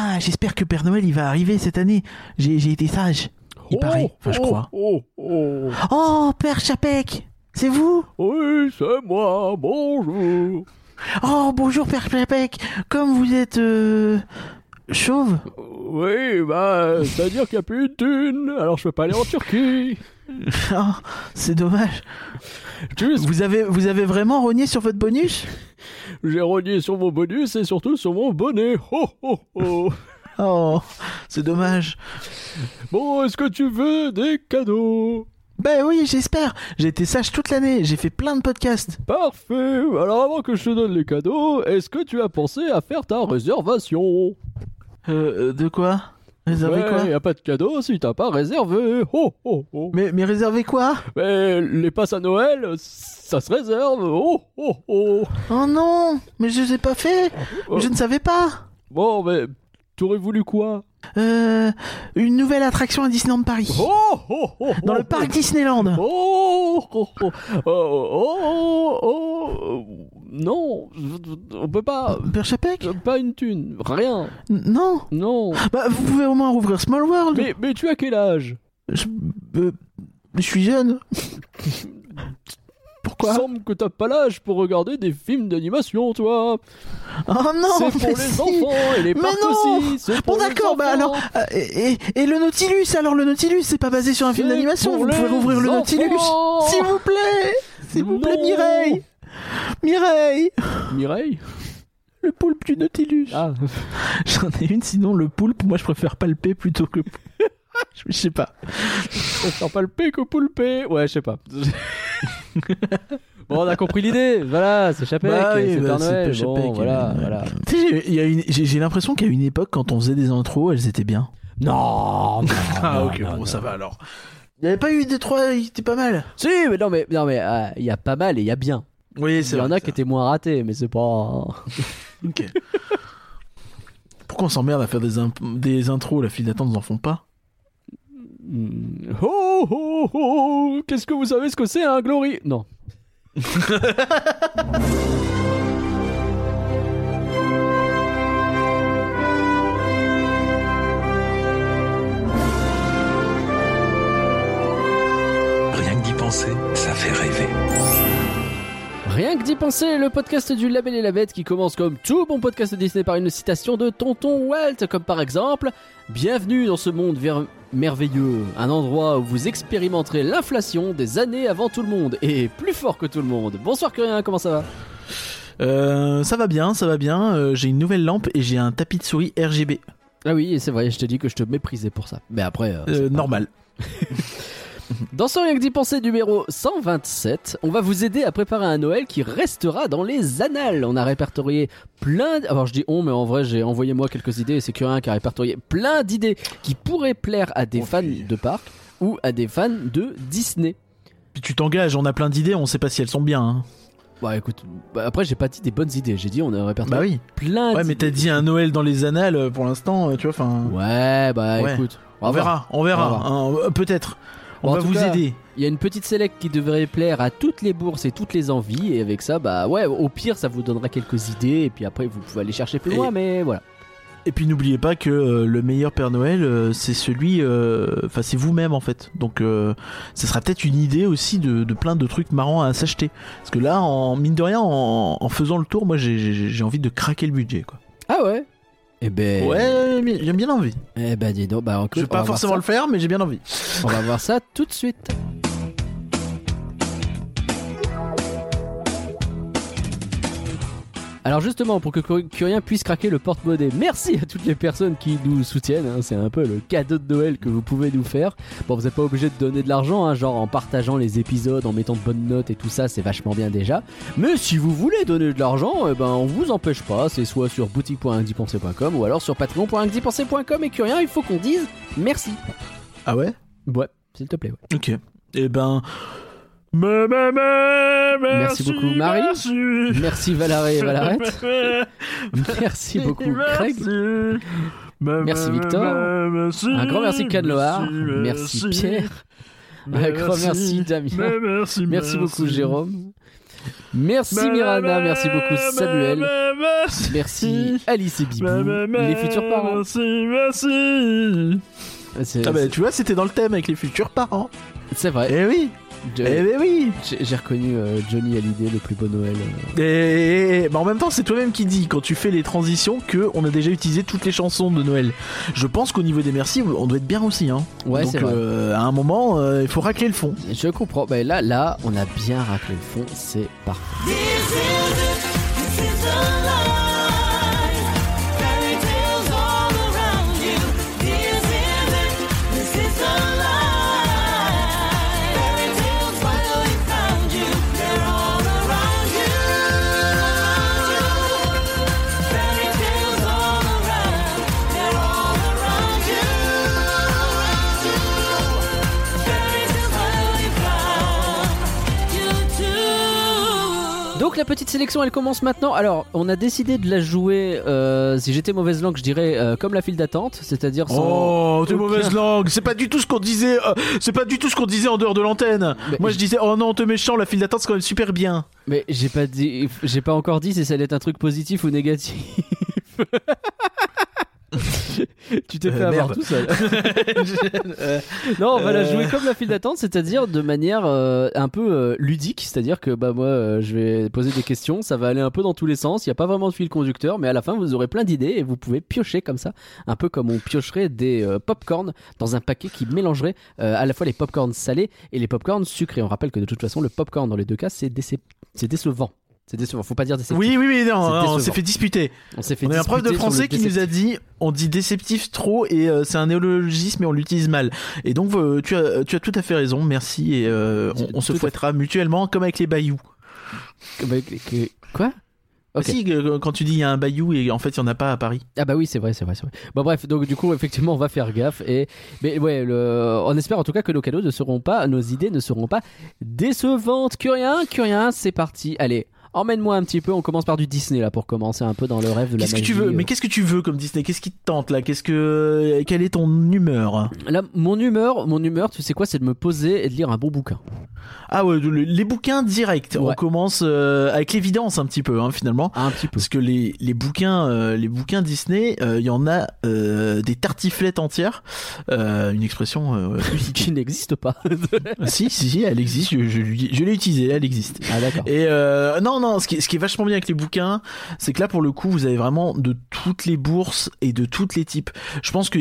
Ah, j'espère que Père Noël il va arriver cette année. J'ai été sage. Il Oh, paraît. Enfin, je oh, crois. Oh, oh. Oh, Père Chapek C'est vous? Oui, c'est moi, bonjour. Oh, bonjour Père Chapek Comme vous êtes... euh, chauve Oui, bah, c'est-à-dire qu'il n'y a plus de thunes, alors je peux pas aller en Turquie. Oh, c'est dommage. Sais, Vous avez, vous avez vraiment rogné sur votre bonus? J'ai rogné sur mon bonus et surtout sur mon bonnet. Oh, oh, oh. Oh, c'est dommage. Bon, est-ce que tu veux des cadeaux? Ben oui, j'espère. J'ai été sage toute l'année. J'ai fait plein de podcasts. Parfait. Alors avant que je te donne les cadeaux, est-ce que tu as pensé à faire ta réservation? Euh, euh, de quoi? Ouais, quoi y a pas de cadeau si t'as pas réservé. Oh, oh, oh. mais, mais réserver quoi Mais les passes à Noël, ça se réserve. Oh, oh, oh. Oh non Mais je les ai pas fait Oh. Je ne savais pas Bon, mais t'aurais voulu quoi Euh... Une nouvelle attraction à Disneyland Paris. Oh, oh, oh, Dans le parc Disneyland. Oh, oh, oh, oh. Non, on peut pas, Père Chapek? Pas une thune, rien, N- Non? Non. Bah, vous pouvez au moins rouvrir Small World. Mais, mais tu as quel âge? Je... euh, je suis jeune. Pourquoi? Semble que t'as pas l'âge pour regarder des films d'animation, toi. Oh non c'est pour mais les si. enfants et les Mais parcs non aussi. c'est pour Bon d'accord, bah enfants. alors... euh, et, le Nautilus Alors le Nautilus, c'est pas basé sur un film d'animation. Vous pouvez les rouvrir le Nautilus. enfants. S'il vous plaît S'il vous plaît. Mireille Mireille Mireille Le poulpe du Nautilus. Ah, J'en ai une, sinon le poulpe, moi je préfère palper plutôt que... je sais pas. je préfère palper que poulper. Ouais, je sais pas. bon, on a compris l'idée. Voilà, c'est Chapek, Bah oui, c'est bah, Noël. Bon, Chapek, voilà, voilà. J'ai- l'impression qu'à une époque, quand on faisait des intros, elles étaient bien. Non, non, Ah ok, non, bon non. ça va alors. Il y avait pas eu des trois, il était pas mal. Si, mais non, mais non, mais euh, il y a pas mal et il y a bien. Oui, Il y en a qui étaient moins ratés, mais c'est pas. Ok. Pourquoi on s'emmerde à faire des, imp- des intros La file d'attente, ils en font pas? Hmm. Oh, oh, oh, qu'est-ce que vous savez ce que c'est un glory? Non. Rien que d'y penser, ça fait rêver. Rien que d'y penser, le podcast du Label et la Bête qui commence comme tout bon podcast Disney par une citation de Tonton Walt, comme par exemple Bienvenue dans ce monde ver- merveilleux, un endroit où vous expérimenterez l'inflation des années avant tout le monde et plus fort que tout le monde. Bonsoir Curien, comment ça va? Euh, Ça va bien, ça va bien. Euh, j'ai une nouvelle lampe et j'ai un tapis de souris RGB. Ah oui, c'est vrai, je t'ai dit que je te méprisais pour ça. Mais après, euh, normal. Dans ce Rien que d'y penser numéro 127, on va vous aider à préparer un Noël qui restera dans les annales. On a répertorié plein. d- Alors je dis on, mais en vrai j'ai envoyé moi quelques idées et c'est Curien qui a répertorié plein d'idées qui pourraient plaire à des Oh, fans de parc ou à des fans de Disney. Puis tu t'engages, on a plein d'idées, on sait pas si elles sont bien. hein. Bah écoute, bah, après j'ai pas dit des bonnes idées, j'ai dit on a répertorié Bah oui. plein Ouais, mais t'as dit un Noël dans les annales euh, pour l'instant, euh, tu vois, enfin. Ouais, bah Ouais. écoute. On verra, on verra. Hein, euh, Peut-être. On Bon, va vous cas, aider. Il y a une petite select qui devrait plaire à toutes les bourses et toutes les envies. Et avec ça, bah ouais, au pire, ça vous donnera quelques idées. Et puis après, vous pouvez aller chercher plus Et- loin. Mais voilà. Et puis n'oubliez pas que euh, le meilleur Père Noël, euh, c'est celui, euh, enfin c'est vous-même en fait. Donc ce sera peut-être une idée aussi de, de plein de trucs marrants à s'acheter. Parce que là, en mine de rien, en, en faisant le tour, moi j'ai- envie de craquer le budget quoi. Ah ouais? Eh ben. Ouais, mais j'ai bien envie. Eh ben dis donc, bah écoute, Je vais pas forcément le faire, mais j'ai bien envie. On va voir ça tout de suite. Alors justement, pour que Cur- Curien puisse craquer le porte-monnaie, merci à toutes les personnes qui nous soutiennent. hein, c'est un peu le cadeau de Noël que vous pouvez nous faire. Bon, vous n'êtes pas obligé de donner de l'argent, hein, genre en partageant les épisodes, en mettant de bonnes notes et tout ça, c'est vachement bien déjà. Mais si vous voulez donner de l'argent, eh ben on vous empêche pas. C'est soit sur boutique.indipenser.com ou alors sur patreon.indipenser.com. Et Curien, il faut qu'on dise merci. Ah ouais? Ouais, s'il te plaît. ouais. Ok. Et ben. Mais, mais, mais, Merci beaucoup, Marie. Merci, Merci Valaré et Valarette. Merci beaucoup Craig. Merci, Victor. Un grand merci Canloar. Merci Pierre. Un grand merci Damien. Merci, Merci beaucoup Jérôme. Merci Miranda, merci beaucoup Samuel. Merci Alice et Bibou, les futurs parents. Merci, merci. Ah bah, tu vois, c'était dans le thème avec les futurs parents. c'est vrai. Eh oui, Je- eh ben oui. J'ai reconnu euh, Johnny Hallyday, le plus beau Noël. euh. Et, et- bah, en même temps, c'est toi-même qui dis quand tu fais les transitions que on a déjà utilisé toutes les chansons de Noël. Je pense qu'au niveau des merci, on doit être bien aussi. Hein. Ouais, Donc c'est vrai. euh, à un moment, euh, il faut racler le fond. Je comprends. Bah, là, là, on a bien raclé le fond. C'est parfait. Donc la petite sélection, elle commence maintenant. Alors, on a décidé de la jouer. euh, si j'étais mauvaise langue, je dirais euh, comme la file d'attente, c'est-à-dire sans. Oh, t'es aucun- mauvaise langue. C'est pas du tout ce qu'on disait. euh, c'est pas du tout ce qu'on disait en dehors de l'antenne. Mais Moi, je- je disais, oh non, t'es méchant. La file d'attente, c'est quand même super bien. Mais j'ai pas dit, j'ai pas encore dit si ça allait être un truc positif ou négatif. tu t'es fait Euh, avoir merde. tout seul. non, on va la jouer comme la file d'attente, c'est-à-dire de manière euh, un peu euh, ludique, c'est-à-dire que bah moi je vais poser des questions, ça va aller un peu dans tous les sens, il y a pas vraiment de fil conducteur, mais à la fin vous aurez plein d'idées et vous pouvez piocher comme ça, un peu comme on piocherait des pop-corn dans un paquet qui mélangerait à la fois les pop-corn salés et les pop-corn sucrés. On rappelle que de toute façon le pop-corn dans les deux cas c'est décevant. C'est décevant, faut pas dire déceptif. Oui, oui, oui. Non, on s'est fait disputer. On s'est fait On a un prof de français qui nous a dit on dit déceptif trop et euh, c'est un néologisme et on l'utilise mal. Et donc euh, tu as tu as tout à fait raison. Merci et euh, on, on se fouettera mutuellement comme avec les bayous. Bah, Quoi? Ok. Si euh, quand tu dis il y a un bayou et en fait il y en a pas à Paris. Ah bah oui, c'est vrai, c'est vrai, c'est vrai. Bon bref, donc du coup, effectivement, on va faire gaffe et mais ouais, le... on espère en tout cas que nos cadeaux ne seront pas, nos idées ne seront pas décevantes. Curien, Curien, c'est parti. Allez, emmène-moi un petit peu. On commence par du Disney là pour commencer un peu dans le rêve de la Qu'est-ce que tu veux? Euh. Mais qu'est-ce que tu veux comme Disney? Qu'est-ce qui te tente là? Qu'est-ce que quelle est ton humeur? Là, mon humeur, mon humeur, tu sais quoi, c'est de me poser et de lire un bon bouquin. Ah ouais, le- les bouquins directs. On commence euh, avec l'évidence un petit peu hein, finalement. Un petit peu. Parce que les, les bouquins euh, les bouquins Disney, euh, il y en a euh, des tartiflettes entières. Euh, une expression euh. Qui n'existe pas. si, si, si, elle existe. Je, je, l'ai utilisée, elle existe. ah d'accord. Et euh, non, non, ce qui, est- ce qui est vachement bien avec les bouquins, c'est que là, pour le coup, vous avez vraiment de toutes les bourses et de toutes les types. Je pense que,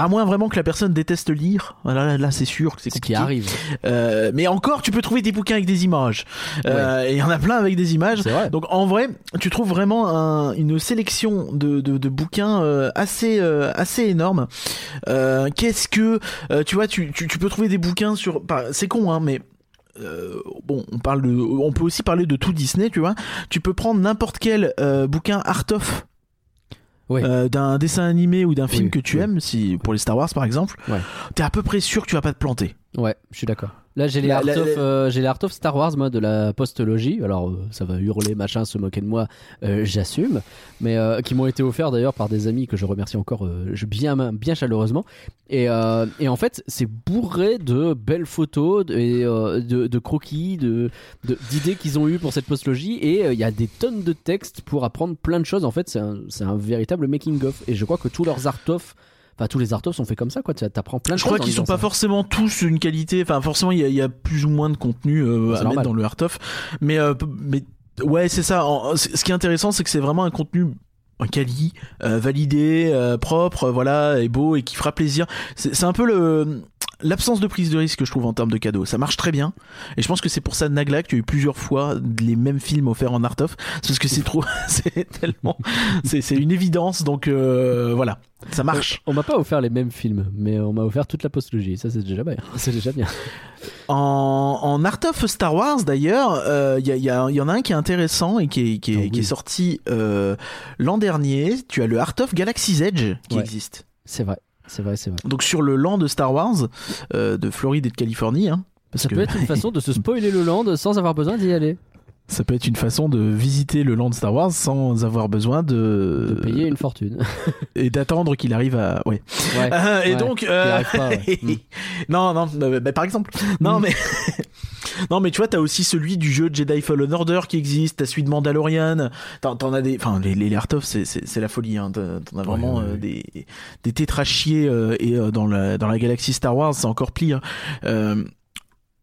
à moins vraiment que la personne déteste lire, là, là, là, c'est sûr que c'est Ce qui arrive. Euh, mais encore, tu peux trouver des bouquins avec des images. Euh, Et il y en a plein avec des images. Vrai. Donc en vrai, tu trouves vraiment un- une sélection de, de, de bouquins euh, assez euh, assez énorme. Euh, Qu'est-ce que euh, tu vois, tu, tu, tu peux trouver des bouquins sur. C'est con, hein, mais euh, bon, on parle de, on peut aussi parler de tout Disney, tu vois. Tu peux prendre n'importe quel euh, bouquin art of. Ouais. euh, d'un dessin animé ou d'un film Oui, que tu oui. aimes, si pour les Star Wars par exemple, Ouais. t'es à peu près sûr que tu vas pas te planter. Ouais, je suis d'accord. Là, j'ai les, La- Art la- of, euh, les Art of Star Wars, moi, de la postologie. Alors, euh, ça va hurler, machin, se moquer de moi, euh, j'assume. Mais qui m'ont été offerts d'ailleurs par des amis que je remercie encore bien, bien chaleureusement. Et, et en fait, c'est bourré de belles photos de- et de, de croquis, de, de- d'idées qu'ils ont eues pour cette postologie. Et il y a des tonnes de textes pour apprendre plein de choses. En fait, c'est un, un véritable making-of. Et je crois que tous leurs Art of. Enfin, tous les art of sont faits comme ça, quoi. Tu apprends plein de Je choses. crois qu'ils sont pas ça. forcément tous une qualité. Enfin, forcément, il y, y a plus ou moins de contenu euh, à normal. mettre dans le art of. Mais, euh, mais ouais, c'est ça. En- Ce qui est intéressant, c'est que c'est vraiment un contenu un quali, euh, validé, euh, propre, euh, voilà, et beau et qui fera plaisir. C'est un peu le l'absence de prise de risque que je trouve en termes de cadeaux. Ça marche très bien. Et je pense que c'est pour ça Nagla que tu as eu plusieurs fois les mêmes films offerts en art of. C'est parce que c'est trop, c'est tellement, c'est c'est une évidence. Donc euh, voilà, ça marche. On m'a pas offert les mêmes films, mais on m'a offert toute la postologie. Ça, c'est déjà bien. C'est déjà bien. En, en Art of Star Wars, d'ailleurs, il y, a- y en a un qui est intéressant et qui est, qui est, Ah oui. qui est sorti euh, l'an dernier. Tu as le Art of Galaxy's Edge qui Ouais. existe. C'est vrai. C'est vrai, c'est vrai. Donc sur le land de Star Wars, euh, de Floride et de Californie. hein, parce Ça que peut être une façon de se spoiler le land sans avoir besoin d'y aller. Ça peut être une façon de visiter le land Star Wars sans avoir besoin de, De payer une fortune. et d'attendre qu'il arrive à. Ouais. Ouais. Ah, et ouais, donc. euh, arrive pas, ouais. Mm. non, non, bah, bah, par exemple. Non, mais. Non, mais tu vois, t'as aussi celui du jeu Jedi Fallen Order qui existe, t'as celui de Mandalorian, t'en, as des, enfin, les, les Art of, c'est, la folie, hein. T'en as vraiment euh, des, des tétrachiers, euh, et euh, dans la, dans la galaxie Star Wars, c'est encore pire.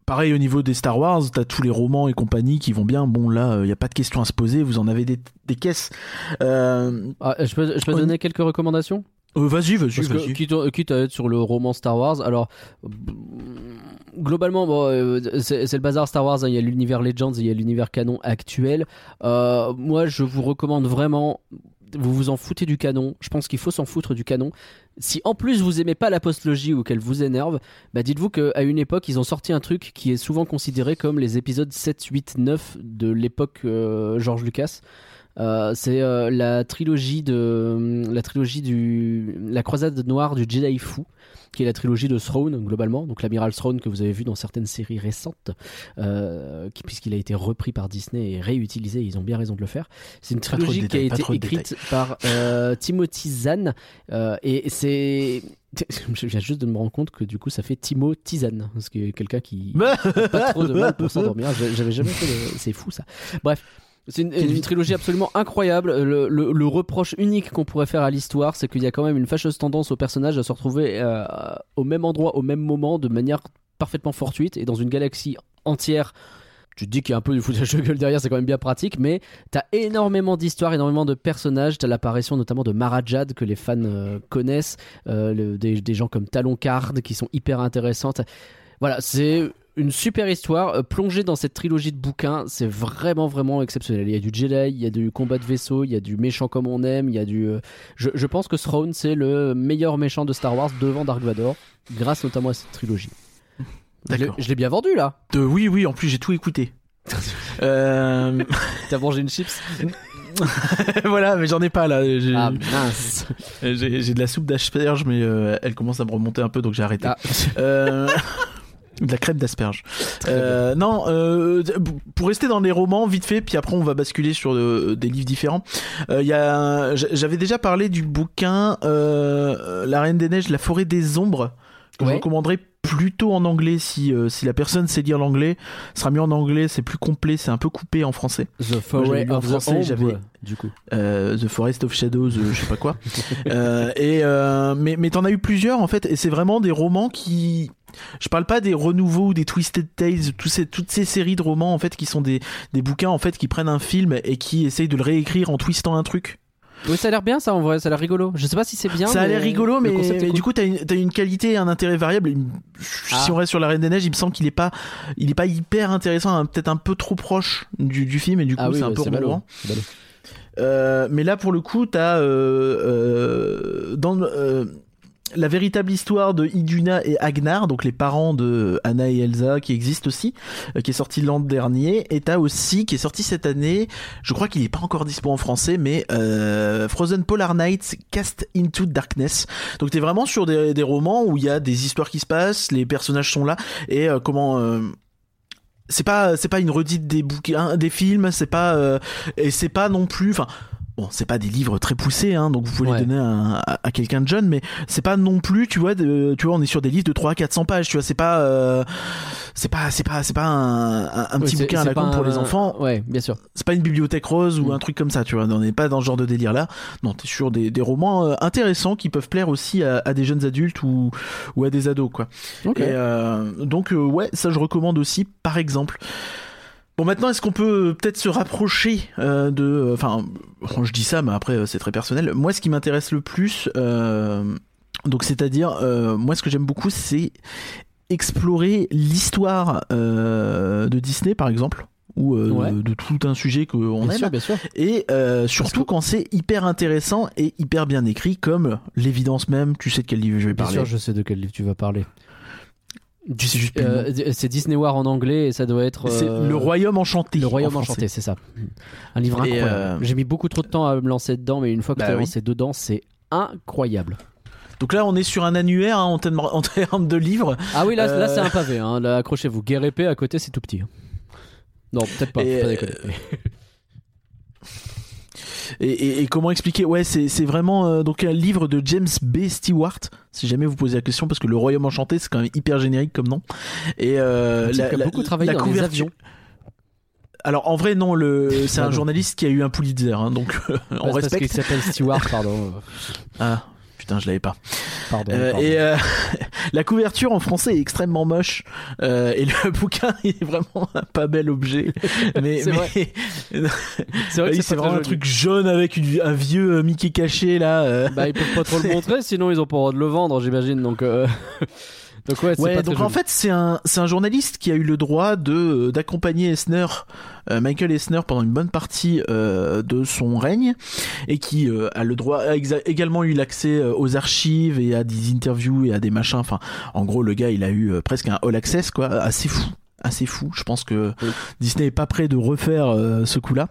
Euh, Pareil au niveau des Star Wars, t'as tous les romans et compagnie qui vont bien. Bon là, il y a pas de questions à se poser. Vous en avez des, des caisses. Euh, Ah, je peux, je peux On- donner quelques recommandations? Euh, vas-y, vas-y, vas-y. quitte, quitte à être sur le roman Star Wars, alors globalement, bon, euh, c'est c'est le bazar Star Wars. hein, Il y a l'univers Legends, il y a l'univers canon actuel. Euh, moi, je vous recommande vraiment. Vous vous en foutez du canon. Je pense qu'il faut s'en foutre du canon. Si en plus vous aimez pas la postlogie ou qu'elle vous énerve, bah dites-vous qu'à une époque ils ont sorti un truc qui est souvent considéré comme les épisodes 7, 8, 9 de l'époque euh, George Lucas. Euh, c'est euh, la trilogie de la trilogie du la croisade noire du Jedi fou qui est la trilogie de Throne globalement donc l'amiral Throne que vous avez vu dans certaines séries récentes euh, qui- puisqu'il a été repris par Disney et réutilisé ils ont bien raison de le faire c'est une trilogie qui a détails, été écrite par euh, Timothy Zahn euh, et c'est je viens juste de me rendre compte que du coup ça fait Timo Tizan ce qui est quelqu'un qui pas trop de mal pour s'endormir. J'a- J'avais jamais fait. C'est fou ça. Bref. C'est une, une trilogie absolument incroyable. Le, le- le reproche unique qu'on pourrait faire à l'histoire, c'est qu'il y a quand même une fâcheuse tendance au personnage à se retrouver euh, au même endroit, au même moment, de manière parfaitement fortuite et dans une galaxie entière. Tu te dis qu'il y a un peu du foutage de gueule derrière, c'est quand même bien pratique, mais t'as énormément d'histoires, énormément de personnages. T'as l'apparition notamment de Marajad que les fans euh, connaissent, euh, le- des, des gens comme Talon Card qui sont hyper intéressantes. Voilà, c'est une super histoire. Euh, plongée dans cette trilogie de bouquins, c'est vraiment, vraiment exceptionnel. Il y a du Jedi, il y a du combat de vaisseau, il y a du méchant comme on aime, il y a du. euh, Je, je pense que Throne, c'est le meilleur méchant de Star Wars devant Dark Vador, grâce notamment à cette trilogie. D'accord. Je l'ai bien vendu là. Euh, oui, oui. En plus, j'ai tout écouté. euh... T'as mangé une chips voilà, mais j'en ai pas là. J'ai Ah mince. j'ai- j'ai de la soupe d'asperges, mais euh, elle commence à me remonter un peu, donc j'ai arrêté. Ah. Euh, De la crêpe d'asperges. Euh, non, euh, pour rester dans les romans, vite fait, puis après on va basculer sur euh, des livres différents. Euh, Il y a, j'avais déjà parlé du bouquin euh, La Reine des Neiges, La Forêt des Ombres, que je recommanderais plutôt en anglais si euh, si la personne sait lire l'anglais. Ce sera mieux en anglais, c'est plus complet, c'est un peu coupé en français. The Forest of français, Ombre, du coup. euh, The Forest of Shadows, euh, je sais pas quoi. Euh, et euh, mais mais t'en as eu plusieurs en fait, et c'est vraiment des romans qui. Je parle pas des renouveaux ou des Twisted Tales, tous ces, toutes ces séries de romans en fait qui sont des, des bouquins en fait qui prennent un film et qui essayent de le réécrire en twistant un truc. Oui, ça a l'air bien ça en vrai, ça a l'air rigolo. Je sais pas si c'est bien. ça a l'air rigolo, mais, cool. du coup t'as une, une qualité et un intérêt variable. Ah. Si on reste sur la Reine des Neiges, il me semble qu'il est pas, il est pas hyper intéressant, hein, peut-être un peu trop proche du, du film et du coup ah oui, c'est un peu ballot. Euh, mais là, pour le coup, t'as euh, euh, dans euh, la véritable histoire de Iduna et Agnar, donc les parents de Anna et Elsa, qui existe aussi, euh, qui est sorti l'an dernier, et t'as aussi qui est sorti cette année. Je crois qu'il est pas encore dispo en français, mais euh, Frozen Polar Nights Cast into Darkness. Donc t'es vraiment sur des, des romans où il y a des histoires qui se passent, les personnages sont là, et euh, comment euh, c'est pas c'est pas une redite des bouquins des films c'est pas euh, et c'est pas non plus enfin bon c'est pas des livres très poussés hein, donc vous pouvez Ouais. les donner à, à- à quelqu'un de jeune mais c'est pas non plus tu vois de, tu vois on est sur des livres de 3 400 pages tu vois c'est pas euh, c'est pas c'est pas c'est pas un, un, un Oui, petit bouquin à la con pour les enfants Ouais, bien sûr. c'est pas une bibliothèque rose ou Mm. un truc comme ça, tu vois. On n'est pas dans ce genre de délire là. Non, t'es sur des, des romans euh, intéressants qui peuvent plaire aussi à, à des jeunes adultes ou, ou à des ados, quoi. Ok. Et euh, donc, euh, ouais, ça je recommande aussi, par exemple. Bon, maintenant, est-ce qu'on peut peut-être se rapprocher euh, de. euh, Enfin, bon, je dis ça, mais après, euh, c'est très personnel. Moi, ce qui m'intéresse le plus, euh, donc, c'est-à-dire, euh, moi, ce que j'aime beaucoup, c'est explorer l'histoire de Disney, par exemple, ou euh, Ouais. de, de tout un sujet qu'on bien aime. sûr, bien sûr. Et euh, surtout quand c'est hyper intéressant et hyper bien écrit, comme l'évidence même, tu sais de quel livre je vais Bien parler. sûr, je sais de quel livre tu vas parler. Juste Euh, c'est Disney War en anglais et ça doit être. C'est euh, Le Royaume Enchanté. Le Royaume en. Enchanté, c'est ça. Un livre Et, incroyable. euh, J'ai mis beaucoup trop de temps à me lancer dedans, mais une fois que Bah tu es oui. lancé dedans, c'est incroyable. Donc là, on est sur un annuaire hein, en, termes, en termes de livres. Ah oui, là, là Euh, c'est un pavé. Hein. Accrochez-vous. Guerre épée à côté, c'est tout petit. hein. Non, peut-être pas. Et, pas. Et, et- et comment expliquer Ouais, c'est vraiment euh, donc un livre de James B. Stewart. Si jamais vous posez la question, parce que le Royaume Enchanté, c'est quand même hyper générique comme nom. Et euh, Un type qui a beaucoup travaillé dans les avions. Alors en vrai non, le c'est un journaliste qui a eu un Pulitzer, hein, donc euh, on Parce- parce respecte. qu'il s'appelle Stewart, pardon. Ah putain, je l'avais pas. Pardon. Euh, pardon. et euh, la couverture en français est extrêmement moche euh, et le bouquin est vraiment un pas bel objet. Mais, C'est mais- vrai. c'est vrai que oui, c'est vraiment un truc jaune avec une- un vieux Mickey caché là. Bah, ils peuvent pas trop le montrer, sinon ils ont pas le droit de le vendre, j'imagine. Donc, donc ouais, c'est Ouais, pas donc en fait c'est un c'est un journaliste qui a eu le droit de euh, d'accompagner Esner, euh, Michael Esner pendant une bonne partie euh, de son règne et qui euh, a le droit a également eu l'accès aux archives et à des interviews et à des machins. Enfin, en gros le gars il a eu presque un all access quoi, assez fou. Assez fou, je pense que Oui. Disney est pas prêt de refaire euh, ce coup-là.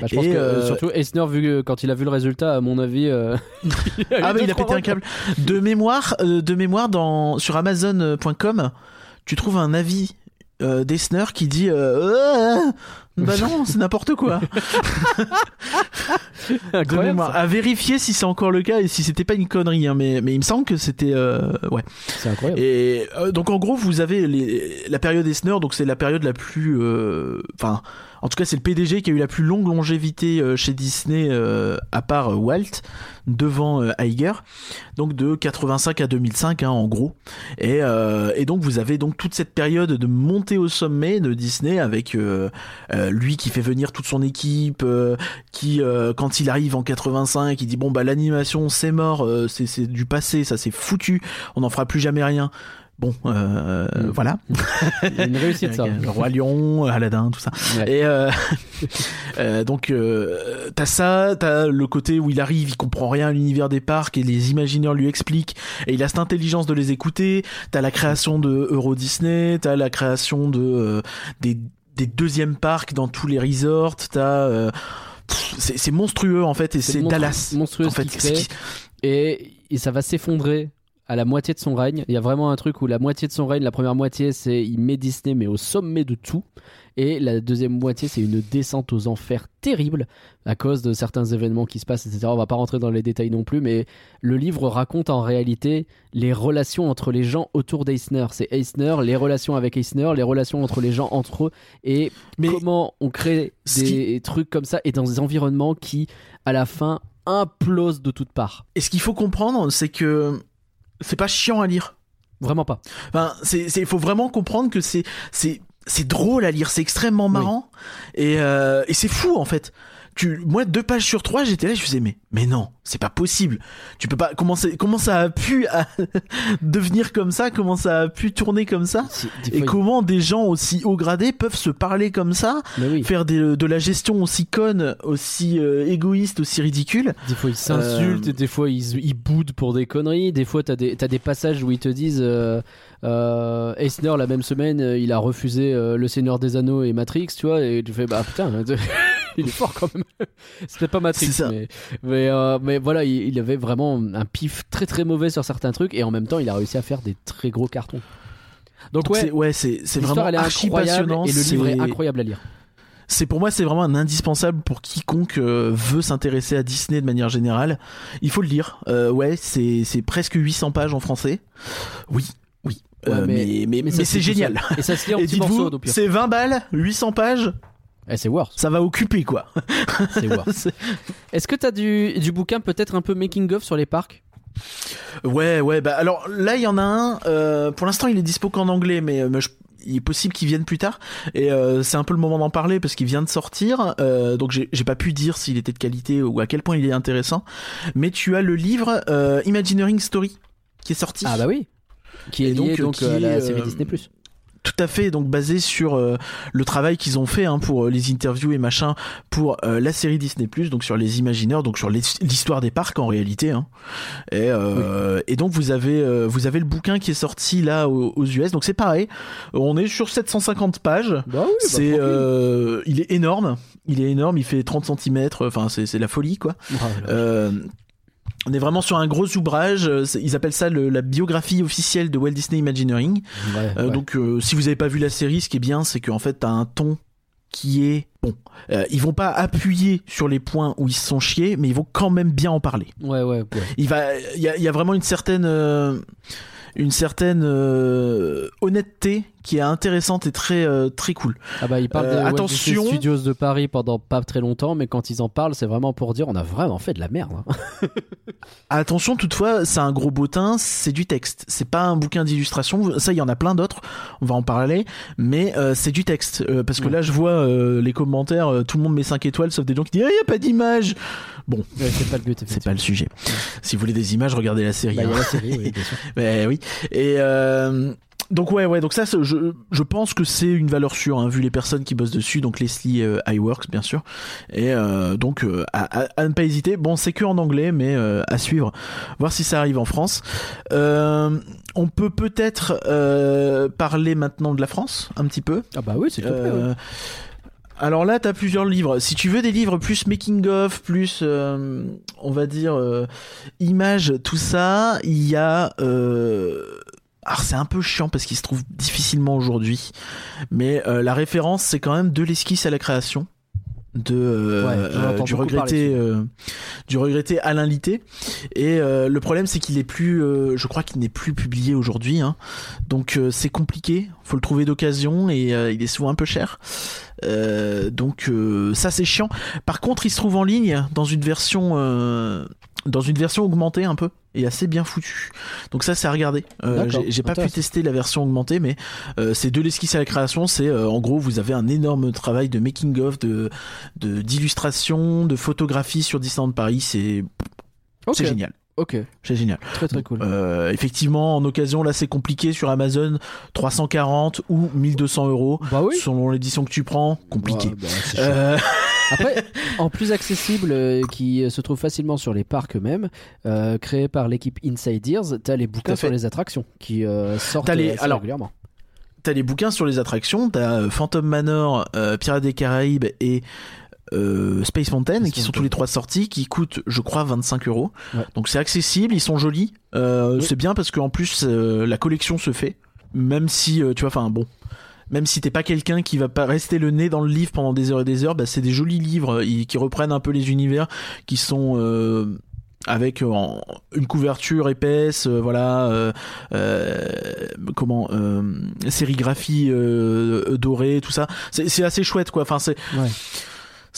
Bah, je pense et, que euh, surtout Eisner, vu que quand il a vu le résultat, à mon avis, euh, Ah bah il a trois pété un câble. De mémoire, euh, de mémoire dans sur Amazon.com, tu trouves un avis euh, d'Esner qui dit euh, Euh, bah non c'est n'importe quoi. De Incroyable, mémoire. ça. À vérifier si c'est encore le cas et si c'était pas une connerie. Hein, mais mais il me semble que c'était euh, ouais. C'est incroyable. Et donc en gros vous avez les, la période Esner donc c'est la période la plus enfin en tout cas c'est le PDG qui a eu la plus longue longévité euh, chez Disney euh, à part euh, Walt devant Iger. Donc de 85 à 2005 hein, en gros. Et, donc vous avez donc toute cette période de montée au sommet de Disney avec lui qui fait venir toute son équipe qui quand il arrive en 85 il dit bon bah l'animation c'est mort c'est du passé ça c'est foutu on n'en fera plus jamais rien bon euh, Mm. voilà une réussite, ça. le roi lion Aladdin tout ça Ouais. et euh, euh, donc euh, t'as ça, t'as le côté où il arrive, il comprend rien à l'univers des parcs et les imagineurs lui expliquent et il a cette intelligence de les écouter. T'as la création de Euro Disney, t'as la création de euh, des, des deuxièmes parcs dans tous les resorts. T'as euh, c'est monstrueux en fait et c'est Dallas. monstrueux en ce fait, crée. qui- et, et ça va s'effondrer à la moitié de son règne. Il y a vraiment un truc où la moitié de son règne, la première moitié, c'est il met Disney mais au sommet de tout. Et la deuxième moitié, c'est une descente aux enfers terrible à cause de certains événements qui se passent, etc. On va pas rentrer dans les détails non plus, mais le livre raconte en réalité les relations entre les gens autour d'Eisner. C'est Eisner, les relations avec Eisner, les relations entre les gens entre eux, et Mais comment on crée des trucs comme ça et dans des environnements qui, à la fin, implosent de toutes parts. Et ce qu'il faut comprendre, c'est que c'est pas chiant à lire. Vraiment pas. Enfin, c'est, c'est, faut vraiment comprendre que c'est, c'est, c'est drôle à lire, c'est extrêmement marrant et, euh, et c'est fou en fait. Tu, moi, deux pages sur trois, j'étais là, je faisais mais, mais non, c'est pas possible. Tu peux pas. Comment, comment ça a pu à- devenir comme ça? Comment ça a pu tourner comme ça? Et comment des gens aussi haut gradés peuvent se parler comme ça, oui, faire des- de la gestion aussi conne, aussi euh, égoïste, aussi ridicule? Des fois ils s'insultent, Euh, et des fois ils, ils boudent pour des conneries, des fois t'as des, t'as des passages où ils te disent euh, euh, Eisner la même semaine euh, il a refusé euh, Le Seigneur des Anneaux et Matrix, tu vois, et tu fais bah putain, il est fort quand même. C'était pas Matrix, mais, mais, euh, mais voilà, il, il avait vraiment un pif très très mauvais sur certains trucs, et en même temps il a réussi à faire des très gros cartons. Donc ouais, c'est, ouais, vraiment elle est archi passionnant. et le livre est incroyable à lire. c'est pour moi c'est vraiment un indispensable pour quiconque euh, veut s'intéresser à Disney de manière générale. Il faut le lire. Euh, ouais, c'est c'est presque 800 pages en français. Oui, oui. Ouais, Euh, mais- mais mais, mais, c'est génial. Et ça se lit en Et petits morceaux, c'est 20 balles, 800 pages, Eh, c'est worse. ça va occuper quoi. C'est worse. Est-ce que t'as du, du bouquin peut-être un peu making of sur les parcs? Ouais, ouais. Bah alors là il y en a un. euh, pour l'instant il est dispo qu'en anglais, mais, euh, mais je- il est possible qu'il vienne plus tard. Et euh, c'est un peu le moment d'en parler parce qu'il vient de sortir. Euh, donc j'ai pas pu dire s'il était de qualité ou à quel point il est intéressant. Mais tu as le livre euh, Imagineering Story qui est sorti. Ah bah oui. Qui est Et donc, lié donc, qui à la série Disney+. Tout à fait, donc basé sur euh, le travail qu'ils ont fait hein, pour euh, les interviews et machin pour euh, la série Disney+, donc sur les imagineurs, donc sur l'histoire des parcs en réalité. Hein. Et, euh, et donc vous avez euh, vous avez le bouquin qui est sorti là aux, aux US, donc c'est pareil. On est sur 750 pages. Bah oui, C'est, euh, il est énorme, il est énorme, il fait 30 cm, enfin c'est c'est la folie quoi. Euh, on est vraiment sur un gros ouvrage, euh, ils appellent ça le- la biographie officielle de Walt Disney Imagineering. Euh, Donc, euh, si vous avez pas vu la série, ce qui est bien, c'est qu'en fait, t'as un ton qui est bon, euh, ils vont pas appuyer sur les points où ils se sont chiés, mais ils vont quand même bien en parler. Ouais, ouais, ouais. Il va, il y y a vraiment une certaine, une certaine honnêteté qui est intéressante et très, euh, très cool. Ah bah ils parlent Euh, des attention. Studios de Paris pendant pas très longtemps, mais quand ils en parlent, c'est vraiment pour dire on a vraiment fait de la merde. hein. Attention, toutefois, c'est un gros bottin, c'est du texte. C'est pas un bouquin d'illustration. Ça, il y en a plein d'autres. On va en parler, mais euh, c'est du texte. Parce que là, je vois les commentaires. tout le monde met 5 étoiles, sauf des gens qui disent, ah, il y a pas d'image. Bon, Ouais, c'est pas le but. c'est pas le sujet. Si vous voulez des images, regardez la série. Bah, y hein. a la série, oui, bien sûr. Ouais, oui. Et euh, donc ouais, ouais. Donc ça, je, je pense que c'est une valeur sûre, hein, vu les personnes qui bossent dessus. Donc Leslie euh, iWorks, bien sûr. Et euh, donc euh, à, ne pas hésiter. Bon, c'est que en anglais, mais à suivre. Voir si ça arrive en France. On peut peut-être parler maintenant de la France, un petit peu. Ah bah oui, c'est Alors là, t'as plusieurs livres. Si tu veux des livres plus making of, plus, on va dire, images, tout ça, il y a. Alors c'est un peu chiant parce qu'il se trouve difficilement aujourd'hui, mais euh, la référence c'est quand même de l'esquisse à la création de euh, Ouais, euh, du regretté euh, du regretté Alain Litté et euh, le problème c'est qu'il est plus euh, je crois qu'il n'est plus publié aujourd'hui hein. donc euh, c'est compliqué faut le trouver d'occasion et euh, il est souvent un peu cher euh, donc euh, ça c'est chiant. Par contre, il se trouve en ligne dans une version euh, dans une version augmentée un peu et assez bien foutu. Donc ça c'est à regarder. Euh, j'ai- pas pu tester la version augmentée, mais euh, c'est de l'esquisse à la création. C'est euh, en gros vous avez un énorme travail de making of, de d'illustration, de, photographie sur Disneyland Paris. C'est c'est génial. Ok, C'est génial. très très cool. Euh, effectivement, en occasion, là, c'est compliqué sur Amazon, 340 ou 1200 euros. Bah oui. Selon l'édition que tu prends, compliqué. Bah, bah, c'est chiant. Euh, Après, en plus accessible, euh, qui se trouve facilement sur les parcs eux-mêmes, euh, créé par l'équipe Inside Ears, t'as les bouquins sur les attractions qui euh, sortent T'as les- assez alors, régulièrement. T'as les bouquins sur les attractions, t'as Phantom Manor, euh, Pirates des Caraïbes et euh, Space Mountain, Space qui sont Mountain. tous les trois sortis, qui coûtent, je crois, 25 euros. Ouais. Donc c'est accessible, ils sont jolis. Euh, Oui. C'est bien parce qu'en plus, euh, la collection se fait. Même si, euh, tu vois, enfin bon. Même si t'es pas quelqu'un qui va pas rester le nez dans le livre pendant des heures et des heures, bah, c'est des jolis livres euh, ils- qui reprennent un peu les univers, qui sont euh, avec euh, une couverture épaisse, euh, voilà, euh, euh, comment, euh, sérigraphie euh, dorée, tout ça. C'est c'est assez chouette, quoi. Enfin, c'est Ouais.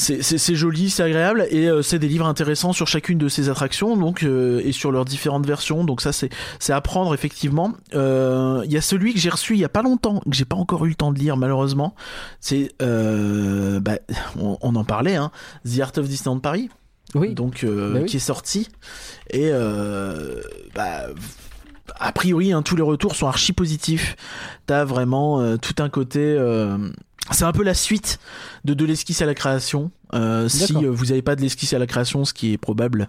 C'est- joli, c'est agréable et euh, c'est des livres intéressants sur chacune de ces attractions donc euh, et sur leurs différentes versions donc ça c'est c'est à prendre effectivement. Euh, Il y a celui que j'ai reçu il y a pas longtemps que j'ai pas encore eu le temps de lire malheureusement. C'est euh, bah, on, on en parlait hein, The Art of Disneyland Paris Oui. donc euh, Bah oui. qui est sorti et euh, bah, a priori hein, tous les retours sont archi positifs t'as vraiment euh, tout un côté euh, c'est un peu la suite de de l'esquisse à la création Euh, si euh, vous n'avez pas de l'esquisse à la création ce qui est probable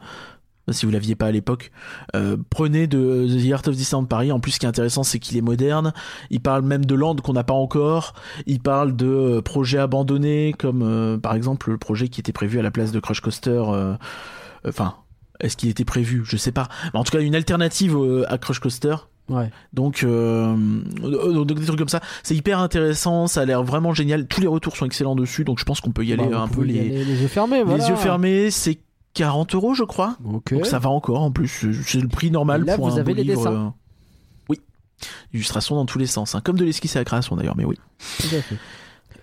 si vous l'aviez pas à l'époque, euh, prenez de The Art of Disneyland Paris. En plus, ce qui est intéressant, c'est qu'il est moderne. Il parle même de landes qu'on n'a pas encore. Il parle de euh, projets abandonnés, comme euh, par exemple le projet qui était prévu à la place de Crush Coaster. euh, Enfin, est-ce qu'il était prévu? Je sais pas. Mais en tout cas, une alternative euh, à Crush Coaster. Ouais. Donc, euh, euh, donc des trucs comme ça, c'est hyper intéressant, ça a l'air vraiment génial. Tous les retours sont excellents dessus, donc je pense qu'on peut y aller Bah, vous un peu les, aller les yeux fermés. voilà. les yeux fermés. C'est 40 euros, je crois. Donc ça va encore en plus. C'est- le prix normal là, pour vous un avez beau les livre, dessins. euh, Oui. Illustration dans tous les sens, hein. comme de l'esquisse à la création d'ailleurs, mais oui. Tout à fait.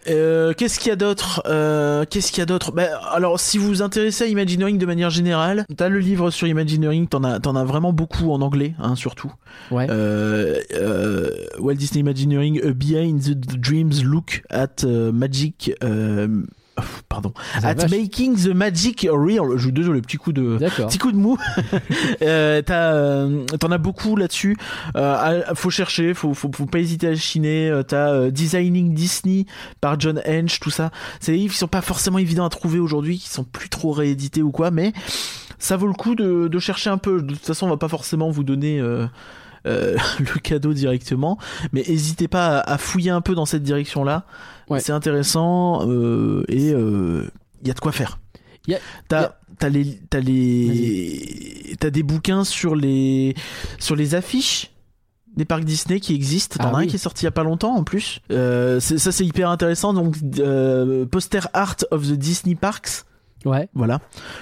Euh, Qu'est-ce qu'il y a d'autre Euh, Qu'est-ce qu'il y a d'autre? Ben, Alors, si vous vous intéressez à Imagineering de manière générale, t'as le livre sur Imagineering, t'en as, t'en as vraiment beaucoup en anglais, hein, surtout. Ouais. Euh, Walt Disney Imagineering, A Behind the Dreams Look at Magic... pardon. Ah, At vache. Making the Magic Real. Je vous désolé, petit coup de... Petit coup de mou. euh, euh, T'en as beaucoup là-dessus. Euh, faut chercher, faut, faut, faut pas hésiter à chiner. T'as euh, Designing Disney par John Hench, tout ça. C'est des livres qui sont pas forcément évidents à trouver aujourd'hui, qui sont plus trop réédités ou quoi, mais ça vaut le coup de, de chercher un peu. De toute façon, on va pas forcément vous donner. le cadeau directement mais n'hésitez pas à, à fouiller un peu dans cette direction là Ouais. c'est intéressant euh, et il y a de quoi faire T'as t'as les t'as les t'as des bouquins sur les sur les affiches des parcs Disney qui existent. T'en Ah as un oui. qui est sorti il y a pas longtemps en plus. Euh, ça c'est hyper intéressant. Donc euh, poster art of the Disney Parks. Ouais. Voilà,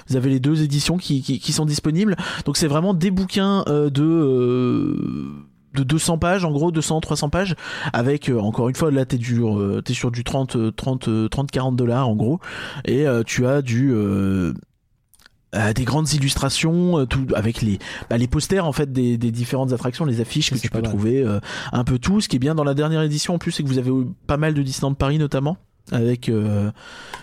vous avez les deux éditions qui, qui, qui sont disponibles. Donc c'est vraiment des bouquins euh, de euh, de 200 pages, en gros 200 300 pages avec euh, encore une fois là t'es du euh, t'es sur du 30 euh, 30 euh, 30 40 dollars en gros et euh, tu as du euh, des grandes illustrations tout avec les bah, les posters en fait des, des différentes attractions les affiches que tu peux mal. trouver un peu tout ce qui est bien dans la dernière édition en plus c'est que vous avez pas mal de Disneyland Paris notamment avec euh,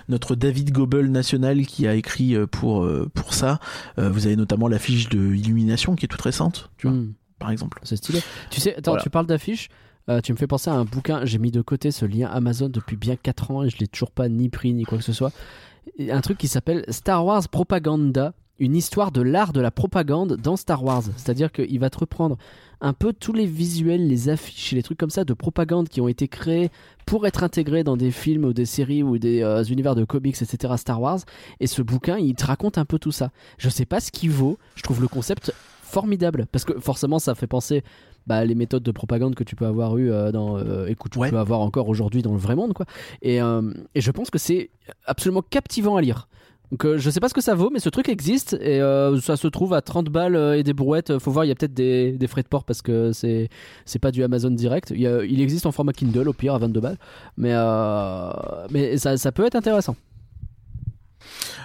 notre David Gobel national qui a écrit pour euh, pour ça Euh, vous avez notamment l'affiche de Illumination qui est toute récente tu vois Hmm. Par exemple C'est stylé. Tu sais, attends, Voilà. tu parles d'affiches. euh, tu me fais penser à un bouquin. J'ai mis de côté ce lien Amazon depuis bien 4 ans et je l'ai toujours pas ni pris ni quoi que ce soit. Un truc qui s'appelle Star Wars Propaganda, une histoire de l'art de la propagande dans Star Wars. C'est-à-dire qu'il va te reprendre un peu tous les visuels, les affiches et les trucs comme ça de propagande qui ont été créés pour être intégrés dans des films ou des séries ou des euh, univers de comics, etc. Star Wars. Et ce bouquin, il te raconte un peu tout ça. Je sais pas ce qu'il vaut. Je trouve le concept formidable. Parce que forcément, ça fait penser bah, les méthodes de propagande que tu peux avoir eu euh, dans euh, écoute tu Ouais. peux avoir encore aujourd'hui dans le vrai monde quoi. Et, euh, et je pense que c'est absolument captivant à lire. Donc euh, je sais pas ce que ça vaut mais ce truc existe et ça se trouve à 30 balles et des brouettes. Faut voir il y a peut-être des, des frais de port parce que c'est c'est pas du Amazon direct. Il, y a- il existe en format Kindle au pire à 22 balles. Mais mais ça, ça peut être intéressant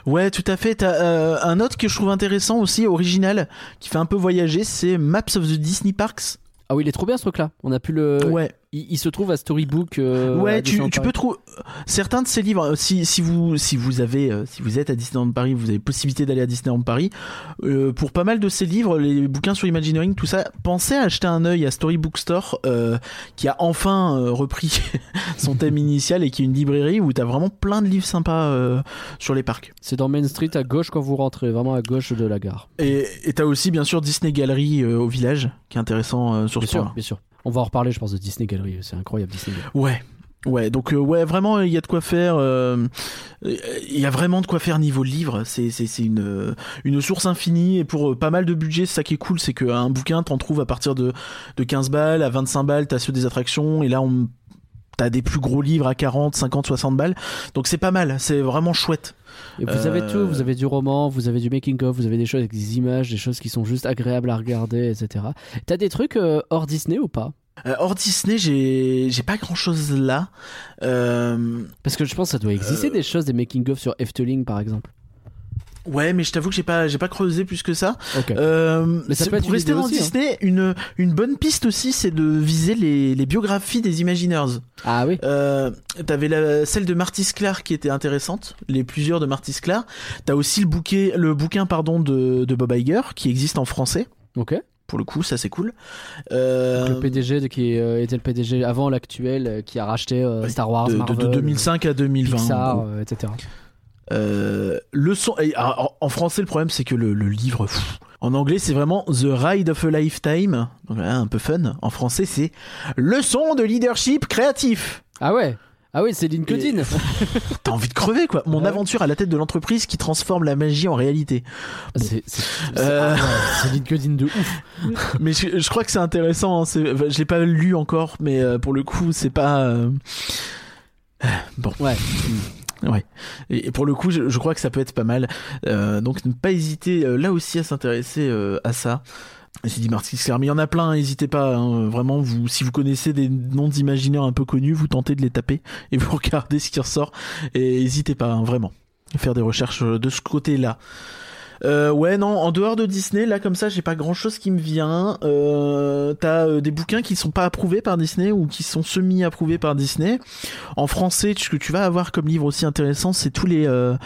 Ouais, tout à fait. T'as euh, un autre que je trouve intéressant aussi, original, qui fait un peu voyager, c'est Maps of the Disney Parks. ah oui il est trop bien ce truc là on a pu le ouais, il, il se trouve à Storybook euh, à ouais, tu, peux trouver certains de ces livres. euh, Si, si vous si vous avez euh, si vous êtes à Disneyland Paris, vous avez possibilité d'aller à Disneyland Paris. euh, pour pas mal de ces livres, les bouquins sur Imagineering, tout ça, pensez à acheter un œil à Storybook Store, euh, qui a enfin euh, repris son thème initial et qui est une librairie où t'as vraiment plein de livres sympas euh, sur les parcs. c'est dans Main Street à gauche quand vous rentrez vraiment à gauche de la gare Et t'as aussi bien sûr Disney Gallery euh, au village, qui est intéressant euh, sur Bien ce point. sûr, bien sûr. On va en reparler, je pense, de Disney Gallery. C'est incroyable, Disney Gallery. Ouais. Ouais, donc euh, ouais, vraiment, il y a de quoi faire. euh, Il y a vraiment de quoi faire niveau livre. C'est c'est une euh, une source infinie et pour pas mal de budget, ça qui est cool, c'est qu'un bouquin t'en trouves à partir de de 15 balles à 25 balles, t'as ceux des attractions et là on T'as des plus gros livres à 40, 50, 60 balles. Donc c'est pas mal, c'est vraiment chouette. Et vous Euh, avez tout, vous avez du roman, vous avez du making-of, vous avez des choses avec des images, des choses qui sont juste agréables à regarder, etc. T'as des trucs euh, hors Disney ou pas? Euh, hors Disney, j'ai pas grand chose là. Euh, Parce que je pense que ça doit exister des choses, des making-of sur Efteling par exemple. Ouais, mais je t'avoue que j'ai pas j'ai pas creusé plus que ça. Ok. Euh, Mais ça peut être pour rester dans aussi, hein. Disney, une, une bonne piste aussi, c'est de viser les, les biographies des Imagineers. Ah oui Euh, T'avais la, celle de Marty Sklar qui était intéressante, les plusieurs de Marty Sklar. T'as aussi le, bouquet, le bouquin pardon de, de Bob Iger qui existe en français. Ok. Pour le coup, ça c'est cool. Euh, Le PDG de- qui euh, était le PDG avant l'actuel, euh, qui a racheté euh, Star Wars, de, Marvel, de 2005 à 2020. en Pixar, euh, etc. Euh, le son, ah, en, français, le problème c'est que le, le livre, pff, en anglais, c'est vraiment The Ride of a Lifetime. Donc là, un peu fun. En français, c'est Leçon de leadership créatif. Ah ouais Ah oui, c'est LinkedIn T'as envie de crever quoi. Mon Ouais. aventure à la tête de l'entreprise qui transforme la magie en réalité. C'est c'est- c'est- Euh. ah ouais, LinkedIn de ouf mais je, je crois que c'est intéressant. hein. Je l'ai pas lu encore, mais euh, pour le coup, c'est pas. euh, Bon. Ouais. Ouais. Et pour le coup, je, crois que ça peut être pas mal. Euh, donc ne pas hésiter euh, là aussi à s'intéresser euh, à ça. J'ai dit Marty Sklar, mais il y en a plein, n'hésitez pas. hein. Vraiment, vous, si vous connaissez des noms d'imaginaires un peu connus, vous tentez de les taper et vous regardez ce qui ressort. Et n'hésitez pas, hein, vraiment, à faire des recherches de ce côté-là. Euh, ouais, non, en dehors de Disney, là, comme ça, j'ai pas grand chose qui me vient. Euh, T'as euh, des bouquins qui sont pas approuvés par Disney ou qui sont semi-approuvés par Disney. En français, ce que tu vas avoir comme livre aussi intéressant, c'est tous les euh,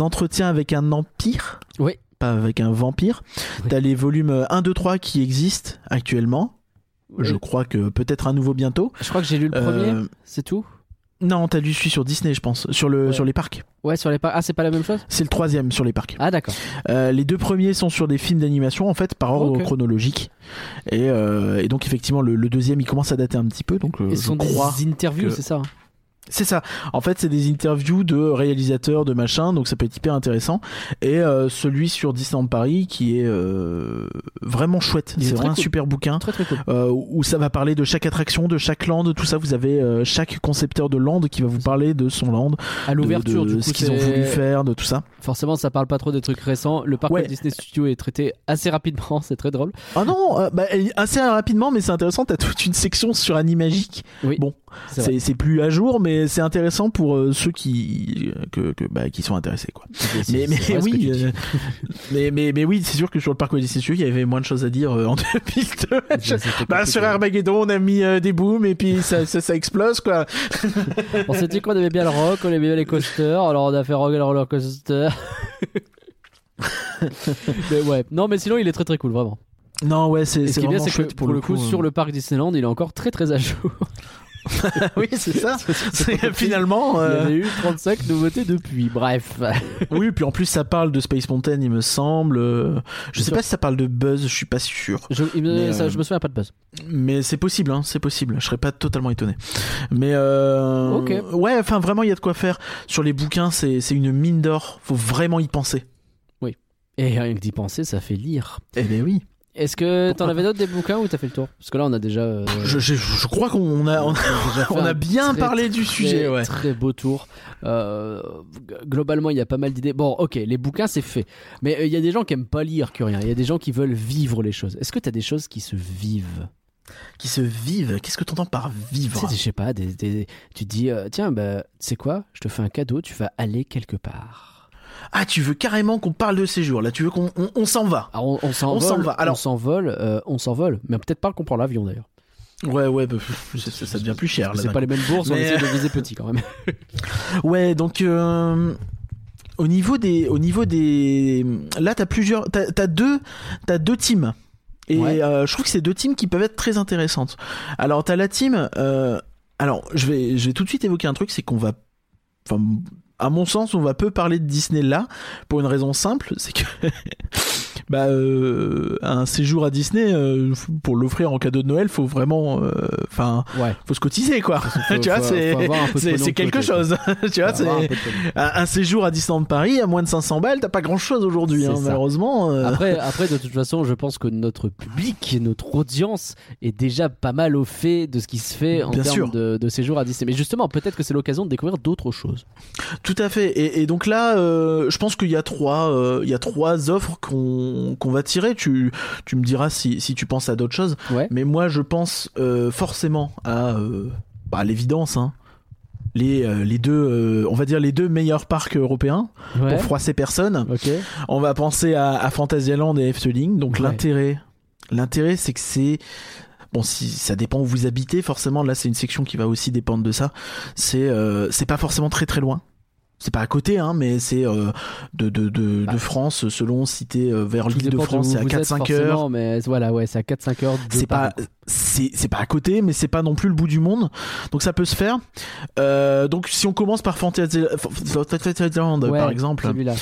entretiens avec un empire. Oui. Pas avec un vampire. Oui. T'as les volumes euh, 1, 2, 3 qui existent actuellement. Je crois que peut-être un nouveau bientôt. Je crois que j'ai lu le premier, Euh, c'est tout? Non, t'as lu celui sur Disney, je pense. Sur, le, Ouais. sur les parcs. Ouais, sur les parcs. Ah, c'est pas la même chose? C'est le troisième sur les parcs. Ah, d'accord. Euh, les deux premiers sont sur des films d'animation en fait par ordre chronologique et, euh, et donc effectivement le, le deuxième il commence à dater un petit peu donc euh, Et ce je sont crois des interviews, que- c'est ça hein? C'est ça. En fait, c'est des interviews de réalisateurs, de machin, donc ça peut être hyper intéressant. Et euh, celui sur Disneyland Paris qui est euh, vraiment chouette. C'est vraiment un super bouquin. Très très cool. euh, où ça va parler de chaque attraction, de chaque land, tout ça. Vous avez euh, chaque concepteur de land qui va vous parler de son land, À de, l'ouverture, de du coup, ce qu'ils ont voulu faire, de tout ça. Forcément, ça parle pas trop des trucs récents. Le parc Ouais. Disney Studio est traité assez rapidement, c'est très drôle. Ah non, euh, bah, assez rapidement, mais c'est intéressant. T'as toute une section sur Animagique. Oui. Bon, C'est plus à jour, mais c'est intéressant pour euh, ceux qui que, que, bah, qui sont intéressés, quoi. Mais, oui, euh, mais, mais, mais oui, c'est sûr que sur le parc Walt Disney Studio, il y avait moins de choses à dire euh, en 2002. C'était Bah, sur Armageddon, on a mis euh, des booms et puis ça, ça, ça explose, quoi. On s'est dit qu'on aimait bien le rock, on aimait bien les coasters, alors on a fait Rock and Roller Coaster. mais ouais, non, mais sinon il est très très cool, vraiment. Non, ouais, c'est Et ce qui est bien, c'est que pour, le coup, euh. sur le parc Disneyland, il est encore très très à jour. oui, c'est ça. C'est finalement. Il y euh, en a eu 35 nouveautés depuis, bref. Oui, puis en plus ça parle de Space Mountain, il me semble. Euh, Je Bien sais sûr. pas si ça parle de Buzz, je suis pas sûr. Je, me, ça, euh, je me souviens pas de buzz. Mais c'est possible, hein, c'est possible. Je serais pas totalement étonné. Mais euh, ouais, enfin vraiment, il y a de quoi faire. Sur les bouquins, c'est c'est une mine d'or. Faut vraiment y penser. Et rien que d'y penser, ça fait lire. Eh ben oui. Est-ce que t'en avais d'autres des bouquins ou t'as fait le tour? Parce que là, on a déjà. euh, Je, je, je crois qu'on a, on a, on bien très, parlé du très, sujet. Ouais. Très beau tour. Euh, globalement, il y a pas mal d'idées. Bon, ok, les bouquins, c'est fait. Mais euh, il y a des gens qui aiment pas lire que rien. Il y a des gens qui veulent vivre les choses. Est-ce que t'as des choses qui se vivent? Qui se vivent? Qu'est-ce que t'entends par Tu vivre sais, je sais pas, des, des- tu te dis, euh, tiens, bah, tu sais quoi? Je te fais un cadeau, tu vas aller quelque part. Ah, tu veux carrément qu'on parle de séjour Là, tu veux qu'on on, on s'en va Alors, on, on s'envole. s'en va. Alors- on s'envole. euh, on s'envole. Mais peut-être pas qu'on prend l'avion d'ailleurs. Ouais, ouais, bah, ça, devient plus cher. Là, C'est pas les mêmes bourses, on essaie de viser petit quand même. Ouais, donc euh, au niveau des, au niveau des, là t'as plusieurs, t'as as deux, t'as deux teams. Et Ouais. euh, je trouve que c'est deux teams qui peuvent être très intéressantes. Alors t'as la team, euh, alors je vais, je vais tout de suite évoquer un truc, c'est qu'on va, enfin, à mon sens, on va peu parler de Disney là pour une raison simple, c'est que. Bah, euh, un séjour à Disney euh, pour l'offrir en cadeau de Noël, faut vraiment, euh, enfin, Ouais. faut se cotiser quoi. Faut- tu vois, c'est quelque côté, chose. tu vois, c'est un séjour à Disneyland Paris à moins de 500 balles, t'as pas grand chose aujourd'hui, hein, malheureusement. Après, après, de toute façon, je pense que notre public, notre audience est déjà pas mal au fait de ce qui se fait en Bien termes sûr. de, de séjour à Disney. Mais justement, peut-être que c'est l'occasion de découvrir d'autres choses. Tout à fait. Et, et donc là, je pense qu'il y a trois, il y a trois offres qu'on qu'on va tirer. Tu, tu me diras si, si tu penses à d'autres choses. Ouais. Mais moi, je pense euh, forcément à, euh, bah, à l'évidence. Hein. Les, euh, les deux, euh, on va dire les deux meilleurs parcs européens Ouais. pour froisser personne. On va penser à, à Fantasyland et Efteling. Donc Ouais. l'intérêt, l'intérêt, c'est que c'est bon, si ça dépend où vous habitez, forcément. Là, c'est une section qui va aussi dépendre de ça. C'est euh, c'est pas forcément très très loin. C'est pas à côté, hein, mais c'est euh, de, de, de, Bah. de France, selon si t'es euh, vers l'île de France, c'est à vous êtes 4-5 forcément, heures. Mais voilà, ouais, c'est à 4-5 heures C'est pas, c'est, pas à côté, mais c'est pas non plus le bout du monde. Donc ça peut se faire. Euh, donc si on commence par Fantasy- Fantasyland, Ouais, par exemple. Celui-là.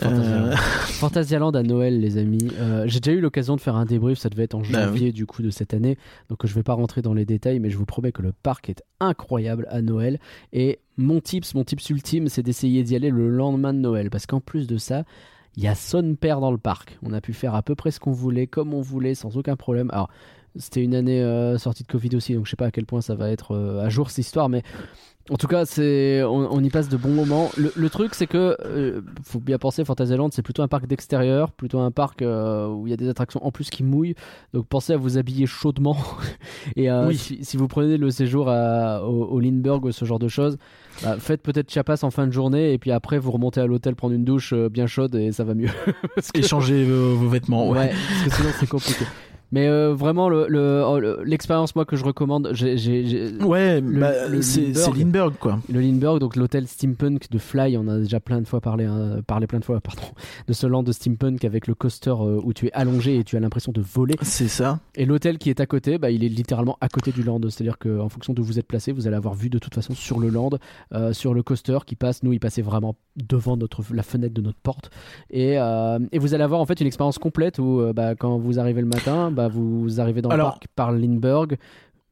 Fantasyland. Fantasyland à Noël, les amis. J'ai déjà eu l'occasion de faire un débrief, ça devait être en Bah janvier du coup de cette année. Donc je vais pas rentrer dans les détails, mais je vous promets que le parc est incroyable à Noël. Et mon tips, mon tips ultime, c'est d'essayer d'y aller le lendemain de Noël. Parce qu'en plus de ça, il y a son père dans le parc. On a pu faire à peu près ce qu'on voulait, comme on voulait, sans aucun problème. Alors, c'était une année euh, sortie de Covid aussi, donc je sais pas à quel point ça va être euh, à jour cette histoire, mais en tout cas, c'est on, on y passe de bons moments. Le, le truc, c'est que euh, faut bien penser, Fantasyland, c'est plutôt un parc d'extérieur, plutôt un parc où il y a des attractions en plus qui mouillent. Donc pensez à vous habiller chaudement. Et Oui. si, si vous prenez le séjour à, au, au Lindbergh ou ce genre de choses, bah, faites peut-être Chiapas en fin de journée et puis après vous remontez à l'hôtel prendre une douche euh, bien chaude et ça va mieux. Que- échanger vos, vos vêtements. Ouais. Ouais, parce que sinon c'est compliqué. Mais euh, vraiment, le- le- l'expérience, moi, que je recommande, j'ai- Ouais, bah, c'est Lindbergh. Quoi. le Lindbergh, donc l'hôtel steampunk de Fly, on a déjà plein de fois parlé, hein, parlé plein de fois, pardon, de ce land de steampunk avec le coaster euh, où tu es allongé et tu as l'impression de voler. C'est ça. Et l'hôtel qui est à côté, bah, il est littéralement à côté du land, c'est-à-dire qu'en fonction d'où vous êtes placé, vous allez avoir vu de toute façon sur le land, euh, sur le coaster qui passe. Nous, il passait vraiment devant notre, la fenêtre de notre porte. Et, et vous allez avoir en fait une expérience complète où bah, quand vous arrivez le matin, bah, vous arrivez dans Alors- le parc par Lindbergh.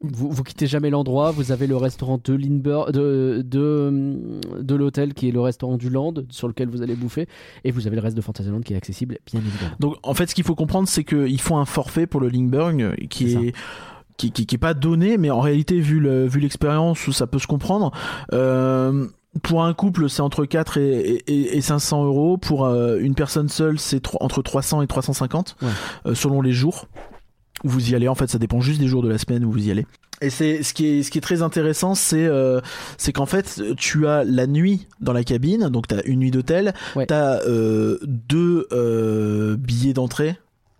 vous, vous quittez jamais l'endroit. Vous avez le restaurant de Lindbergh, de, de, de l'hôtel qui est le restaurant du Land sur lequel vous allez bouffer. Et vous avez le reste de Fantasyland qui est accessible, bien évidemment. Donc en fait, ce qu'il faut comprendre, c'est qu'ils font un forfait pour le Lingberg euh, qui est qui, qui, qui est pas donné, mais en réalité, vu le, vu l'expérience, ça peut se comprendre. Euh, pour un couple, c'est entre 4 et, et, et 500 euros. Pour euh, une personne seule, c'est entre 300 et 350, Ouais. euh, selon les jours où vous y allez. En fait, ça dépend juste des jours de la semaine où vous y allez. Et c'est ce qui est ce qui est très intéressant, c'est euh, c'est qu'en fait, tu as la nuit dans la cabine, donc tu as une nuit d'hôtel, Ouais. tu as deux euh, billets d'entrée.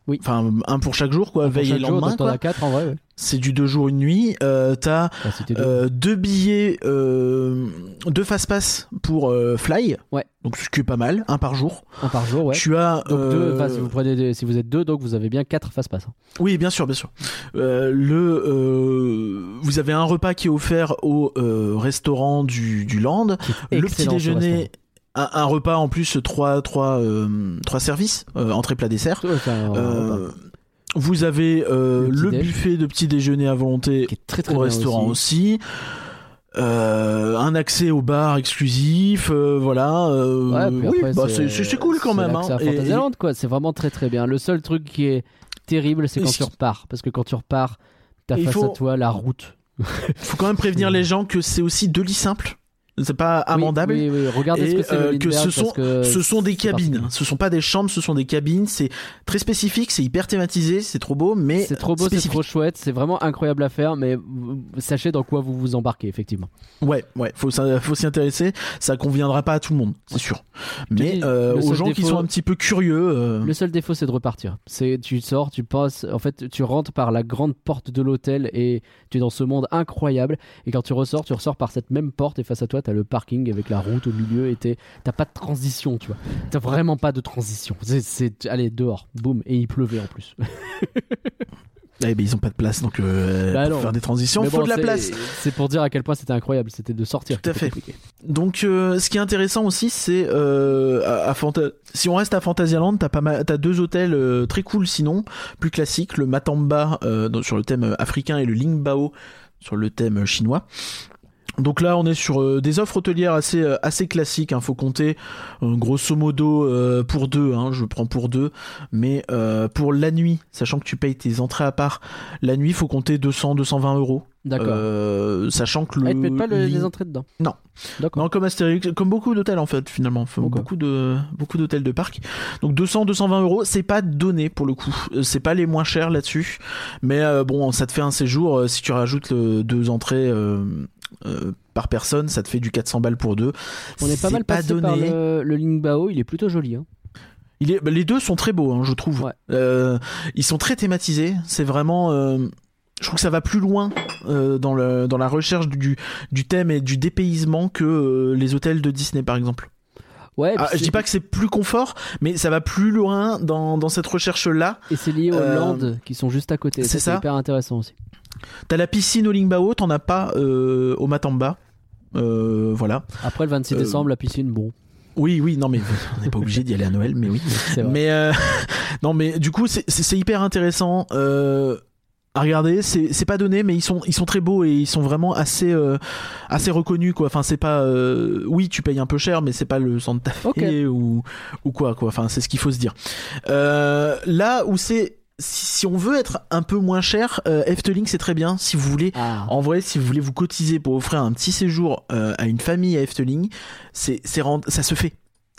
Oui. Enfin, un pour chaque jour, quoi, Pour veille et jour, lendemain, t'en quoi. as quatre en vrai. Ouais. C'est du deux jours, une nuit. Euh, t'as deux. euh, deux billets, euh, deux fast-pass pour euh, Fly. Ouais. Donc ce qui est pas mal, un par jour. Un par jour, ouais. Tu as. Donc deux, enfin, si vous prenez des- si vous êtes deux, donc vous avez bien quatre fast pass. hein. Oui, bien sûr, bien sûr. Le, vous avez un repas qui est offert au restaurant du, du Land. Le petit déjeuner. Un, un repas en plus, trois, trois, euh, trois services, euh, entrée, plat, dessert. Ouais, c'est Euh, vous avez Le buffet de petit déjeuner à volonté qui est très très au restaurant aussi. aussi. Euh, un accès au bar exclusif, euh, voilà. euh, Ouais, oui, bah, c'est c'est- c'est cool quand c'est même. l'accès hein. à Et- Fantasyland, quoi. C'est vraiment très très bien. Le seul truc qui est terrible, c'est quand tu repars. Parce que quand tu repars, t'as face à faut- toi la route. Il faut quand même prévenir les gens que c'est aussi deux lits simples. C'est pas amendable. Oui, oui, oui. Regardez Et, ce que euh, que ce sont, que ce sont des cabines. particulier. Ce sont pas des chambres, ce sont des cabines. C'est très spécifique, c'est hyper thématisé, c'est trop beau, mais C'est trop beau, c'est trop chouette, c'est vraiment incroyable à faire, mais sachez dans quoi vous vous embarquez, effectivement. Ouais, ouais, faut, faut s'y intéresser. Ça conviendra pas à tout le monde, c'est sûr. Mais euh, aux gens qui sont un petit peu curieux, euh, Le seul défaut, c'est de repartir. C'est tu sors, tu passes, en fait, tu rentres par la grande porte de l'hôtel et tu es dans ce monde incroyable. Et quand tu ressors, tu ressors par cette même porte et face à toi, t'as le parking avec la route au milieu et t'as pas de transition, tu vois. T'as vraiment pas de transition. C'est, allez dehors, boum, et il pleuvait en plus. eh ben, ils ont pas de place, donc euh, Bah pour faire des transitions, Mais faut de la place. C'est pour dire à quel point c'était incroyable. C'était de sortir. Tout à fait. compliqué. Donc, euh, ce qui est intéressant aussi, c'est euh, à, à Fanta- si on reste à Fantasyland, t'as pas mal, t'as deux hôtels euh, très cool, sinon plus classiques, le Matamba dans- sur le thème africain et le Lingbao sur le thème chinois. Donc là, on est sur euh, des offres hôtelières assez euh, assez classiques. Hein, faut compter euh, grosso modo euh, pour deux. Hein, je prends pour deux, mais euh, pour la nuit, sachant que tu payes tes entrées à part, la nuit, faut compter 200 220 euros. D'accord. Euh, sachant que le Ah, ils mettent pas le- les entrées dedans. Non. D'accord. non, comme Astérix, comme beaucoup d'hôtels en fait, finalement, Enfin, beaucoup de beaucoup d'hôtels de parc. Donc 200, 220 euros, c'est pas donné pour le coup. C'est pas les moins chers là-dessus, mais euh, bon, ça te fait un séjour. euh, si tu rajoutes le, deux entrées euh, par personne, ça te fait du 400 balles pour deux. On est pas mal passé donné. par le, le Lingbao. Il est plutôt joli. Hein. Il est, bah, les deux sont très beaux, hein, je trouve. Ouais. Euh, ils sont très thématisés. C'est vraiment. euh, je trouve que ça va plus loin dans, le, dans la recherche du, du thème et du dépaysement que les hôtels de Disney, par exemple. Ouais. Ah, je dis c'est- pas que c'est plus confort, mais ça va plus loin dans, dans cette recherche-là. Et c'est lié aux Euh, Landes qui sont juste à côté. c'est c'est ça. hyper intéressant aussi. T'as la piscine au Lingbao, t'en as pas euh, au Matamba. Euh, voilà. Après le 26 Euh, décembre, la piscine, bon, Oui, oui, non, mais on n'est pas obligé d'y aller à Noël, mais oui. c'est vrai. Mais euh, non, mais du coup, c'est- c'est c'est hyper intéressant. Euh, à regarder, c'est pas donné, mais ils sont ils sont très beaux et ils sont vraiment assez euh, assez reconnus quoi. Enfin, c'est pas euh, oui, tu payes un peu cher, mais c'est pas le Santa Fe Ok. ou ou quoi quoi. Enfin, c'est ce qu'il faut se dire. Euh, là où c'est si, on veut être un peu moins cher, euh, Efteling c'est très bien. Si vous voulez Ah, en vrai, si vous voulez vous cotiser pour offrir un petit séjour euh, à une famille à Efteling, c'est, ça se fait.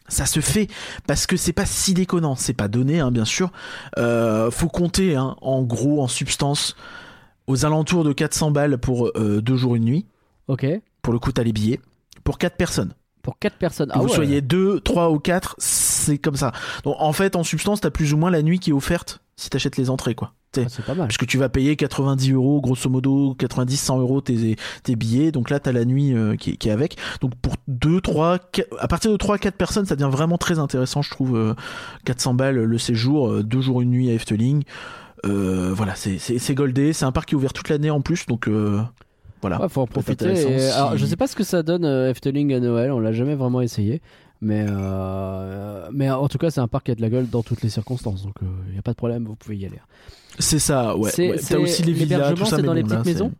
Ça se fait parce que c'est pas si déconnant, c'est pas donné, hein, bien sûr. Euh, faut compter, hein, en gros, en substance, aux alentours de 400 balles pour euh, deux jours une nuit. ok. Pour le coup, t'as les billets pour quatre personnes. Pour 4 personnes. Que Ah vous ouais. soyez deux, trois ou quatre, c'est comme ça. Donc en fait, en substance, t'as plus ou moins la nuit qui est offerte si t'achètes les entrées, quoi. Ah, c'est pas mal. Parce que tu vas payer 90 euros, grosso modo, 90, 100 euros tes, tes billets. Donc là, t'as la nuit euh, qui, est- qui est avec. Donc pour 2, 3, à partir de 3, 4 personnes, ça devient vraiment très intéressant, je trouve. euh, 400 balles le séjour, euh, deux jours, une nuit à Efteling. Euh, voilà, c'est goldé. C'est un parc qui est ouvert toute l'année en plus. Donc euh, voilà. Ouais, faut en profiter. et- si- Alors, je sais pas ce que ça donne euh, Efteling à Noël, on l'a jamais vraiment essayé. Mais, euh, mais en tout cas, c'est un parc qui a de la gueule dans toutes les circonstances. Donc, il n'y a pas de problème, vous pouvez y aller. C'est ça, ouais. C'est- ouais. T'as aussi les villas, tout ça. mais dans les là, petites maisons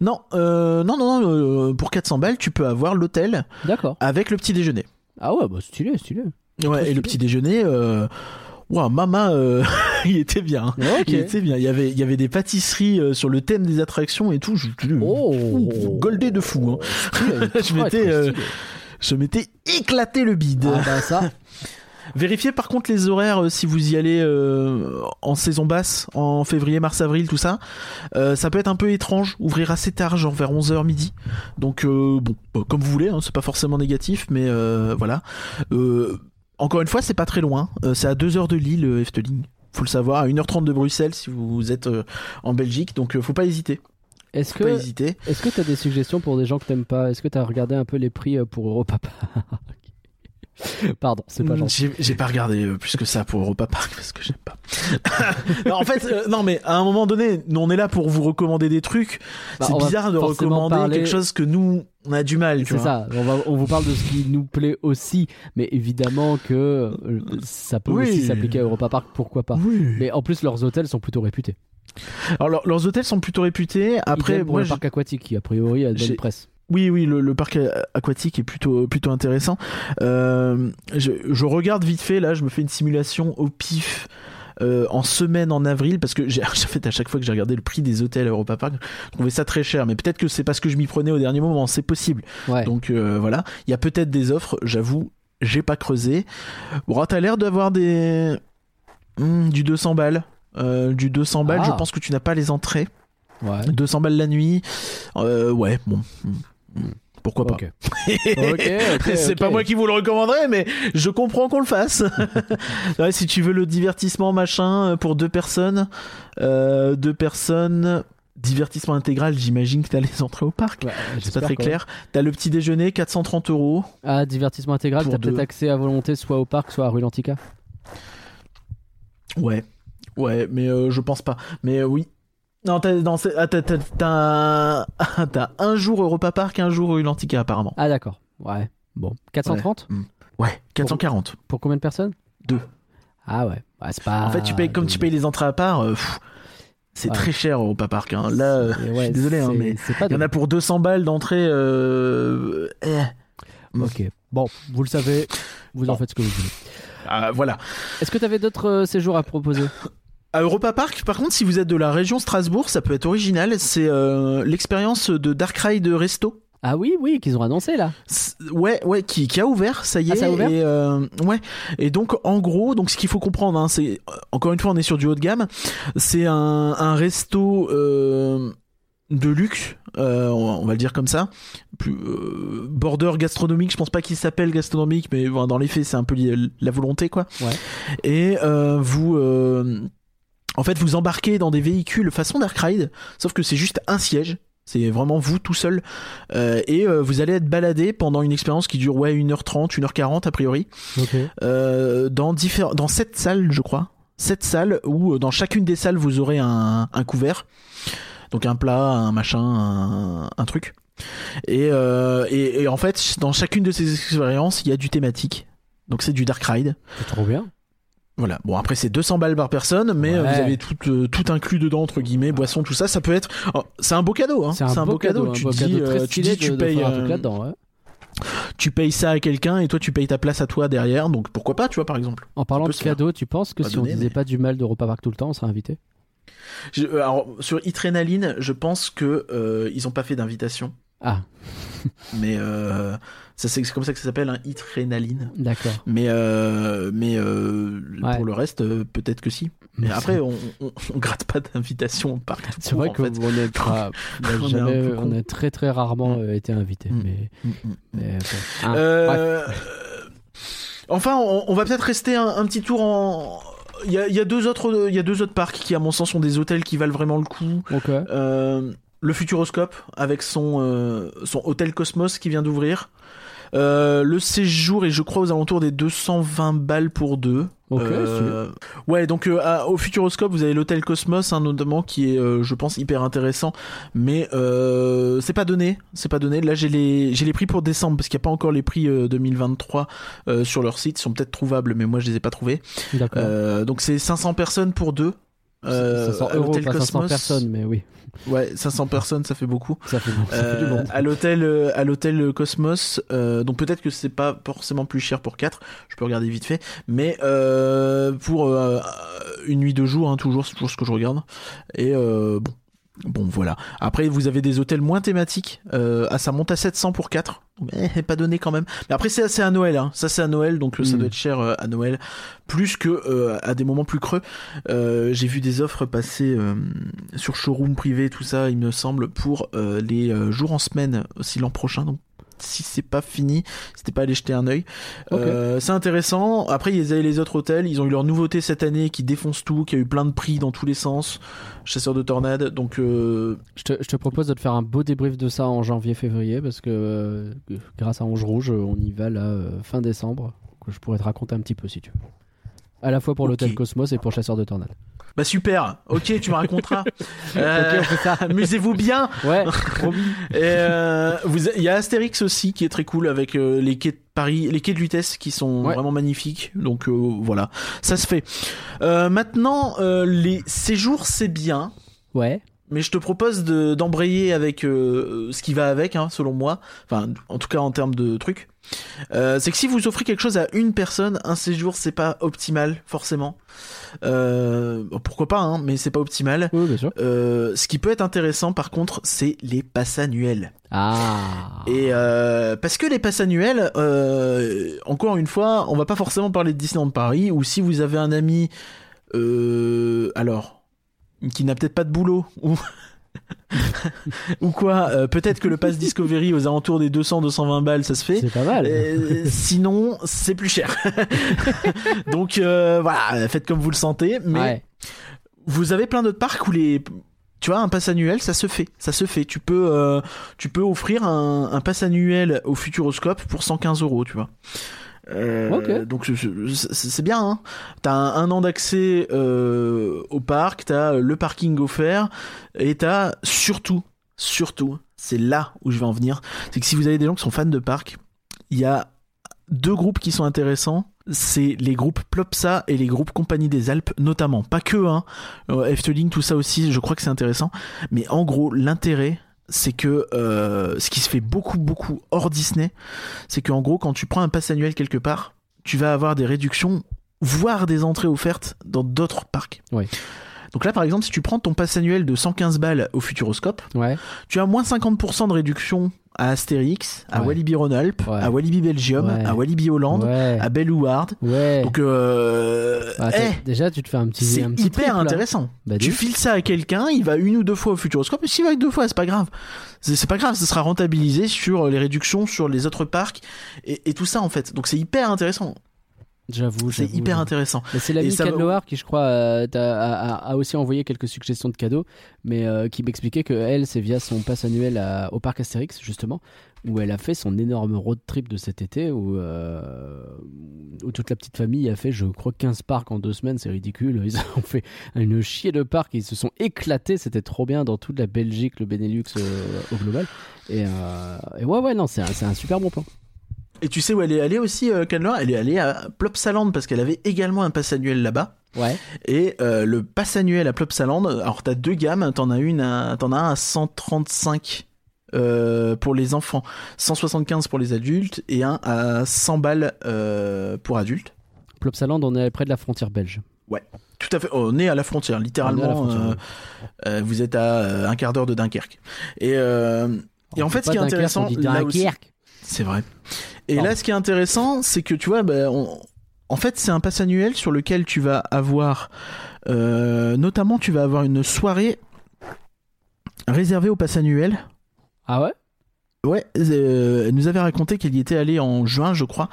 Non, euh, non, non, non, euh, pour 400 balles, tu peux avoir l'hôtel D'accord. avec le petit déjeuner. Ah ouais, bah stylé, stylé. Ouais, et stylé. le petit déjeuner, euh... Ouah, Mama, euh, il était bien. Il était bien. Il y avait, il y avait des pâtisseries euh, sur le thème des attractions et tout. Je, je- Oh. Goldé de fou. hein. Stylé, Je m'étais, euh, Je m'étais éclaté le bide. Ah bah ça. Vérifiez par contre les horaires euh, si vous y allez euh, en saison basse, en février, mars, avril, tout ça. Euh, ça peut être un peu étrange, ouvrir assez tard, genre vers 11h midi. Donc bon, bah, comme vous voulez, hein, c'est pas forcément négatif, mais voilà. Encore une fois, c'est pas très loin. C'est à 2 heures de Lille, Efteling. Faut le savoir, à 1h30 de Bruxelles si vous êtes en Belgique. Donc faut pas hésiter. Est-ce que est-ce que t'as des suggestions pour des gens que t'aimes pas? Est-ce que t'as regardé un peu les prix euh, pour Europa Park? Pardon, c'est pas Hmm, gentil. J'ai pas regardé euh, plus que ça pour Europa Park parce que j'aime pas. non, en fait, euh, non, mais à un moment donné, nous on est là pour vous recommander des trucs. Bah, c'est bizarre de recommander parler- quelque chose que nous on a du mal. C'est ça, on, va, on vous parle de ce qui nous plaît aussi, mais évidemment que ça peut Oui. aussi s'appliquer à Europa Park, pourquoi pas. Oui. Mais en plus, leurs hôtels sont plutôt réputés. Alors leur- leurs hôtels sont plutôt réputés. Après, Idem pour moi, le parc aquatique qui, a priori, a de bonne presse. oui, oui, le, le parc aquatique est plutôt plutôt intéressant. Euh, je, je regarde vite fait là, je me fais une simulation au pif. euh, en semaine en avril parce que j'ai fait à chaque fois que j'ai regardé le prix des hôtels à Europa Park je trouvais ça très cher mais peut-être que c'est parce que je m'y prenais au dernier moment c'est possible Ouais. Donc euh, voilà, il y a peut-être des offres, j'avoue, j'ai pas creusé. Bon, t'as l'air d'avoir des Hmm, du 200 balles. Euh, du 200 balles, Ah. je pense que tu n'as pas les entrées. ouais. 200 balles la nuit. Euh, ouais, bon. Hmm. Pourquoi pas C'est pas moi qui vous le recommanderais, mais je comprends qu'on le fasse. Ouais, si tu veux le divertissement machin euh, pour deux personnes, euh, deux personnes, divertissement intégral, j'imagine que t'as les entrées au parc. Ouais, C'est pas très quand clair. T'as le petit déjeuner, 430 euros. Ah, divertissement intégral, t'as peut-être accès à volonté soit au parc, soit à rue Lantica. Ouais, ouais, mais euh, je pense pas. Mais euh, oui. Non, t'as, non, c'est- ah, t'as, t'as- t'as un- t'as un jour Europa Park, un jour Ulantica apparemment. Ah, d'accord. Ouais. Bon. 430 Ouais, 440. Pour combien de personnes? Deux. Ah ouais. Ouais, c'est pas. en fait, tu payes comme tu payes les entrées à part. euh, pff, c'est Ouais. très cher Europa Park. Hein. Là, euh, Et je ouais, suis désolé, hein, c'est- mais c'est pas il y en a pour 200 balles d'entrée. Euh... eh. Ok. Bon, vous le savez, vous en Bon. faites ce que vous voulez. Ah, voilà. Est-ce que tu avais d'autres euh, séjours à proposer? À Europa Park, par contre, si vous êtes de la région Strasbourg, ça peut être original. C'est euh, l'expérience de Dark Ride Resto. Ah oui, oui, qu'ils ont annoncé là. Ouais, ouais, qui, qui a ouvert, ça y est. Ah, ça a ouvert et, euh, ouais. Et donc, en gros, donc ce qu'il faut comprendre, hein, c'est euh, encore une fois, on est sur du haut de gamme. C'est un, un resto euh, de luxe, euh, on, va le dire comme ça. Plus, euh, border gastronomique, je pense pas qu'il s'appelle gastronomique, mais bon, dans les faits, c'est un peu la volonté, quoi. Ouais. Et euh, vous. En fait, vous embarquez dans des véhicules façon Dark Ride, sauf que c'est juste un siège. C'est vraiment vous tout seul. Euh, et euh, vous allez être baladé pendant une expérience qui dure ouais 1h30, 1h40 a priori, euh, dans, différents dans sept salles, je crois. Sept salles où dans chacune des salles vous aurez un, un couvert. Donc un plat, un machin, un, un truc. Et, euh, et, et en fait, dans chacune de ces expériences, il y a du thématique. Donc c'est du Dark Ride. C'est trop bien. Voilà. Bon après c'est 200 balles par personne, mais euh, Ouais. vous avez tout, euh, tout inclus dedans entre guillemets, boisson, tout ça. Ça peut être. oh, c'est un beau cadeau. Hein. C'est un, beau cadeau, Tu beau dis, cadeau tu dis, tu de, de payes, ouais. tu payes ça à quelqu'un et toi tu payes ta place à toi derrière. Donc pourquoi pas, tu vois par exemple. En parlant de faire. cadeaux, tu penses que Pas si on disait mais- pas du mal d'Europa Park tout le temps, on serait invité? Je- euh, alors sur Itrénaline, je pense que euh, ils ont pas fait d'invitation, Ah, mais euh, c'est comme ça que ça s'appelle un Itrénaline. d'accord. Mais euh, mais euh, Ouais. pour le reste, euh, peut-être que si. Mais après, on, on, on gratte pas d'invitation au parc. tout C'est vrai qu'on est, on est on a très très rarement Mm. été invité. Mais, mais, Enfin, on, va peut-être rester un, un petit tour en. Il y a, il y a deux autres, il y a deux autres parcs qui, à mon sens, sont des hôtels qui valent vraiment le coup. Ok. Euh, le Futuroscope avec son euh, son hôtel Cosmos qui vient d'ouvrir. Euh, le séjour est, je crois, aux alentours des 220 balles pour deux. Ok, Euh, ouais, donc euh, à- au Futuroscope, vous avez l'hôtel Cosmos, hein, notamment, qui est, euh, je pense, hyper intéressant. Mais c'est pas donné, c'est pas donné. Là, j'ai les j'ai les prix pour décembre parce qu'il n'y a pas encore les prix euh, 2023 euh, sur leur site. Ils sont peut-être trouvables, mais moi, je les ai pas trouvés. D'accord. Donc c'est 500 personnes pour deux. Euh, 500 à euros, l'hôtel pas 500 Cosmos. personnes, mais oui, Ouais, 500 personnes, ça fait beaucoup. ça fait, du Euh, à l'hôtel euh, à l'hôtel Cosmos euh, donc peut-être que c'est pas forcément plus cher pour 4 je peux regarder vite fait mais euh, pour euh, une nuit de jour hein, toujours c'est toujours ce que je regarde et euh, bon Bon voilà. Après vous avez des hôtels moins thématiques. Euh, ah ça monte à 700 pour 4. Mais pas donné quand même. Mais après c'est c'est à Noël. Hein. Ça c'est à Noël donc euh, ça Mm. doit être cher euh, à Noël. Plus que euh, à des moments plus creux. Euh, J'ai vu des offres passer euh, sur showroom privé tout ça il me semble pour euh, les euh, jours en semaine aussi l'an prochain. Donc si c'est pas fini, n'hésitez pas aller jeter un œil. Euh, c'est intéressant. Après, ils avaient les autres hôtels. Ils ont eu leur nouveauté cette année qui défonce tout, qui a eu plein de prix dans tous les sens. Chasseur de tornades. Donc, euh, Je te, je te propose de te faire un beau débrief de ça en janvier-février parce que euh, grâce à Ange Rouge, on y va là fin décembre. Que je pourrais te raconter un petit peu si tu veux. À la fois pour l'hôtel Cosmos et pour Chasseur de Tornades. bah super. Ok, tu me raconteras. Ça. Amusez-vous bien. Ouais, promis. Et euh, vous, il y a Astérix aussi qui est très cool avec euh, les quais de Paris, les quais de Lutèce qui sont Ouais. vraiment magnifiques. Donc euh, voilà, ça se fait. Euh, maintenant, euh, les séjours c'est bien. Ouais. Mais je te propose de- d'embrayer avec euh, ce qui va avec, hein, selon moi. Enfin, en tout cas en termes de trucs. Euh, c'est que si vous offrez quelque chose à une personne, un séjour, c'est pas optimal, forcément. Euh, pourquoi pas, hein, mais c'est pas optimal. Oui, bien sûr. Euh, ce qui peut être intéressant, par contre, c'est les passes annuelles. Ah. Et parce que les passes annuelles, encore une fois, on va pas forcément parler de Disneyland Paris, ou si vous avez un ami, alors, qui n'a peut-être pas de boulot, ou, ou quoi, euh, peut-être que le pass Discovery aux alentours des 200-220 balles, ça se fait. C'est pas mal. Euh, sinon, c'est plus cher. Donc euh, voilà, faites comme vous le sentez, mais Ouais. vous avez plein d'autres parcs où les tu vois un pass annuel ça se fait ça se fait tu peux tu peux offrir un, un pass annuel au Futuroscope pour 115 euros tu vois Euh, Ok. donc c'est- bien hein. t'as un, un an d'accès euh, au parc t'as le parking offert et t'as surtout surtout c'est là où je vais en venir c'est que si vous avez des gens qui sont fans de parc il y a deux groupes qui sont intéressants c'est les groupes Plopsa et les groupes Compagnie des Alpes notamment pas que hein euh, Efteling tout ça aussi je crois que c'est intéressant mais en gros l'intérêt c'est que euh, ce qui se fait beaucoup beaucoup hors Disney c'est qu'en gros quand tu prends un pass annuel quelque part tu vas avoir des réductions voire des entrées offertes dans d'autres parcs. Donc là par exemple si tu prends ton pass annuel de 115 balles au Futuroscope Ouais. tu as moins 50% de réduction à Astérix, à Ouais. Walibi Rhône-Alpes, Ouais. à Walibi Belgium, Ouais. à Walibi Hollande, à Bellouard. Ouais. Donc, euh, Ah, eh, déjà, tu te fais un petit, c'est hyper trip, intéressant. Bah, tu files ça à quelqu'un, il va une ou deux fois au Futuroscope, et s'il va deux fois, c'est pas grave. C'est c'est pas grave, ça sera rentabilisé sur les réductions sur les autres parcs et, et tout ça en fait. Donc c'est hyper intéressant. J'avoue, C'est hyper intéressant. C'est l'ami Et ça va- Ken Loar qui, je crois, euh, a, a- a aussi envoyé quelques suggestions de cadeaux, mais euh, qui m'expliquait que elle, c'est via son pass annuel à- au parc Astérix, justement, où elle a fait son énorme road trip de cet été, où, euh, où toute la petite famille a fait, je crois, 15 parcs en deux semaines, c'est ridicule. Ils ont fait une chier de parcs, ils se sont éclatés, c'était trop bien dans toute la Belgique, le Benelux euh, au global. Et, et ouais, ouais, non, c'est un, c'est un super bon plan. Et tu sais où elle est allée aussi, euh, Elle est allée à Plopsaland parce qu'elle avait également un pass annuel là-bas. Ouais, Et euh, le pass annuel à Plopsaland, alors t'as deux gammes, t'en as une, à, t'en as un à 135 euh, pour les enfants, 175 pour les adultes et un à 100 balles euh, pour adultes. Plopsaland, on est près de la frontière belge. Tout à fait, on est à la frontière, littéralement. la frontière, euh, ouais. euh, vous êtes à euh, un quart d'heure de Dunkerque. Et, euh, et en fait, ce qui est intéressant, là aussi, c'est vrai. Et Pardon. là, ce qui est intéressant, c'est que tu vois, bah, on- en fait, c'est un pass annuel sur lequel tu vas avoir, euh, notamment, tu vas avoir une soirée réservée au pass annuel. Ah ouais? Ouais, euh, elle nous avait raconté qu'elle y était allée en juin, je crois,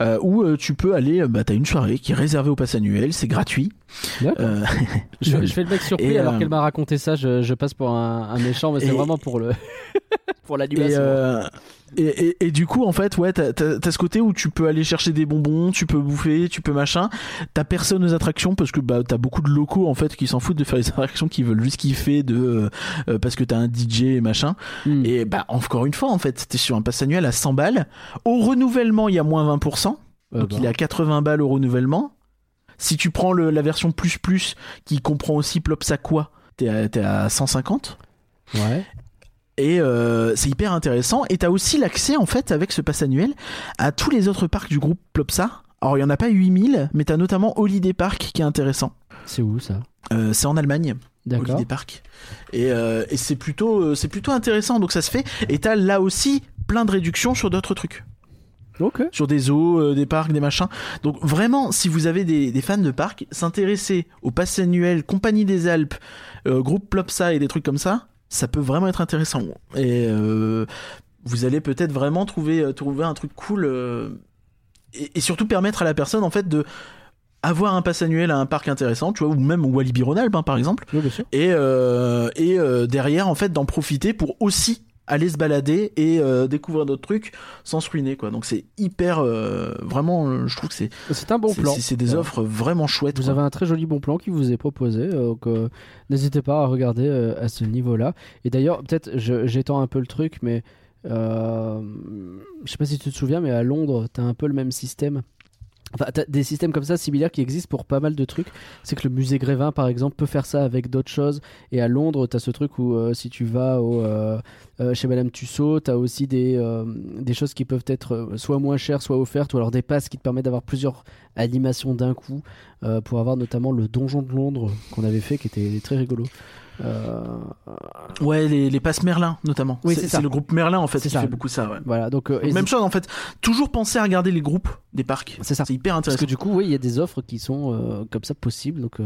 euh, où euh, tu peux aller, bah, t'as une soirée qui est réservée au pass annuel, c'est gratuit. Je, je fais le mec surpris Et, alors qu'elle m'a raconté ça. Je, je passe pour un, un méchant, mais c'est vraiment pour le pour euh, et, et- et du coup, en fait, ouais, t'as ce côté où tu peux aller chercher des bonbons, tu peux bouffer, tu peux machin. T'as personne aux attractions parce que bah t'as beaucoup de locaux en fait qui s'en foutent de faire les attractions, qui veulent juste kiffer de euh, euh, parce que t'as un DJ et machin. Hmm. Et bah encore une fois, en fait, t'es sur un pass annuel à 100 balles. Au renouvellement, il y a moins 20%, Euh, donc bah, il est à 80 balles au renouvellement. Si tu prends le- la version plus plus qui comprend aussi Plopsaqua, t'es à, t'es à 150. Ouais. Et euh, c'est hyper intéressant. Et t'as aussi l'accès, en fait, avec ce pass annuel, à tous les autres parcs du groupe Plopsa. Alors, il y en a pas 8000, mais t'as notamment Holiday Park qui est intéressant. C'est où ça? Euh, c'est en Allemagne, D'accord. Holiday Park. Et, euh, et c'est plutôt, c'est plutôt intéressant, donc ça se fait. Et t'as là aussi plein de réductions sur d'autres trucs. Ok. Sur des zoos, euh, des parcs, des machins. Donc vraiment, si vous avez des, des fans de parcs, s'intéresser au pass annuel, Compagnie des Alpes, euh, groupe Plopsa et des trucs comme ça, ça peut vraiment être intéressant. Et euh, vous allez peut-être vraiment trouver, euh, trouver un truc cool euh, et, et surtout permettre à la personne en fait de avoir un pass annuel à un parc intéressant, tu vois, ou même Walibi Rhône-Alpes hein, par exemple, Oui, bien sûr. et, euh, et derrière en fait d'en profiter pour aussi aller se balader et euh, découvrir d'autres trucs sans se ruiner quoi. Donc c'est hyper euh, vraiment euh, je trouve que c'est C'est un bon plan. c'est- c'est des Ouais. offres vraiment chouettes. Vous quoi. avez un très joli bon plan qui vous est proposé, donc n'hésitez pas à regarder à ce niveau-là. Et d'ailleurs, peut-être j'étends un peu le truc, mais je sais pas si tu te souviens, mais à Londres, t'as un peu le même système. Enfin, t'as des systèmes comme ça similaires qui existent pour pas mal de trucs. C'est que le musée Grévin, par exemple, peut faire ça avec d'autres choses. Et à Londres, t'as ce truc où euh, si tu vas au, euh, euh, chez Madame Tussaud, t'as aussi des, des choses qui peuvent être soit moins chères, soit offertes, ou alors des passes qui te permettent d'avoir plusieurs animations d'un coup pour avoir notamment le donjon de Londres qu'on avait fait qui était très rigolo. Euh, Ouais, les, les passes Merlin notamment. Oui, c'est le groupe Merlin en fait qui ça. fait beaucoup ça. Ouais. voilà, donc, euh, Donc, même chose en fait. Toujours penser à regarder les groupes des parcs. C'est ça. C'est hyper Parce intéressant. que du coup, oui, il y a des offres qui sont euh, comme ça possibles, donc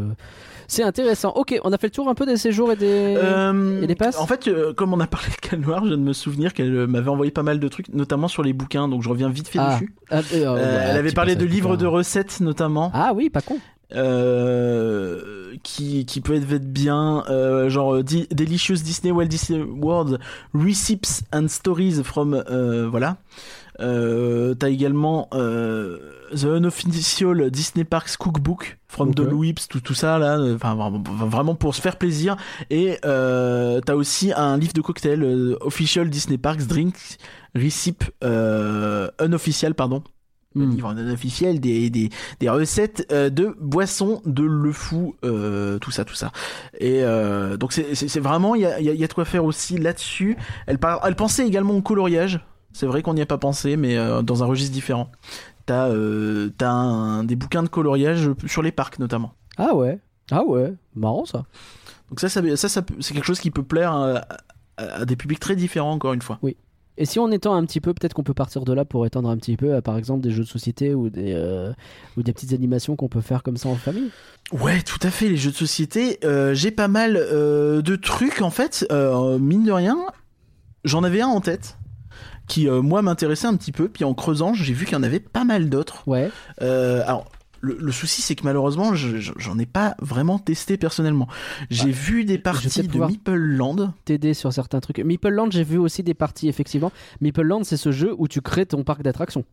c'est intéressant. Ok, on a fait le tour un peu des séjours et des. Et les passes En fait, comme on a parlé de Canoir, je viens de me souvenir qu'elle m'avait envoyé pas mal de trucs, notamment sur les bouquins, donc je reviens vite fait Ah, dessus. Ah, elle un avait parlé de livres de recettes notamment, Ah oui, pas con. Euh, qui, qui peut être bien, euh, genre euh, Delicious Disney Walt Disney World Receipts and Stories from, euh, voilà. T'as également The Unofficial Disney Parks Cookbook from Ok. Doll Whips, tout, tout ça là, enfin vraiment, pour se faire plaisir. Et t'as aussi un livre de cocktail Official Disney Parks Drink Recipe euh, Unofficial, pardon le Hmm. livre non officiel des, des, des recettes euh, de boissons de le fou euh, tout ça tout ça et euh, donc c'est vraiment il y a, y a- y a de quoi faire aussi là-dessus elle, par- elle pensait également au coloriage c'est vrai qu'on n'y a pas pensé mais dans un registre différent t'as des bouquins de coloriage sur les parcs notamment Ah ouais. Ah ouais. Marrant ça. donc ça ça, ça, c'est quelque chose qui peut plaire à, des publics très différents encore une fois Et si on étend un petit peu, peut-être qu'on peut partir de là pour étendre un petit peu à par exemple des jeux de société ou des, euh, ou des petites animations qu'on peut faire comme ça en famille. Ouais, tout à fait, les jeux de société. Euh, j'ai pas mal euh, de trucs, en fait, mine de rien. J'en avais un en tête qui, moi, m'intéressait un petit peu. Puis en creusant, j'ai vu qu'il y en avait pas mal d'autres. Ouais. Alors, le, le souci, c'est que malheureusement, je- je- j'en ai pas vraiment testé personnellement. J'ai vu des parties de Meeple Land. T'aider sur certains trucs. Meeple Land, j'ai vu aussi des parties effectivement. Meeple Land, c'est ce jeu où tu crées ton parc d'attractions.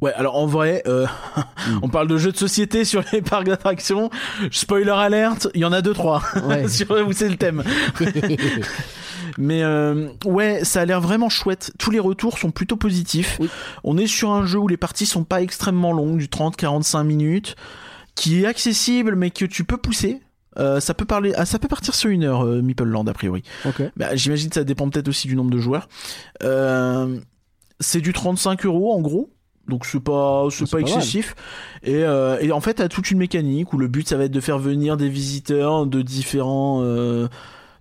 Ouais, alors en vrai, euh, on parle de jeux de société sur les parcs d'attractions. Spoiler alerte, il y en a deux trois. Ouais. sur où c'est le thème. Mais euh, ouais, ça a l'air vraiment chouette. Tous les retours sont plutôt positifs. Oui. On est sur un jeu où les parties sont pas extrêmement longues, du 30-45 minutes, qui est accessible mais que tu peux pousser. Euh, ça peut parler, ah, ça peut partir sur une heure, euh, Meeple Land a priori. ok. Bah, J'imagine que ça dépend peut-être aussi du nombre de joueurs. Euh, c'est du 35 euros en gros. Donc c'est pas c'est c'est pas mal. excessif. Et, euh, et en fait t'as toute une mécanique où le but ça va être de faire venir des visiteurs de différents euh,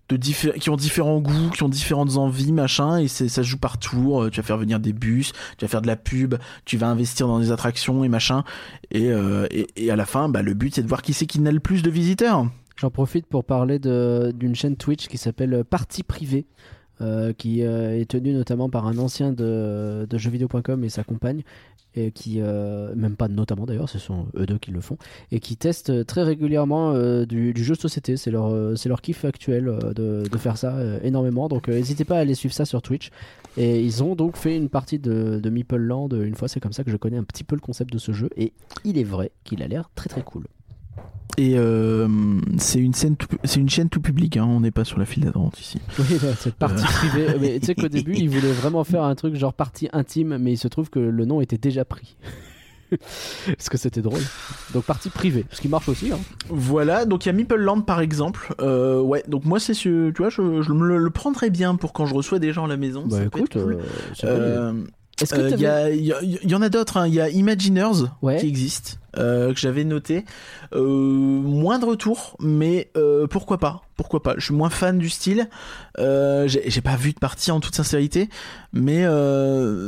de diffé- qui ont différents goûts qui ont différentes envies machin. Et c'est ça se joue par tour Euh, tu vas faire venir des bus tu vas faire de la pub tu vas investir dans des attractions et machin. Et, euh, et, et à la fin bah, le but c'est de voir qui c'est qui n'a le plus de visiteurs. J'en profite pour parler de- d'une chaîne Twitch qui s'appelle Partie Privée, euh, qui euh, est tenue notamment par un ancien de, de jeuxvideo.com et sa compagne, et qui, euh, même pas notamment d'ailleurs, ce sont eux deux qui le font, et qui testent très régulièrement du, jeu de société. C'est leur, leur kiff actuel de, de faire ça énormément. Donc n'hésitez pas à aller suivre ça sur Twitch. Et ils ont donc fait une partie de, de Meeple Land une fois, c'est comme ça que je connais un petit peu le concept de ce jeu, et il est vrai qu'il a l'air très très cool. Et euh, c'est une scène tout- c'est une chaîne tout public hein, on n'est pas sur la file d'attente ici Oui, cette partie privée. Mais tu sais qu'au début, ils voulaient vraiment faire un truc genre partie intime, mais il se trouve que le nom était déjà pris. Parce que c'était drôle. Donc partie privée, ce qui marche aussi. Hein. Voilà, donc il y a Meeple Land par exemple. Euh, ouais, donc moi c'est ce, tu vois, je, je me le, le prendrais bien pour quand je reçois des gens à la maison. Bah ça peut écoute, être cool. euh, Euh, Est-ce que Il y, en a d'autres, hein. il y a Imagineers Ouais. qui existent, euh, que j'avais noté. Euh, moins de retours, mais pourquoi pas Pourquoi pas Je suis moins fan du style. J'ai pas vu de partie en toute sincérité, mais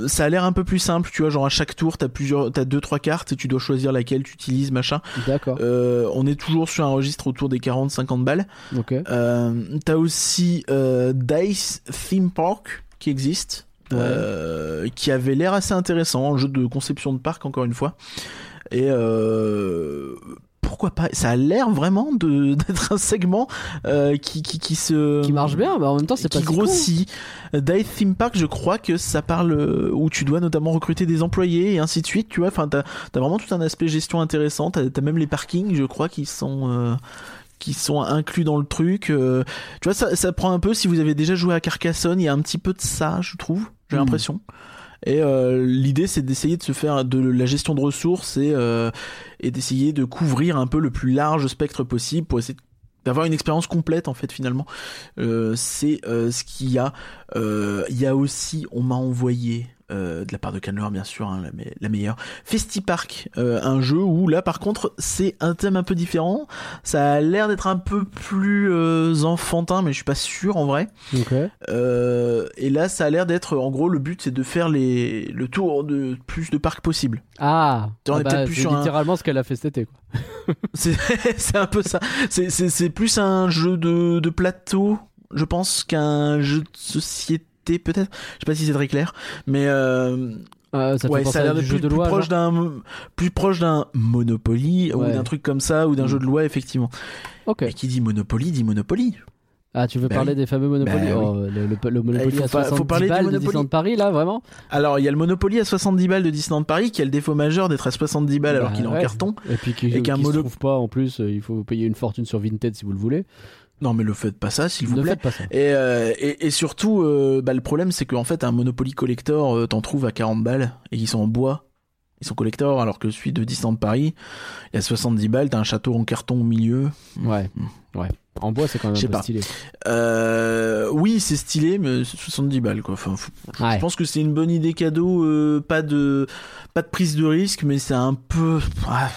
ça a l'air un peu plus simple. Tu vois, genre à chaque tour, t'as plusieurs, t'as deux trois cartes et tu dois choisir laquelle tu utilises, machin. D'accord. On est toujours sur un registre autour des 40-50 balles. Ok. T'as aussi Dice Theme Park qui existe, Ouais. euh, qui avait l'air assez intéressant, un jeu de conception de parc encore une fois. Et euh, pourquoi pas Ça a l'air vraiment de- d'être un segment euh, qui, qui, qui se Qui marche bien, mais en même temps, c'est pas qui grossit. Dice Theme Park, je crois que ça parle où tu dois notamment recruter des employés et ainsi de suite. Tu vois, enfin, t'as as vraiment tout un aspect gestion intéressant. T'as as même les parkings, je crois, qui sont euh, qui sont inclus dans le truc. euh. tu vois, ça, ça prend un peu. Si vous avez déjà joué à Carcassonne, il y a un petit peu de ça, je trouve. J'ai Hmm. l'impression. Et euh, l'idée, c'est d'essayer de se faire de la gestion de ressources et, euh, et d'essayer de couvrir un peu le plus large spectre possible pour essayer d'avoir une expérience complète en fait finalement. Euh, c'est ce qu'il y a. Il y a aussi, on m'a envoyé euh, de la part de Canler bien sûr, hein, la, me- la meilleure. Festipark, euh, un jeu où là par contre c'est un thème un peu différent. Ça a l'air d'être un peu plus euh, enfantin, mais je suis pas sûr en vrai. Euh, et là, ça a l'air d'être, en gros, le but, c'est de faire les, le tour de plus de parcs possible. Ah, ah bah, c'est un- littéralement ce qu'elle a fait cet été. C'est, un peu ça. C'est plus un jeu de, de plateau, je pense, qu'un jeu de société, peut-être. Je sais pas si c'est très clair, mais euh, Euh, ça ouais, a l'air plus, de plus loi. proche d'un, plus proche d'un Monopoly ou d'un truc comme ça ou d'un Mm. jeu de loi, effectivement. Ok. Et qui dit Monopoly dit Monopoly. Ah, tu veux Bah parler oui. des fameux Monopoly Bah oh, le, le- le Monopoly à pas- faut 70 parler du balles de. Disneyland Paris, là, vraiment? Alors, il y a le Monopoly à 70 balles de Disneyland Paris qui a le défaut majeur d'être à 70 balles alors Bah, qu'il est en carton. Et puis qui, Et qui se trouve pas en plus, euh, il faut payer une fortune sur Vinted si vous le voulez. Non, mais le faites pas ça, s'il vous ne plaît. faites pas ça. Et, euh, et, et surtout, euh, bah, le problème, c'est qu'en fait, un Monopoly Collector, euh, t'en trouves à 40 balles et ils sont en bois. Ils sont collector, alors que celui de Disneyland Paris, il y a 70 balles, t'as un château en carton au milieu. Ouais, ouais. En bois, c'est quand même Je un sais peu pas. stylé. Euh, oui, c'est stylé, mais c'est 70 balles, quoi. Enfin, Ouais. Je pense que c'est une bonne idée cadeau, euh, pas de, pas de prise de risque, mais c'est un peu, ah,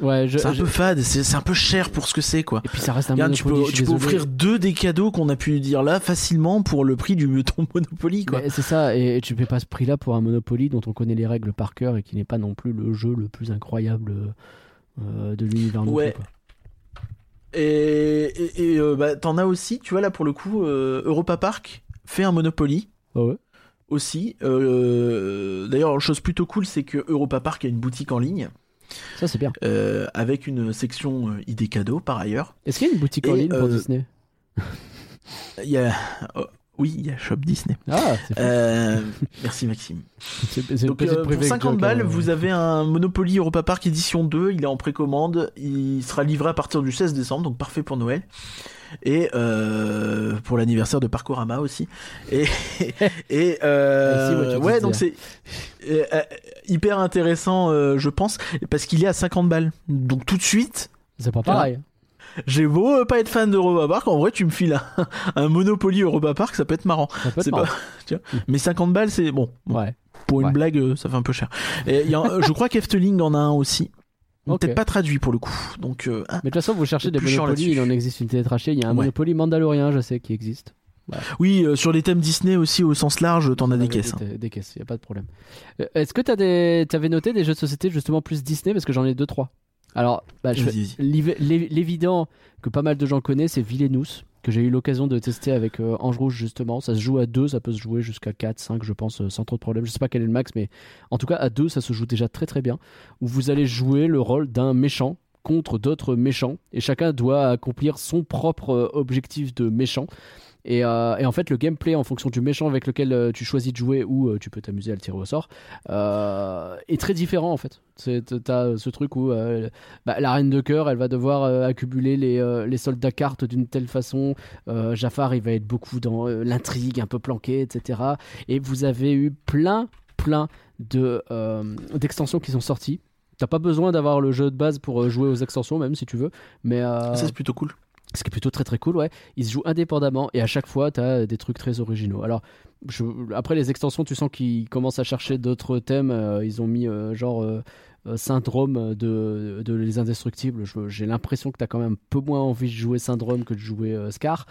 Ouais, c'est un peu fade, c'est un peu cher pour ce que c'est, quoi. Et puis ça reste un Regarde, tu Monopoly. peux, je suis tu peux offrir deux des cadeaux qu'on a pu dire là facilement pour le prix du ton Monopoly, quoi. C'est ça, et, et tu payes pas ce prix-là pour un Monopoly dont on connaît les règles par cœur et qui n'est pas non plus le jeu le plus incroyable euh, de l'univers. Ouais. quoi. Et, et, et, euh, bah, t'en as aussi, tu vois, là pour le coup, euh, Europa Park fait un Monopoly Ah ouais. aussi. Euh, D'ailleurs, chose plutôt cool, c'est que Europa Park a une boutique en ligne Ça, c'est bien. euh, avec une section euh, idées cadeaux par ailleurs. Est-ce qu'il y a une boutique en ligne pour euh, Disney? Il y a. oh, oui, il y a Shop Disney. Ah. Euh, merci Maxime. Donc euh, pour private 50 joke, balles, hein. vous avez un Monopoly Europa Park édition 2, il est en précommande, il sera livré à partir du 16 décembre, donc parfait pour Noël. Et euh, pour l'anniversaire de Parkorama aussi. Et, et euh, ouais, donc c'est euh, hyper intéressant, je pense, parce qu'il est à 50 balles. Donc tout de suite, C'est pas pareil. j'ai beau pas être fan d'Europa Park, en vrai, tu me files un, un Monopoly Europa Park, ça peut être marrant. Ça peut être C'est marrant. pas, tu vois. Mais 50 balles, c'est bon. Ouais. Pour une Ouais. blague, ça fait un peu cher. Et il y a- je crois qu'Efteling en a un aussi. Ok. Peut-être pas traduit pour le coup. Donc, euh, ah. Mais de toute façon, vous cherchez des Monopoly, il en existe une télétrachée. Il y a un Ouais. Monopoly mandalorien, je sais, qui existe. oui, euh, sur les thèmes Disney aussi au sens large, t'en as des Avec caisses. hein. Des, des caisses, il a pas de problème. Euh, Est-ce que tu des... avais noté des jeux de société justement plus Disney? Parce que j'en ai deux, trois. Alors, bah, je l'évident que pas mal de gens connaissent, c'est Villainous, que j'ai eu l'occasion de tester avec euh, Ange Rouge justement. Ça se joue à deux, ça peut se jouer jusqu'à 4, 5, je pense, euh, sans trop de problème. Je sais pas quel est le max, mais en tout cas, à deux, ça se joue déjà très très bien. Où vous allez jouer le rôle d'un méchant contre d'autres méchants, et chacun doit accomplir son propre euh, objectif de méchant. Et, euh, et en fait, le gameplay en fonction du méchant avec lequel euh, tu choisis de jouer ou euh, tu peux t'amuser à le tirer au sort est très différent en fait. T'as ce truc où bah, la reine de cœur, elle va devoir accumuler les, les soldats cartes d'une telle façon. Jafar, il va être beaucoup dans l'intrigue, un peu planqué, etc. Et vous avez eu plein, plein de d'extensions qui sont sorties T'as pas besoin d'avoir le jeu de base pour jouer aux extensions, même si tu veux. Mais Ça, c'est plutôt cool. Ce qui est plutôt très très cool, ouais. Ils se jouent indépendamment et à chaque fois, t'as des trucs très originaux. Alors, après les extensions, tu sens qu'ils commencent à chercher d'autres thèmes. euh, ils ont mis euh, genre euh, Syndrome de, de Les Indestructibles. J'ai l'impression que t'as quand même un peu moins envie de jouer Syndrome que de jouer Scar.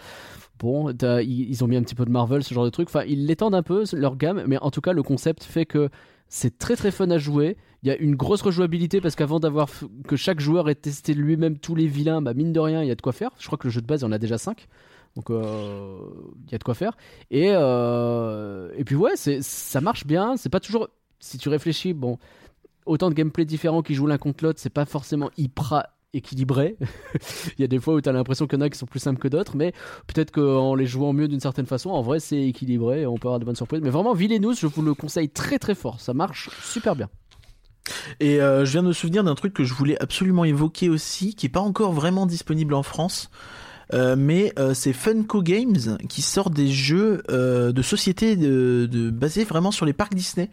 Bon, ils, ils ont mis un petit peu de Marvel, ce genre de truc. Enfin, ils l'étendent un peu leur gamme, mais en tout cas, le concept fait que c'est très très fun à jouer. Il y a une grosse rejouabilité parce qu'avant d'avoir que chaque joueur ait testé lui-même tous les vilains, bah mine de rien, il y a de quoi faire. Je crois que le jeu de base, y en a déjà 5. Donc euh, il y a de quoi faire. Et, euh, et puis ouais, ça marche bien. C'est pas toujours. Si tu réfléchis, bon, autant de gameplay différents qui jouent l'un contre l'autre, c'est pas forcément hyper équilibré. il y a des fois où tu as l'impression qu'il y en a qui sont plus simples que d'autres, mais peut-être qu'en les jouant mieux d'une certaine façon, en vrai c'est équilibré, on peut avoir de bonnes surprises. Mais vraiment, Villainous, je vous le conseille très très fort, ça marche super bien. Et euh, je viens de me souvenir d'un truc que je voulais absolument évoquer aussi, qui est pas encore vraiment disponible en France. Euh, mais euh, c'est Funko Games qui sort des jeux euh, de société de, de, basés vraiment sur les parcs Disney.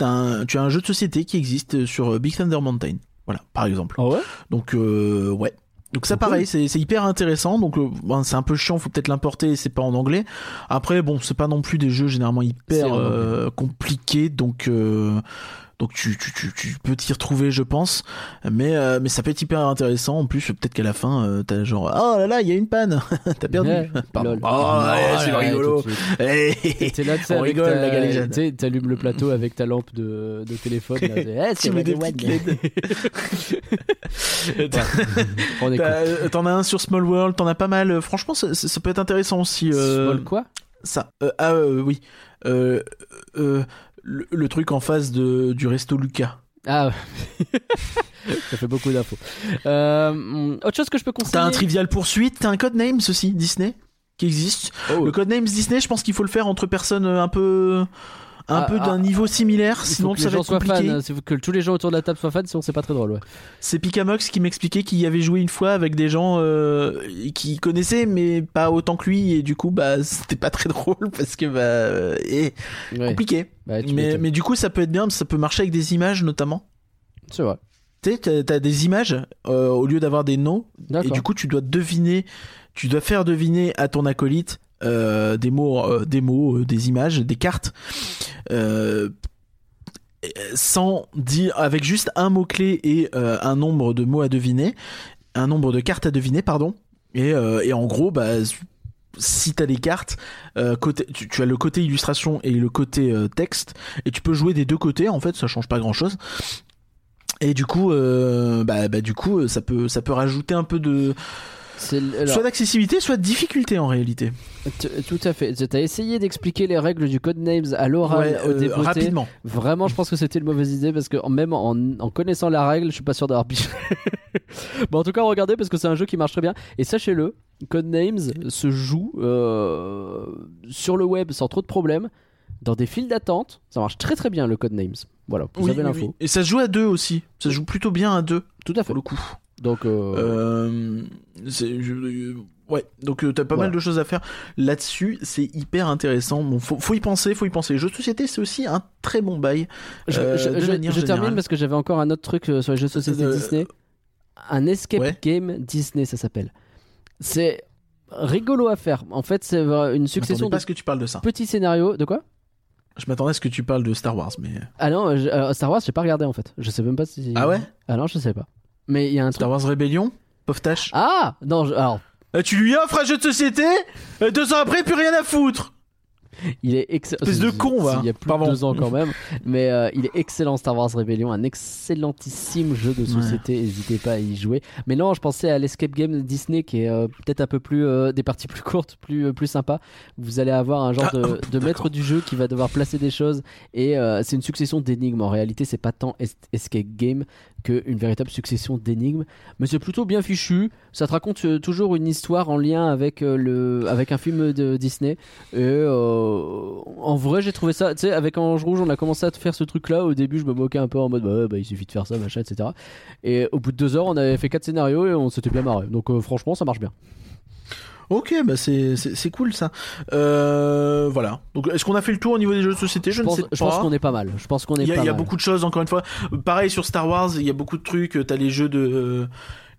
Un- tu as un jeu de société qui existe sur Big Thunder Mountain, voilà, par exemple. Ah ouais? Donc ouais. Donc ça pareil, c'est hyper intéressant. Donc bon, c'est un peu chiant, faut peut-être l'importer, c'est pas en anglais. Après bon, c'est pas non plus des jeux généralement hyper compliqués, donc donc tu, tu, tu, tu peux t'y retrouver, je pense. Mais euh, mais ça peut être hyper intéressant. En plus, peut-être qu'à la fin, euh, t'as genre oh là là, il y a une panne, t'as perdu. Ouais, Pardon. Oh, ouais, c'est rigolo. Hey. T'es là, On rigole, ta- la galéjade. T'allumes le plateau avec ta lampe de, de téléphone. Là, Eh, c'est Tu mets des euh, T'en as un sur Small World, t'en as pas mal. Franchement, ça, peut être intéressant aussi. Small quoi? Ça. Euh, ah euh, oui. Euh, le, le truc en face de, du resto Lucas. Ah, ça fait beaucoup d'infos. Euh, autre chose que je peux conseiller. T'as un Trivial Poursuite, t'as un Codenames aussi, Disney, qui existe. Oh, Le Codenames Disney, je pense qu'il faut le faire entre personnes euh, un peu. Un Ah, peu d'un ah, niveau similaire, sinon que ça va être compliqué. fans. Faut que tous les gens autour de la table soient fans, sinon c'est pas très drôle. Ouais. C'est Picamox qui m'expliquait qu'il y avait joué une fois avec des gens euh, qui connaissaient mais pas autant que lui et du coup bah c'était pas très drôle parce que bah euh, et Ouais. compliqué. Bah, Mais, du coup ça peut être bien, ça peut marcher avec des images notamment. C'est vrai. Tu sais, t'as- des images euh, au lieu d'avoir des noms et du coup tu dois deviner, tu dois faire deviner à ton acolyte euh, des mots, euh, euh, des images, des cartes. Sans dire avec juste un mot clé et un nombre de mots à deviner, un nombre de cartes à deviner, pardon. Et, en gros, bah, si t'as des cartes, tu, as le côté illustration et le côté texte, et tu peux jouer des deux côtés. En fait, ça change pas grand chose. Et du coup, bah, bah, du coup, ça peut, ça peut rajouter un peu de, alors, soit d'accessibilité, soit de difficulté en réalité. t- tout à fait. T'as essayé d'expliquer les règles du Codenames à l'oral Ouais, au euh, rapidement. Vraiment, je pense que c'était une mauvaise idée parce que même en, en connaissant la règle, je suis pas sûr d'avoir piché. bon, en tout cas, regardez parce que c'est un jeu qui marche très bien. Et sachez-le, Codenames se joue euh, sur le web sans trop de problèmes, dans des files d'attente. Ça marche très très bien le Codenames. Voilà, vous Oui, avez l'info. oui. Et ça se joue à deux aussi. Ça se joue plutôt bien à deux, Tout à fait. pour le coup. Donc, euh, Euh, c'est- je- euh, ouais, donc euh, t'as pas Voilà. mal de choses à faire là-dessus. C'est hyper intéressant. Bon, faut, faut y penser, faut y penser. Les jeux de société, c'est aussi un très bon bail. je, euh, je- de je- manière je termine parce que j'avais encore un autre truc sur les jeux de société Euh, Disney. Un escape ouais. game Disney, ça s'appelle. C'est rigolo à faire. En fait, c'est une Je succession de que tu parles de ça. petits scénarios. De quoi? Je m'attendais à ce que tu parles de Star Wars, mais Ah non, je- Star Wars, j'ai pas regardé en fait. Je sais même pas si. ah ouais, Ah non, je sais pas. Mais il y a un truc. Star Wars Rébellion, pauvre tâche. Ah non, je- alors Euh, tu lui offres un jeu de société, euh, deux ans après, plus rien à foutre. il est excellent. Espèce de con, va. Il y a plus Pardon. de deux ans quand même, mais euh, il est excellent Star Wars Rebellion, un excellentissime jeu de société. N'hésitez pas à y jouer. Mais non, je pensais à l'escape game Disney qui est euh, peut-être un peu plus euh, des parties plus courtes, plus euh, plus sympa. Vous allez avoir un genre Ah, de, de maître du jeu qui va devoir placer des choses et euh, c'est une succession d'énigmes. En réalité, c'est pas tant es- escape game qu'une véritable succession d'énigmes, mais c'est plutôt bien fichu. Ça te raconte euh, toujours une histoire en lien avec euh, le avec un film de Disney. Et euh, en vrai, j'ai trouvé ça. Tu sais, avec Ange Rouge, on a commencé à faire ce truc-là. Au début, je me moquais un peu en mode bah, bah, il suffit de faire ça, machin, etc. Et au bout de deux heures, on avait fait quatre scénarios et on s'était bien marré. Donc franchement, ça marche bien. Ok, bah c'est cool ça. Euh, voilà. Donc est-ce qu'on a fait le tour au niveau des jeux de société? Je, Je ne pense, sais pas. je pense qu'on est pas mal. Je pense qu'on est Il y a, pas il y a mal. beaucoup de choses encore une fois. Pareil sur Star Wars, il y a beaucoup de trucs. euh, T'as les jeux de euh,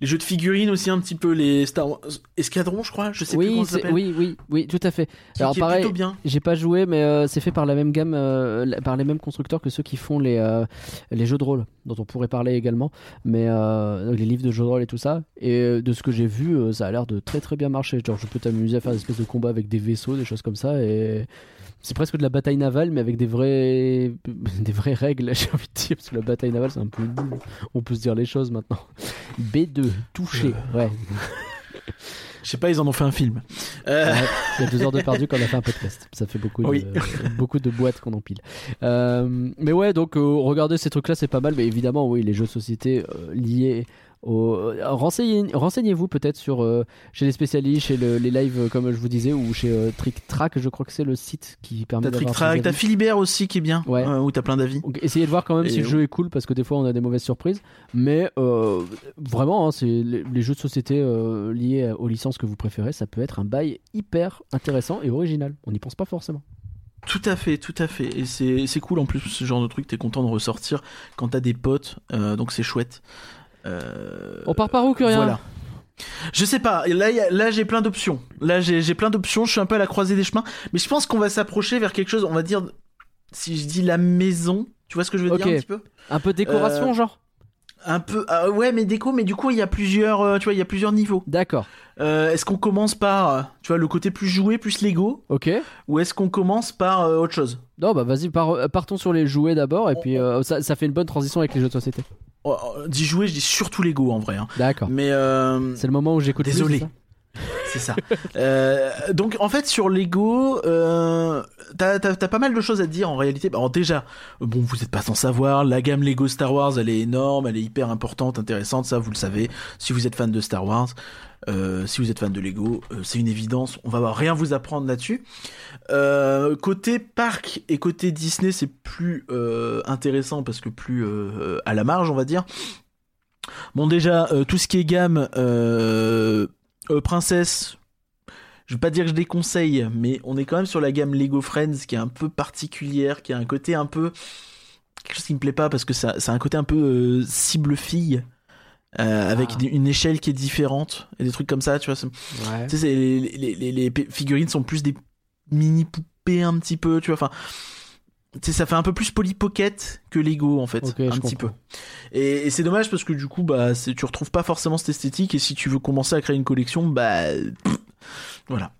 les jeux de figurines aussi un petit peu les Star Wars Escadron, je crois. Je sais plus Oui, comment ça s'appelle. oui, oui, oui, tout à fait. Qui, Alors qui pareil, plutôt bien. J'ai pas joué, mais euh, c'est fait par la même gamme, euh, par les mêmes constructeurs que ceux qui font les, euh, les jeux de rôle, dont on pourrait parler également, mais les livres de jeux de rôle et tout ça. Et de ce que j'ai vu, ça a l'air de très très bien marcher. Genre, je peux t'amuser à faire des espèces de combats avec des vaisseaux, des choses comme ça, et c'est presque de la bataille navale, mais avec des vrais, des vraies règles. J'ai envie de dire, parce que la bataille navale, c'est un peu. On peut se dire les choses maintenant. B2, touché, ouais. Je sais pas, ils en ont fait un film. Euh, Ouais, il y a deux heures de perdu quand on a fait un podcast. Ça fait beaucoup de, Oui. beaucoup de boîtes qu'on empile. Euh, mais ouais, donc euh, regardez ces trucs-là, c'est pas mal. Mais évidemment, oui, les jeux de société euh, liés au. euh, renseignez- Renseignez-vous peut-être sur euh, chez les spécialistes, chez le- les lives, euh, comme je vous disais, ou chez euh, Trick Track, je crois que c'est le site qui permet T'as d'avoir. Trick Track, t'as. Philibert aussi qui est bien. Ouais. euh, où t'as plein d'avis. Donc, essayez de voir quand même Et si le jeu est cool parce que des fois on a des mauvaises surprises. Mais vraiment, hein, c'est les, les jeux de société liés aux licences que vous préférez, ça peut être un bail hyper intéressant et original. On n'y pense pas forcément. Tout à fait, tout à fait. Et c'est c'est cool en plus ce genre de truc. T'es content de ressortir quand t'as des potes, euh, donc c'est chouette. Euh, On part par où, Curien Voilà. Je sais pas. Là, y a- là j'ai plein d'options. Là, j'ai j'ai plein d'options. Je suis un peu à la croisée des chemins. Mais je pense qu'on va s'approcher vers quelque chose. On va dire, si je dis la maison, tu vois ce que je veux dire un petit peu? Un peu décoration, Euh, genre? Un peu. ah ouais, mais déco. Mais du coup, il y a plusieurs. euh, tu vois, il y a plusieurs niveaux. D'accord. Euh, est-ce qu'on commence par, tu vois, le côté plus joué, plus Lego, Ok. ou est-ce qu'on commence par autre chose? Non, bah vas-y, par- partons sur les jouets d'abord, et puis ça, ça fait une bonne transition avec les jeux de société. Oh, oh, Dis jouer, je dis surtout Lego en vrai. hein. D'accord. Mais euh, C'est le moment où j'écoute. Désolé. Ça. Euh, donc en fait sur Lego, euh, t'as pas mal de choses à dire en réalité. Alors déjà, bon vous êtes pas sans savoir, la gamme Lego Star Wars elle est énorme, elle est hyper importante, intéressante, ça vous le savez. Si vous êtes fan de Star Wars, euh, si vous êtes fan de Lego, c'est une évidence. On va rien vous apprendre là-dessus. Côté parc et côté Disney, c'est plus intéressant parce que plus à la marge, on va dire. Bon déjà, tout ce qui est gamme euh, princesse, je veux pas dire que je déconseille, mais on est quand même sur la gamme Lego Friends qui est un peu particulière, qui a un côté un peu quelque chose qui me plaît pas parce que ça, ça a un côté un peu euh, cible fille. euh, avec Ah. une échelle qui est différente et des trucs comme ça tu vois Ouais. tu sais, les, les, les, les p- figurines sont plus des mini poupées un petit peu, tu vois. Enfin, ça fait un peu plus Polly Pocket que Lego en fait, un petit peu. Et, et c'est dommage parce que du coup, bah, tu retrouves pas forcément cette esthétique. Et si tu veux commencer à créer une collection, bah, pff, voilà.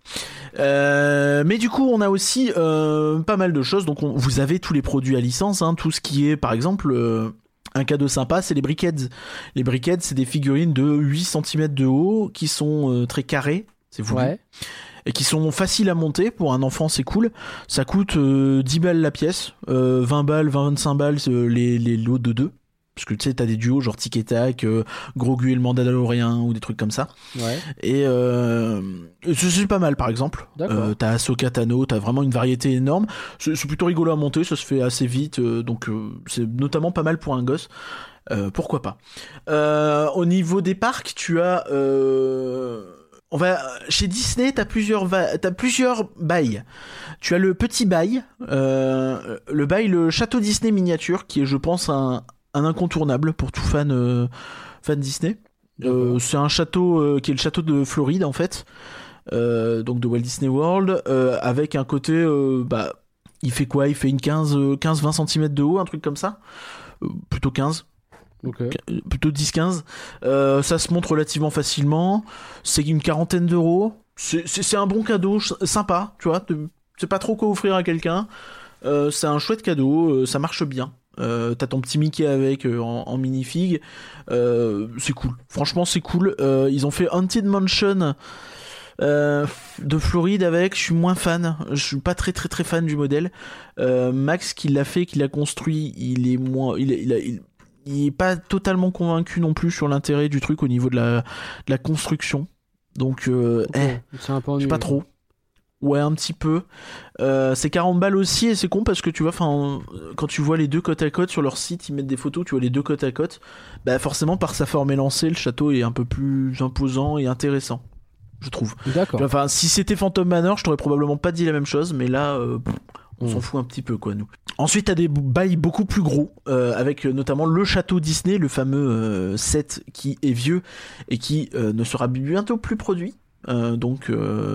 Euh, mais du coup, on a aussi euh, pas mal de choses. Donc, on- vous avez tous les produits à licence, hein, tout ce qui est, par exemple. euh, un cadeau sympa, c'est les briquettes. Les briquettes, c'est des figurines de 8 cm de haut qui sont très carrées. C'est voulu Ouais. Et qui sont faciles à monter. Pour un enfant c'est cool. Ça coûte euh, 10 balles la pièce. Euh, 20 balles 25 balles euh, les, les lots de deux. Parce que tu sais t'as des duos genre Tic et Tac euh, Grogu et le Mandalorian ou des trucs comme ça. Ouais. et euh, c'est pas mal par exemple. Euh, t'as Ahsoka Tano t'as vraiment une variété énorme. C'est plutôt rigolo à monter ça se fait assez vite euh, donc euh, c'est notamment pas mal pour un gosse. Euh, pourquoi pas. Euh, au niveau des parcs tu as euh, on va chez Disney t'as plusieurs va- t'as plusieurs bails. Tu as le petit bail euh, le bail le château Disney miniature qui est je pense un, un incontournable pour tout fan euh, fan Disney. Euh, c'est un château qui est le château de Floride en fait, donc de Walt Disney World, avec un côté, bah, il fait quoi? Il fait une 15, euh, 15-20 cm de haut, un truc comme ça, plutôt 15, Plutôt 10-15. Euh, ça se monte relativement facilement, c'est une quarantaine d'euros, c'est un bon cadeau, sympa, tu vois, c'est pas trop quoi offrir à quelqu'un, Euh, c'est un chouette cadeau, euh, ça marche bien. T'as ton petit Mickey avec en, minifig. C'est cool. Franchement, c'est cool. Ils ont fait Haunted Mansion de Floride avec. Je suis moins fan. Je suis pas très très très fan du modèle. Max qui l'a fait, qui l'a construit, il est moins. Il- il est pas totalement convaincu non plus sur l'intérêt du truc au niveau de la, de la construction. Donc, euh, eh, je sais pas trop. Ouais, un petit peu. Euh, c'est 40 balles aussi et c'est con parce que tu vois, enfin, quand tu vois les deux côte à côte sur leur site, ils mettent des photos, tu vois les deux côte à côte. Bah forcément, par sa forme élancée, le château est un peu plus imposant et intéressant. je trouve. D'accord. Enfin, si c'était Phantom Manor, je t'aurais probablement pas dit la même chose, mais là, euh, on Mm. s'en fout un petit peu, quoi, nous. Ensuite, t'as des bails beaucoup plus gros, euh, avec euh, notamment le château Disney, le fameux euh, set qui est vieux et qui euh, ne sera bientôt plus produit. Donc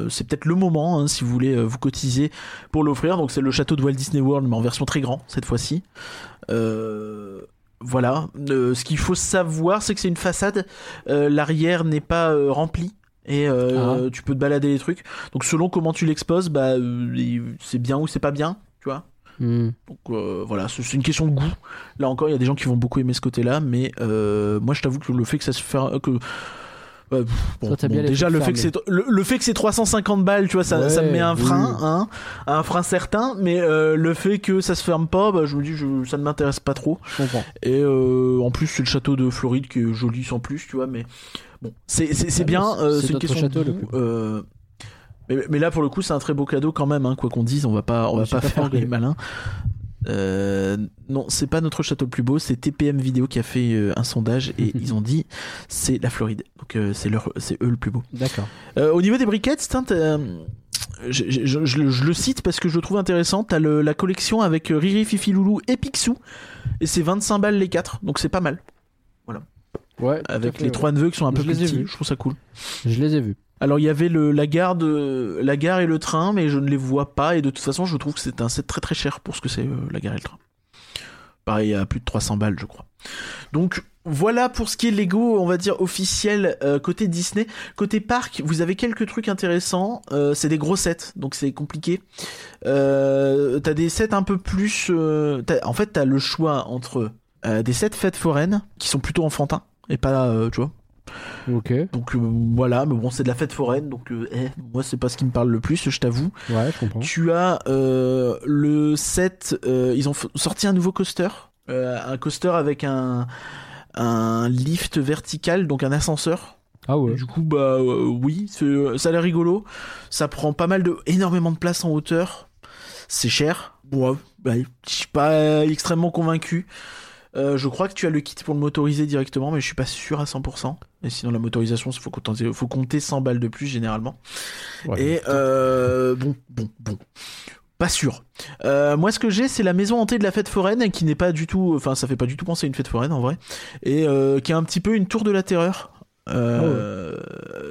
c'est peut-être le moment hein, si vous voulez vous cotiser pour l'offrir. Donc c'est le château de Walt Disney World mais en version très grand cette fois-ci. Voilà. Ce qu'il faut savoir c'est que c'est une façade. L'arrière n'est pas euh, rempli et euh, tu peux te balader les trucs. Donc selon comment tu l'exposes, bah c'est bien ou c'est pas bien, tu vois. Hmm. Donc euh, voilà, c'est une question de goût. Là encore, il y a des gens qui vont beaucoup aimer ce côté-là, mais euh, moi je t'avoue que le fait que ça se fait que bon, Toi, déjà le fait que le, le fait que c'est 350 balles, tu vois, ça, ça me met un frein, oui. hein, un frein certain, mais euh, le fait que ça se ferme pas, bah, je me dis je, ça ne m'intéresse pas trop. Je comprends. Et euh, en plus, c'est le château de Floride qui est joli sans plus, tu vois, mais bon, c'est Ah, bien, c'est une question château, de le mais, mais là, pour le coup, c'est un très beau cadeau quand même, hein, quoi qu'on dise, on va pas, on va pas pas faire les malins. Euh, non, c'est pas notre château le plus beau, c'est TPM Vidéo qui a fait euh, un sondage et ils ont dit c'est la Floride. Donc euh, c'est leur, c'est eux le plus beau. D'accord. Au niveau des briquettes, je, je- je- je le- cite parce que je le trouve intéressant. T'as le- la collection avec Riri, Fifi, Loulou et Picsou et c'est 25 balles les quatre, donc c'est pas mal. Ouais. tout à Avec fait, les ouais. trois neveux qui sont un peu Je plus les ai petits, vus. je trouve ça cool. Je les ai vus. Alors il y avait le, la, gare de- la gare et le train, mais je ne les vois pas et de toute façon je trouve que c'est un set très très cher pour ce que c'est euh, la gare et le train. Pareil à plus de 300 balles je crois. Donc voilà pour ce qui est Lego, on va dire officiel euh, côté Disney. Côté parc, vous avez quelques trucs intéressants. Euh, c'est des gros sets, donc c'est compliqué. Euh, t'as des sets un peu plus. euh, en fait, t'as le choix entre euh, des sets fêtes foraines qui sont plutôt enfantins et pas, euh, tu vois. Ok. Donc euh, voilà, mais bon, c'est de la fête foraine, donc euh, eh, moi c'est pas ce qui me parle le plus, je t'avoue. Ouais, je comprends. Tu as euh, le set, ils ont sorti un nouveau coaster, un coaster avec un un lift vertical, donc un ascenseur. Ah ouais. Du coup, bah oui, ça a l'air rigolo. Ça prend pas mal de, énormément de place en hauteur. C'est cher. Ouais, bah, je suis pas extrêmement convaincu. Euh, je crois que tu as le kit pour le motoriser directement, mais je suis pas sûr à 100%. Et sinon, la motorisation, il faut compter, faut compter 100 balles de plus généralement. Ouais. Et euh, bon, bon, bon. Pas sûr. Euh, moi, ce que j'ai, c'est la maison hantée de la fête foraine, qui n'est pas du tout, enfin, ça fait pas du tout penser à une fête foraine en vrai, et qui est un petit peu une tour de la terreur. Euh,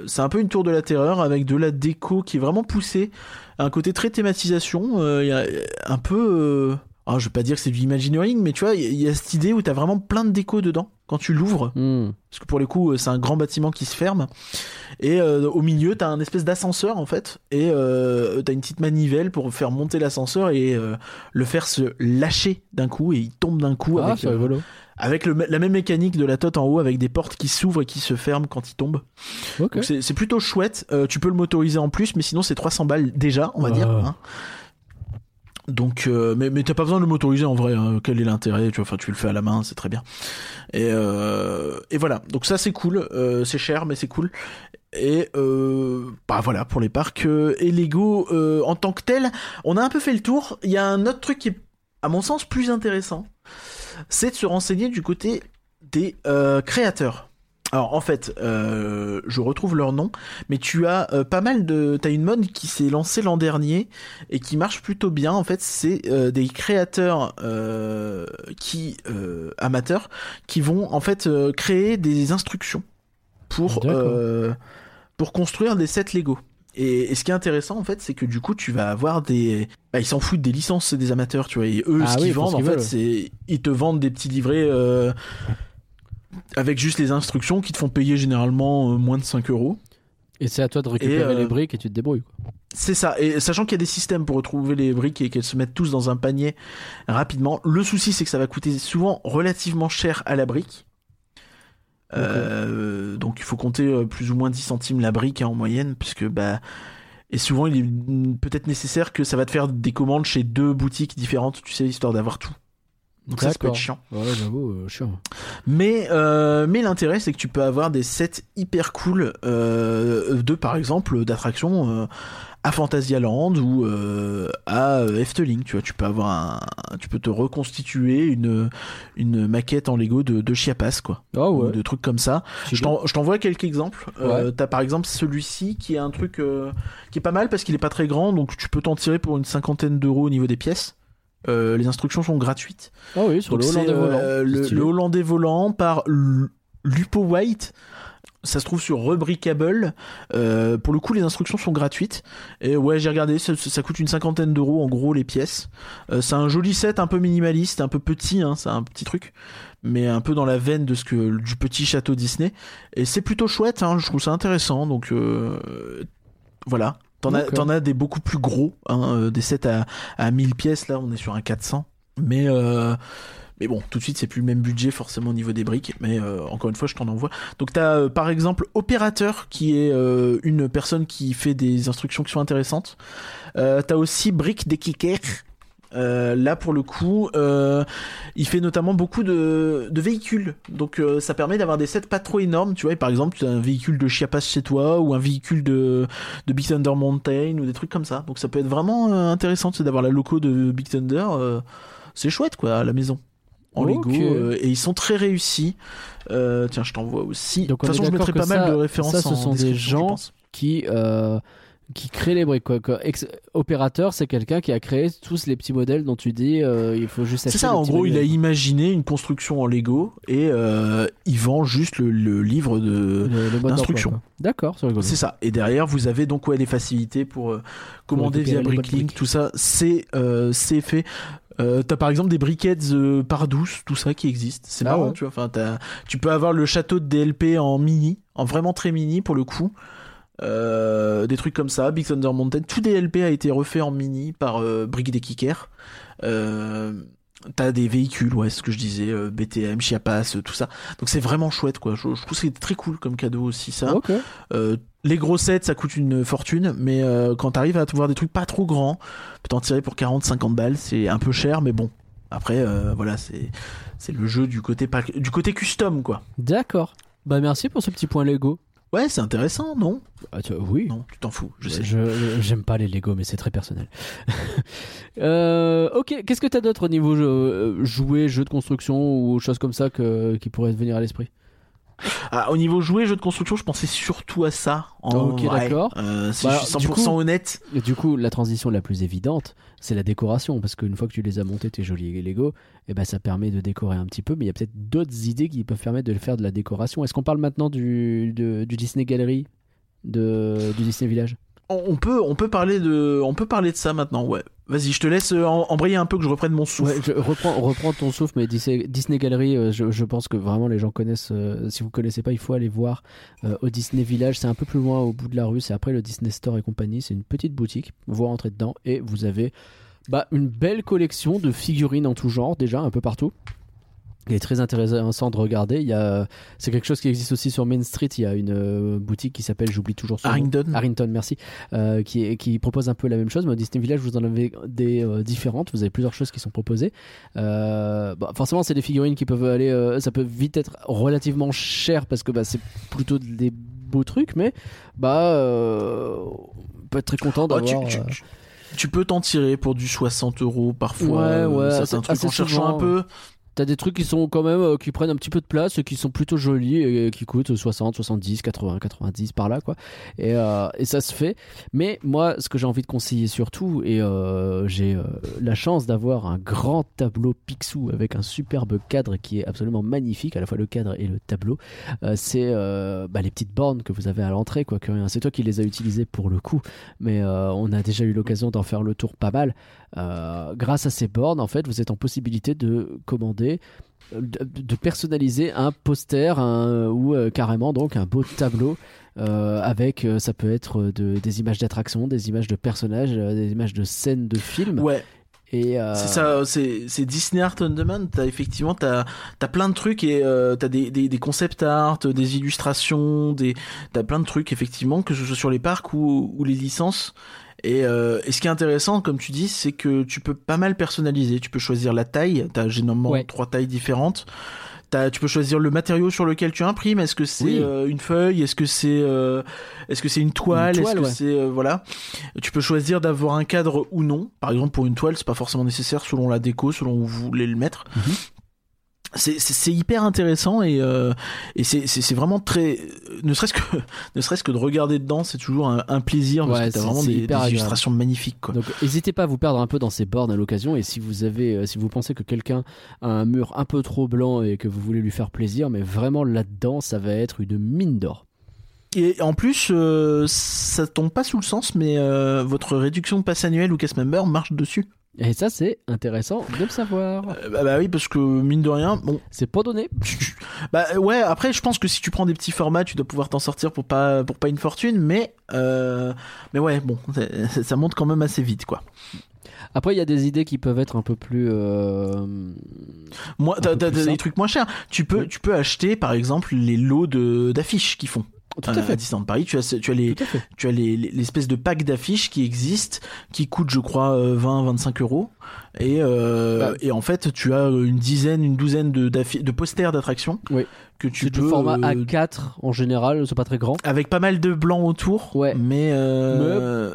C'est un peu une tour de la terreur avec de la déco qui est vraiment poussée, un côté très thématisation. euh, Il y a un peu, euh, ah, je vais pas dire que c'est du Imagineering, mais tu vois, il y, a- il y a cette idée où t'as vraiment plein de déco dedans quand tu l'ouvres. Hmm. Parce que pour le coup, euh, c'est un grand bâtiment qui se ferme. Et euh, au milieu, t'as un espèce d'ascenseur en fait. Et euh, t'as une petite manivelle pour faire monter l'ascenseur et euh, le faire se lâcher d'un coup. Et il tombe d'un coup Ah, avec, avec le- la même mécanique de la tote en haut avec des portes qui s'ouvrent et qui se ferment quand il tombe. C'est plutôt chouette. Tu peux le motoriser en plus, mais sinon c'est 300 balles déjà, on va Ah. dire. hein. Donc, euh, mais, mais t'as pas besoin de le motoriser en vrai. hein. Quel est l'intérêt Tu enfin, le fais à la main, c'est très bien. Et, euh, voilà. Donc ça, c'est cool. Euh, c'est cher, mais c'est cool. Et bah voilà pour les parcs et Lego en tant que tel, on a un peu fait le tour. Il y a un autre truc qui est, à mon sens, plus intéressant, c'est de se renseigner du côté des créateurs. Alors en fait, euh, je retrouve leur nom, mais tu as euh, pas mal de, t'as une mode qui s'est lancée l'an dernier et qui marche plutôt bien. En fait, c'est euh, des créateurs qui amateurs qui vont en fait créer des instructions pour construire des sets Lego. Et, et ce qui est intéressant en fait, c'est que du coup, tu vas avoir des, bah, ils s'en foutent des licences des amateurs, tu vois. Et eux, Ah ce oui, qu'ils vendent en fait, c'est ils te vendent des petits livrets. Avec juste les instructions qui te font payer généralement euh, moins de 5 euros. Et c'est à toi de récupérer euh, les briques et tu te débrouilles. Quoi. C'est ça, et sachant qu'il y a des systèmes pour retrouver les briques et qu'elles se mettent tous dans un panier rapidement, le souci c'est que ça va coûter souvent relativement cher à la brique. Euh, donc il faut compter plus ou moins 10 centimes la brique hein, en moyenne, puisque bah... Et souvent il est peut-être nécessaire que ça va te faire des commandes chez deux boutiques différentes, tu sais, histoire d'avoir tout. Donc ça, ça peut être chiant. Ouais, j'avoue, euh, chiant. Mais, euh, mais l'intérêt, c'est que tu peux avoir des sets hyper cool euh, de, par exemple, d'attractions à Fantasyland ou à Efteling. Tu vois, tu peux avoir un, tu peux te reconstituer une une maquette en Lego de, de Chiapas, quoi, Ah ou ouais. de trucs comme ça. Je t'en- je t'envoie quelques exemples. Ouais. T'as par exemple celui-ci qui est un truc qui est pas mal parce qu'il est pas très grand, donc tu peux t'en tirer pour une cinquantaine d'euros au niveau des pièces. Euh, les instructions sont gratuites. Ah oui, sur Donc le c'est, Hollandais volant. euh, le, Hollandais volant par L- Lupo White. Ça se trouve sur Rubricable. Euh, pour le coup, les instructions sont gratuites. Et ouais, j'ai regardé, ça, ça coûte une cinquantaine d'euros en gros les pièces. Euh, c'est un joli set, un peu minimaliste, un peu petit, hein, c'est un petit truc, mais un peu dans la veine de ce que du petit château Disney. Et c'est plutôt chouette, hein, je trouve ça intéressant. Donc euh, voilà. T'en as, t'en as des beaucoup plus gros, hein, euh, des sets à, à 1000 pièces, là on est sur un 400. Mais, euh, mais bon, tout de suite c'est plus le même budget forcément au niveau des briques, mais euh, encore une fois je t'en envoie. Donc t'as euh, par exemple Opérateur qui est euh, une personne qui fait des instructions qui sont intéressantes. Euh, t'as aussi Brick des Kicker. Euh, là pour le coup, euh, il fait notamment beaucoup de, de véhicules, donc euh, ça permet d'avoir des sets pas trop énormes, tu vois. Et par exemple, tu as un véhicule de Chiapas chez toi ou un véhicule de, de Big Thunder Mountain ou des trucs comme ça. Donc ça peut être vraiment intéressant, c'est d'avoir la loco de Big Thunder. c'est chouette quoi à la maison en Ok. Lego et ils sont très réussis. Tiens, je t'envoie aussi. Donc, de toute façon, je mettrai pas mal de références. ça, ce en sont des gens qui qui crée les briques quoi. quoi. Ex- opérateur, c'est quelqu'un qui a créé tous les petits modèles dont tu dis euh, il faut juste C'est ça, en gros, il a imaginé une construction en Lego et euh, il vend juste le, le livre d'instruction. D'accord, c'est ça. Et derrière, vous avez donc ouais les facilités pour euh, commander via Bricklink, tout ça. C'est c'est fait. Euh, t'as par exemple des briquettes euh, par douce, tout ça qui existe. C'est Ah marrant, ouais. tu vois. Enfin, tu peux avoir le château de DLP en mini, en vraiment très mini pour le coup. Euh, des trucs comme ça, Big Thunder Mountain, tout DLP a été refait en mini par euh, Brick des Kicker. Euh, T'as des véhicules, ouais, ce que je disais, BTM, Chiapas, tout ça. Donc c'est vraiment chouette, quoi. Je, je trouve que c'est très cool comme cadeau aussi, ça. Les gros sets, ça coûte une fortune, mais quand t'arrives à voir des trucs pas trop grands, tu peux t'en tirer pour 40-50 balles, c'est un peu cher, mais bon. Après, voilà, c'est c'est le jeu du côté du côté custom, quoi. D'accord. Bah merci pour ce petit point Lego. Ouais, c'est intéressant, non? Ah, tu- oui. Non, tu t'en fous, je sais. Je- J'aime pas les Lego, mais c'est très personnel. Euh, ok, qu'est-ce que t'as d'autre au niveau euh, jouets, jeux de construction ou choses comme ça que, qui pourraient te venir à l'esprit? Ah, au niveau jouet, jeu de construction, je pensais surtout à ça. En Ok, d'accord. Euh, si Bah, je suis 100% du coup- honnête, du coup, la transition la plus évidente, c'est la décoration, parce qu'une fois que tu les as montés, tes jolis Lego, et ben ça permet de décorer un petit peu, mais il y a peut-être d'autres idées qui peuvent permettre de faire de la décoration. Est-ce qu'on parle maintenant du, de- du Disney Gallery, de, du Disney Village? On on peut, on peut parler de, on peut parler de ça maintenant. Ouais. Vas-y, je te laisse euh, embrayer un peu que je reprenne mon souffle. Reprends, ton souffle, mais Disney, Disney Gallery, euh, je, pense que vraiment les gens connaissent. euh, si vous connaissez pas, il faut aller voir au Disney Village. C'est un peu plus loin au bout de la rue. C'est après le Disney Store et compagnie. C'est une petite boutique. Vous rentrez dedans et vous avez bah, une belle collection de figurines en tout genre déjà un peu partout. Il est très intéressant de regarder. Il y a, c'est quelque chose qui existe aussi sur Main Street. Il y a une euh, boutique qui s'appelle, j'oublie toujours son nom. Harrington. Harrington, merci, euh, qui, propose un peu la même chose. Mais au Disney Village, vous en avez des euh, différentes. Vous avez plusieurs choses qui sont proposées. Bah, forcément, c'est des figurines qui peuvent aller. ça peut vite être relativement cher parce que bah, c'est plutôt des beaux trucs, mais bah, on peut être très content Oh, tu, d'avoir. tu- tu- tu peux t'en tirer pour du 60 euros parfois. Ouais, ouais, certains assez- trucs assez en cherchant souvent. un peu. T'as des trucs qui sont quand même euh, qui prennent un petit peu de place qui sont plutôt jolis et qui coûtent 60, 70, 80, 90 par là quoi. Et, euh, et ça se fait. Mais moi, ce que j'ai envie de conseiller surtout, et euh, j'ai la chance d'avoir un grand tableau Picsou avec un superbe cadre qui est absolument magnifique, à la fois le cadre et le tableau, c'est bah, les petites bornes que vous avez à l'entrée quoi. Que. C'est toi qui les as utilisées pour le coup, mais on a déjà eu l'occasion d'en faire le tour pas mal. Grâce à ces bornes, en fait, vous êtes en possibilité de commander, euh, de, personnaliser un poster un- ou euh, carrément donc un beau tableau. euh, avec, euh, ça peut être de- des images d'attractions, des images de personnages, des images de scènes de films. Ouais, Et euh, c'est ça, c'est c'est Disney Art on Demand. T'as effectivement, t'as as plein de trucs et euh, t'as des, des, des concept art, des illustrations, des t'as plein de trucs effectivement que ce soit sur les parcs ou, ou les licences. Et, euh, et ce qui est intéressant, comme tu dis, c'est que tu peux pas mal personnaliser. Tu peux choisir la taille. T'as généralement Ouais. trois tailles différentes. T'as- tu peux choisir le matériau sur lequel tu imprimes. Est-ce que c'est Oui. euh, une feuille? Est-ce que c'est euh, est-ce que c'est une toile, Une Est-ce toile, que ouais. c'est euh, voilà Tu peux choisir d'avoir un cadre ou non. Par exemple, pour une toile, c'est pas forcément nécessaire selon la déco, selon où vous voulez le mettre. Mhm. C'est hyper intéressant et, euh, et c'est- vraiment très ne serait-ce que ne serait-ce que de regarder dedans c'est toujours un, un plaisir parce Ouais, que vraiment des, des illustrations magnifiques quoi. Donc n'hésitez pas à vous perdre un peu dans ces bornes à l'occasion et si vous avez euh, si vous pensez que quelqu'un a un mur un peu trop blanc et que vous voulez lui faire plaisir mais vraiment là-dedans ça va être une mine d'or. Et en plus, euh, ça tombe pas sous le sens, mais euh, votre réduction de passe annuelle ou casse member marche dessus. Et ça c'est intéressant de le savoir. Euh, bah, bah oui, parce que mine de rien, bon, C'est pas donné. bah ouais. Après, je pense que si tu prends des petits formats, tu dois pouvoir t'en sortir pour pas pour pas une fortune, mais euh, mais ouais, bon, ça monte quand même assez vite, quoi. Après il y a des idées qui peuvent être un peu plus euh, Moi, t'as des trucs moins chers. Tu peux Oui. tu peux acheter par exemple les lots d'affiches qu'ils font. Tout à Euh, fait. à Disneyland Paris, tu as tu as les à tu as les les- l'espèce de pack d'affiches qui existent, qui coûtent je crois 20-25 euros, et euh, Bah. et en fait tu as une dizaine, une douzaine de de posters d'attractions Oui. que tu C'est peux du format euh, A4 en général, c'est pas très grand. avec pas mal de blanc autour, Ouais. mais euh,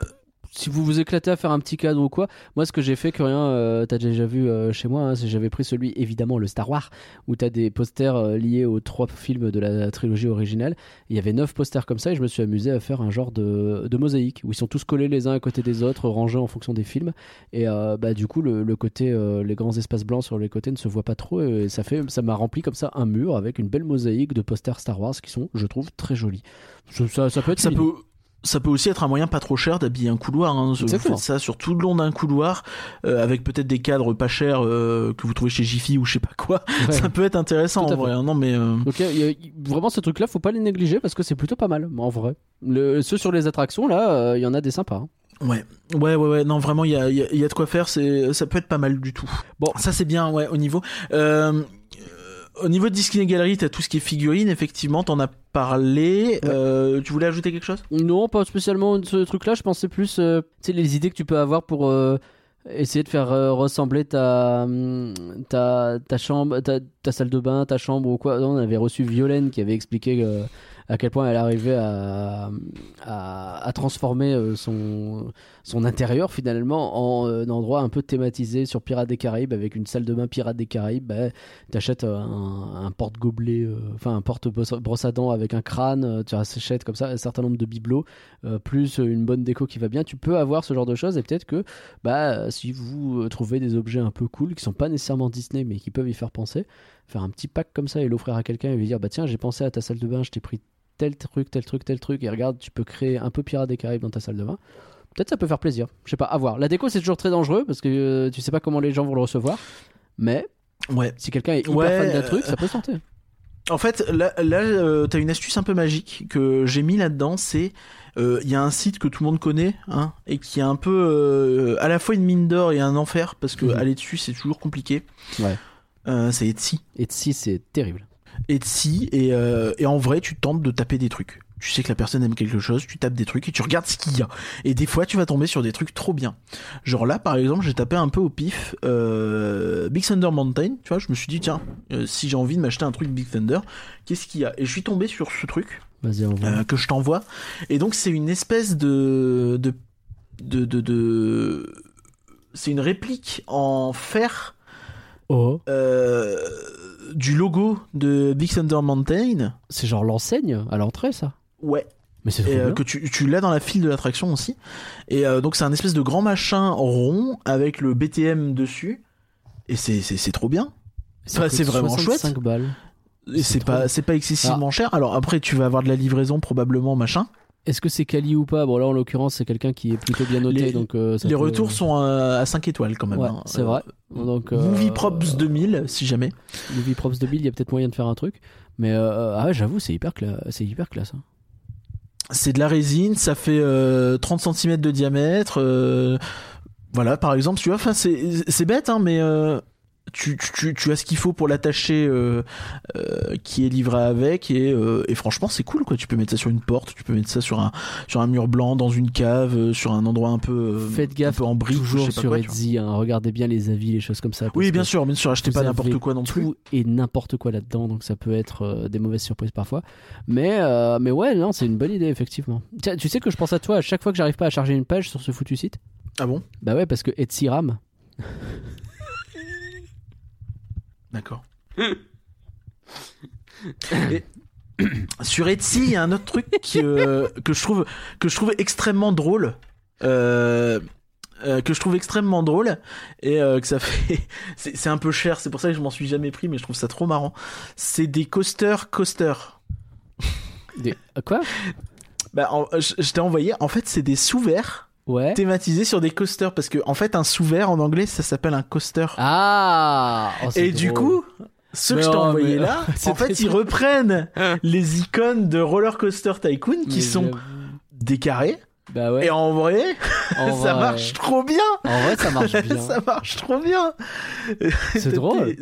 si vous vous éclatez à faire un petit cadre ou quoi, moi ce que j'ai fait, que rien, euh, t'as déjà vu euh, chez moi, hein, c'est que j'avais pris celui évidemment le Star Wars, où t'as des posters euh, liés aux trois films de la trilogie originale. Il y avait neuf posters comme ça et je me suis amusé à faire un genre de, de mosaïque où ils sont tous collés les uns à côté des autres, rangés en fonction des films. Et bah du coup le, le côté, les grands espaces blancs sur les côtés ne se voient pas trop et ça fait, ça m'a rempli comme ça un mur avec une belle mosaïque de posters Star Wars qui sont, je trouve, très jolis. Ça, ça, peut être ça peut ça peut aussi être un moyen pas trop cher d'habiller un couloir. Hein. Vous faites ça sur tout le long d'un couloir, euh, avec peut-être des cadres pas chers euh, que vous trouvez chez Jiffy ou je sais pas quoi. Ouais. Ça peut être intéressant en vrai. hein. Non mais euh, Donc il y a- il y a- vraiment ce truc là faut pas les négliger parce que c'est plutôt pas mal en vrai. Le, ceux sur les attractions là il y en a des sympas. hein. Ouais, ouais, ouais, ouais. Non, vraiment, il y a, y a- il y a de quoi faire. C'est, ça peut être pas mal du tout. Bon. ça c'est bien, ouais, au niveau. Euh, au niveau de Disney Gallery, t'as tout ce qui est figurines. Effectivement, t'en as parlé. Euh, tu voulais ajouter quelque chose? Non pas spécialement ce truc là je pensais plus euh, tu sais les idées que tu peux avoir pour euh, essayer de faire ressembler ta, hum, ta ta chambre ta, ta salle de bain ta chambre ou quoi. Non, on avait reçu Violaine qui avait expliqué à quel point elle arrivait à, transformer euh, son, intérieur finalement en euh, endroit un peu thématisé sur Pirates des Caraïbes avec une salle de bain Pirates des Caraïbes. Bah, t'achètes euh, un, porte-gobelet, enfin un porte-brosse à dents avec un crâne, tu achètes comme ça un certain nombre de bibelots, plus une bonne déco qui va bien. Tu peux avoir ce genre de choses et peut-être que bah, si vous trouvez des objets un peu cool qui sont pas nécessairement Disney mais qui peuvent y faire penser, faire un petit pack comme ça et l'offrir à quelqu'un et lui dire bah tiens j'ai pensé à ta salle de bain, je t'ai pris tel truc, tel truc, tel truc et regarde tu peux créer un peu Pirates des Caraïbes dans ta salle de bain. Peut-être ça peut faire plaisir. Je sais pas, à voir. La déco c'est toujours très dangereux parce que euh, tu sais pas comment les gens vont le recevoir. Mais Ouais. si quelqu'un est hyper Ouais, fan d'un euh, truc, ça peut tenter. En fait, là, là euh, t'as une astuce un peu magique que j'ai mis là-dedans. C'est, euh, il y a un site que tout le monde connaît, hein, et qui est un peu euh, à la fois une mine d'or et un enfer parce que Mhm. aller dessus c'est toujours compliqué. Ouais. C'est Etsy. Et si c'est terrible. Etsy et, euh, et en vrai tu tentes de taper des trucs. Tu sais que la personne aime quelque chose, tu tapes des trucs et tu regardes ce qu'il y a. Et des fois tu vas tomber sur des trucs trop bien. Genre là par exemple j'ai tapé un peu au pif euh, Big Thunder Mountain, tu vois, je me suis dit tiens, euh, si j'ai envie de m'acheter un truc Big Thunder, qu'est-ce qu'il y a? Et je suis tombé sur ce truc euh, que je t'envoie. Et donc c'est une espèce de de de, de, de- c'est une réplique en fer Oh. euh, du logo de Big Thunder Mountain. C'est genre l'enseigne à l'entrée, ça. Ouais. Mais c'est euh, bien. que tu, tu l'as dans la file de l'attraction aussi. Et euh, donc c'est un espèce de grand machin rond avec le BTM dessus. Et c'est trop bien. Enfin, c'est vraiment 65 balles. Et C'est trop pas pas excessivement cher. Alors après tu vas avoir de la livraison probablement machin. Est-ce que c'est quali ou pas? Bon, là, en l'occurrence, c'est quelqu'un qui est plutôt bien noté. Les- donc, euh, ça Les peut- retours sont à, à 5 étoiles quand même. Ouais, hein. c'est vrai. Donc, euh, Movie Props 2000 si jamais. Movie Props de Bill, il y a peut-être moyen de faire un truc. Mais euh, ah ouais, j'avoue, c'est hyper, cla- c'est hyper classe. hein. C'est de la résine, ça fait euh, 30 cm de diamètre. euh, voilà, par exemple, tu vois, c'est c'est bête, hein, mais euh, tu, tu, tu, tu as ce qu'il faut pour l'attacher euh, euh, qui est livré avec et, euh, et franchement c'est cool quoi. Tu peux mettre ça sur une porte, tu peux mettre ça sur un sur un mur blanc, dans une cave, sur un endroit un peu Faites gaffe, un peu en briques, toujours sur quoi. Etsy, hein, regardez bien les avis, les choses comme ça. Oui, bien sûr, bien sûr, achetez pas n'importe quoi non plus. Tout et n'importe quoi là-dedans, donc ça peut être des mauvaises surprises parfois. Mais, mais ouais, non, c'est une bonne idée, effectivement. Tiens, tu sais que je pense à toi à chaque fois que j'arrive pas à charger une page sur ce foutu site? Ah bon? Bah ouais, parce que Etsy RAM. D'accord. Et sur Etsy, il y a un autre truc qui, euh, que je trouve que je trouve extrêmement drôle. Euh, euh, que je trouve extrêmement drôle et euh, que ça fait c'est un peu cher c'est pour ça que je m'en suis jamais pris mais je trouve ça trop marrant c'est des coasters coasters Des... Quoi? Bah en- je, je t'ai envoyé en fait c'est des sous-verts Ouais. thématisés sur des coasters parce que en fait un sous-vert en anglais ça s'appelle un coaster. Ah. Oh, Et du coup, ceux que je t'ai envoyés là, c'est en fait, ils reprennent les icônes de Roller Coaster Tycoon qui Mais sont des carrés. Bah ouais. Et en vrai, en ça vrai- marche trop bien. En vrai, ça marche bien. ça marche trop bien. C'est drôle.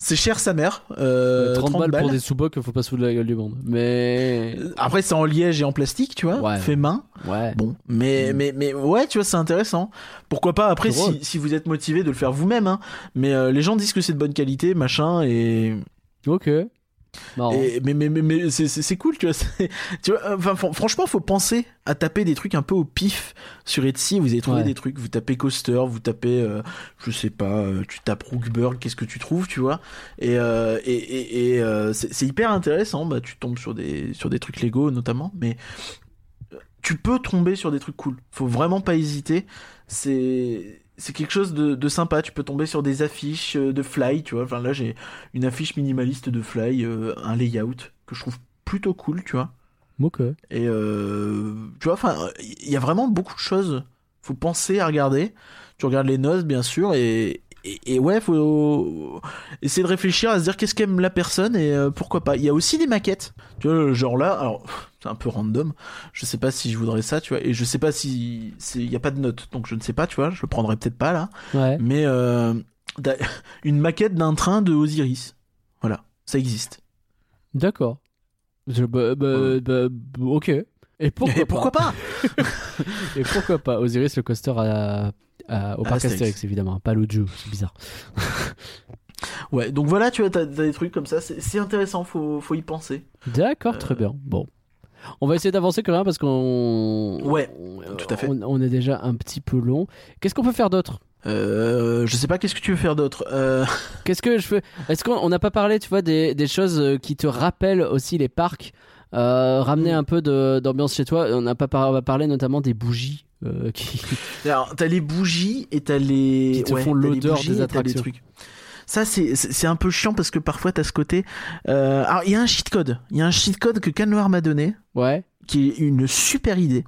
C'est cher sa mère. Euh, 30, 30 balles, balles. pour des sous-bocs, faut pas se foutre de la gueule du monde. Mais. Après, c'est en liège et en plastique, tu vois, Ouais. fait main. Ouais. Bon, mais, Mm. mais, mais ouais, tu vois, c'est intéressant. Pourquoi pas après, si, si vous êtes motivé de le faire vous-même, hein. Mais euh, les gens disent que c'est de bonne qualité, machin, et Ok. Et- mais mais, mais, mais c'est- cool, tu vois. Tu vois enfin, fran- franchement, faut penser à taper des trucs un peu au pif sur Etsy. Vous allez trouver Ouais. des trucs. Vous tapez coaster, vous tapez, euh, je sais pas, euh, tu tapes Rookburg, qu'est-ce que tu trouves, tu vois. Et, euh, et, et, et, euh, c'est c'est hyper intéressant. Bah, tu tombes sur des, sur des trucs Lego notamment, mais tu peux tomber sur des trucs cool. Faut vraiment pas hésiter. C'est c'est quelque chose de, de sympa. Tu peux tomber sur des affiches euh, de Fly, tu vois. Enfin là, j'ai une affiche minimaliste de Fly, euh, un layout que je trouve plutôt cool, tu vois. Ok. Et euh, tu vois, enfin, il y a vraiment beaucoup de choses. Faut penser à regarder. Tu regardes les notes, bien sûr, et, et, et ouais, faut essayer de réfléchir à se dire qu'est-ce qu'aime la personne et euh, pourquoi pas. Il y a aussi des maquettes. Tu vois, genre là, alors un peu random. Je sais pas si je voudrais ça, tu vois, et je sais pas si c'est- il y a pas de notes, donc je ne sais pas, tu vois, je le prendrais peut-être pas là. Ouais. Mais euh, une maquette d'un train de Osiris. Voilà, ça existe. D'accord. Bah, bah, bah, ok. Et pourquoi, et pourquoi pas, Et pourquoi pas Osiris le coaster à, à- au À parc Astérix. Astérix, évidemment, pas jeu, c'est bizarre. Ouais, donc voilà, tu vois, t'as t'as des trucs comme ça, c'est c'est intéressant, faut, faut y penser. D'accord, Euh, très bien. Bon. On va essayer d'avancer quand même parce qu'on. Ouais, on- tout à fait. On, on est déjà un petit peu long. Qu'est-ce qu'on peut faire d'autre? Euh, je sais pas, qu'est-ce que tu veux faire d'autre? Euh... Qu'est-ce que je fais? Est-ce qu'on on n'a pas parlé, tu vois, des, des choses euh, qui te rappellent aussi les parcs? Euh, Ramener un peu d'ambiance chez toi. On n'a pas par- on va parler notamment des bougies qui. Alors, t'as les bougies et t'as les... Qui te ouais, font l'odeur des attractions. trucs. Ça, c'est un peu chiant parce que parfois t'as ce côté... Euh... Alors, il y a un cheat code. Il y a un cheat code que Canoir m'a donné, Ouais. qui est une super idée.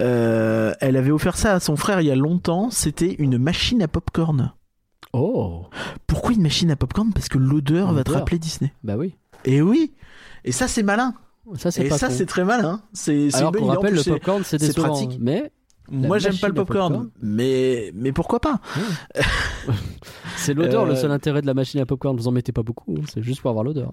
Euh, elle avait offert ça à son frère il y a longtemps. C'était une machine à popcorn. Oh. Pourquoi une machine à popcorn? Parce que l'odeur va te rappeler Disney. Bah oui. Et oui Et ça, c'est malin. Ça c'est Et ça, c'est très malin. C'est c'est Alors qu'on rappelle le popcorn c'est c'est décevant. pratique. Mais Moi, j'aime pas le popcorn, popcorn. mais mais pourquoi pas c'est l'odeur le Euh, seul intérêt de la machine à popcorn. Vous en mettez pas beaucoup. hein. C'est juste pour avoir l'odeur.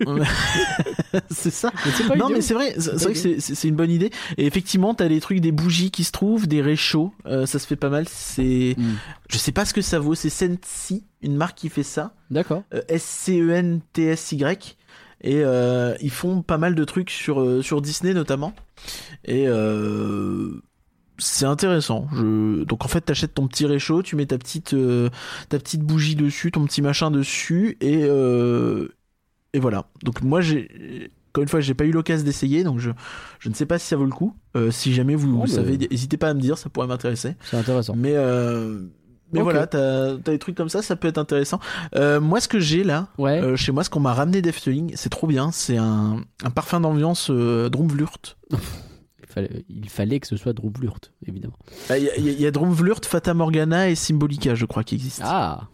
C'est ça. Mais non, mais c'est vrai, c'est vrai que c'est- une bonne idée. Et effectivement, t'as les trucs des bougies qui se trouvent, des réchauds, euh, ça se fait pas mal. C'est, Mm. je sais pas ce que ça vaut. C'est Sensi, une marque qui fait ça. D'accord. Euh, S-C-E-N-T-S-Y. Et euh, ils font pas mal de trucs sur, sur Disney notamment. Et euh, c'est intéressant. Je... Donc en fait, t'achètes ton petit réchaud, tu mets ta petite, euh, ta petite bougie dessus, ton petit machin dessus, et, euh, et voilà. Donc moi, j'ai. Encore une fois, j'ai pas eu l'occasion d'essayer, donc je, je ne sais pas si ça vaut le coup. Euh, si jamais vous, Oh, savez, n'hésitez pas à me dire, ça pourrait m'intéresser. C'est intéressant. Mais, mais voilà, t'as as des trucs comme ça, ça peut être intéressant. Moi, ce que j'ai là, Ouais. chez moi, ce qu'on m'a ramené d'Efteling, c'est trop bien. C'est un, un parfum d'ambiance Drumvlurt. Il, fallait, il fallait que ce soit Drumblurt, évidemment. Ah, Il y, a- il y a- Fata Morgana et Symbolica, je crois, qui existent. Ah.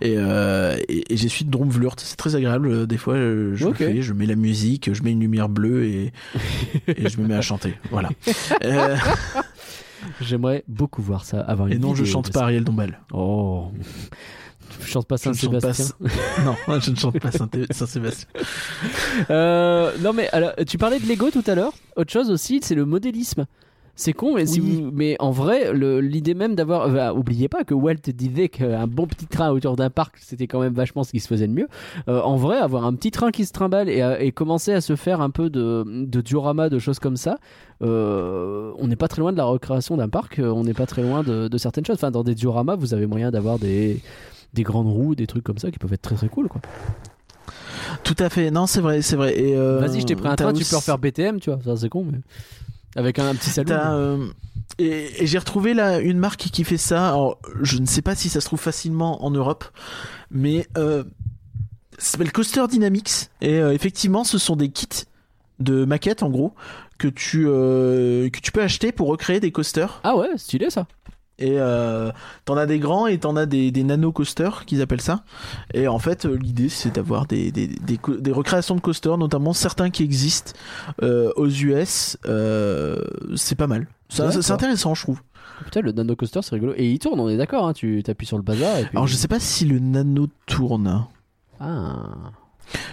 Et, euh, et, su de Drumvlurt. C'est très agréable. euh, Des fois, euh, je Ok. le fais, je mets la musique, je mets une lumière bleue et, et je me mets à chanter. Voilà. Euh, J'aimerais beaucoup voir ça, avoir une Et non, je chante pas ça. Ariel Dombal. Oh. Je chante pas Je ne chante pas. Saint-Sébastien. non, je ne chante pas Saint- Saint-Sébastien. Euh, non mais alors, tu parlais de Lego tout à l'heure. Autre chose aussi, c'est le modélisme. C'est con, mais, si vous- mais en vrai, l'idée même d'avoir. euh, bah, oubliez pas que Walt disait qu'un bon petit train autour d'un parc, c'était quand même vachement ce qui se faisait de mieux. Euh, en vrai, avoir un petit train qui se trimballe et, à- et commencer à se faire un peu de, de diorama, de choses comme ça, euh, on n'est pas très loin de la recréation d'un parc, euh, on n'est pas très loin de, de certaines choses. Enfin, dans des dioramas, vous avez moyen d'avoir des, des grandes roues, des trucs comme ça qui peuvent être très très cool quoi. Tout à fait. Non, c'est vrai, c'est vrai. Et euh, Vas-y, je t'ai pris un train, tu peux refaire BTM, tu vois. Ça, c'est con, mais. Avec un, un petit salon. Euh, et, et j'ai retrouvé là une marque qui fait ça. Alors, je ne sais pas si ça se trouve facilement en Europe, mais euh, ça s'appelle Coaster Dynamics. Et euh, effectivement, ce sont des kits de maquettes en gros que tu que tu peux acheter pour recréer des coasters. Ah ouais, stylé ça. Et euh, t'en as des grands et t'en as des, des nano coasters qu'ils appellent ça. Et en fait, euh, l'idée c'est d'avoir des, des, des, des recréations de coasters, notamment certains qui existent euh, aux US. Euh, c'est pas mal. C'est intéressant, je trouve. Putain, le nano coaster, c'est rigolo. Et il tourne, on est d'accord, hein. tu t'appuies sur le bazar. Et puis... Alors je sais pas si le nano tourne. Ah,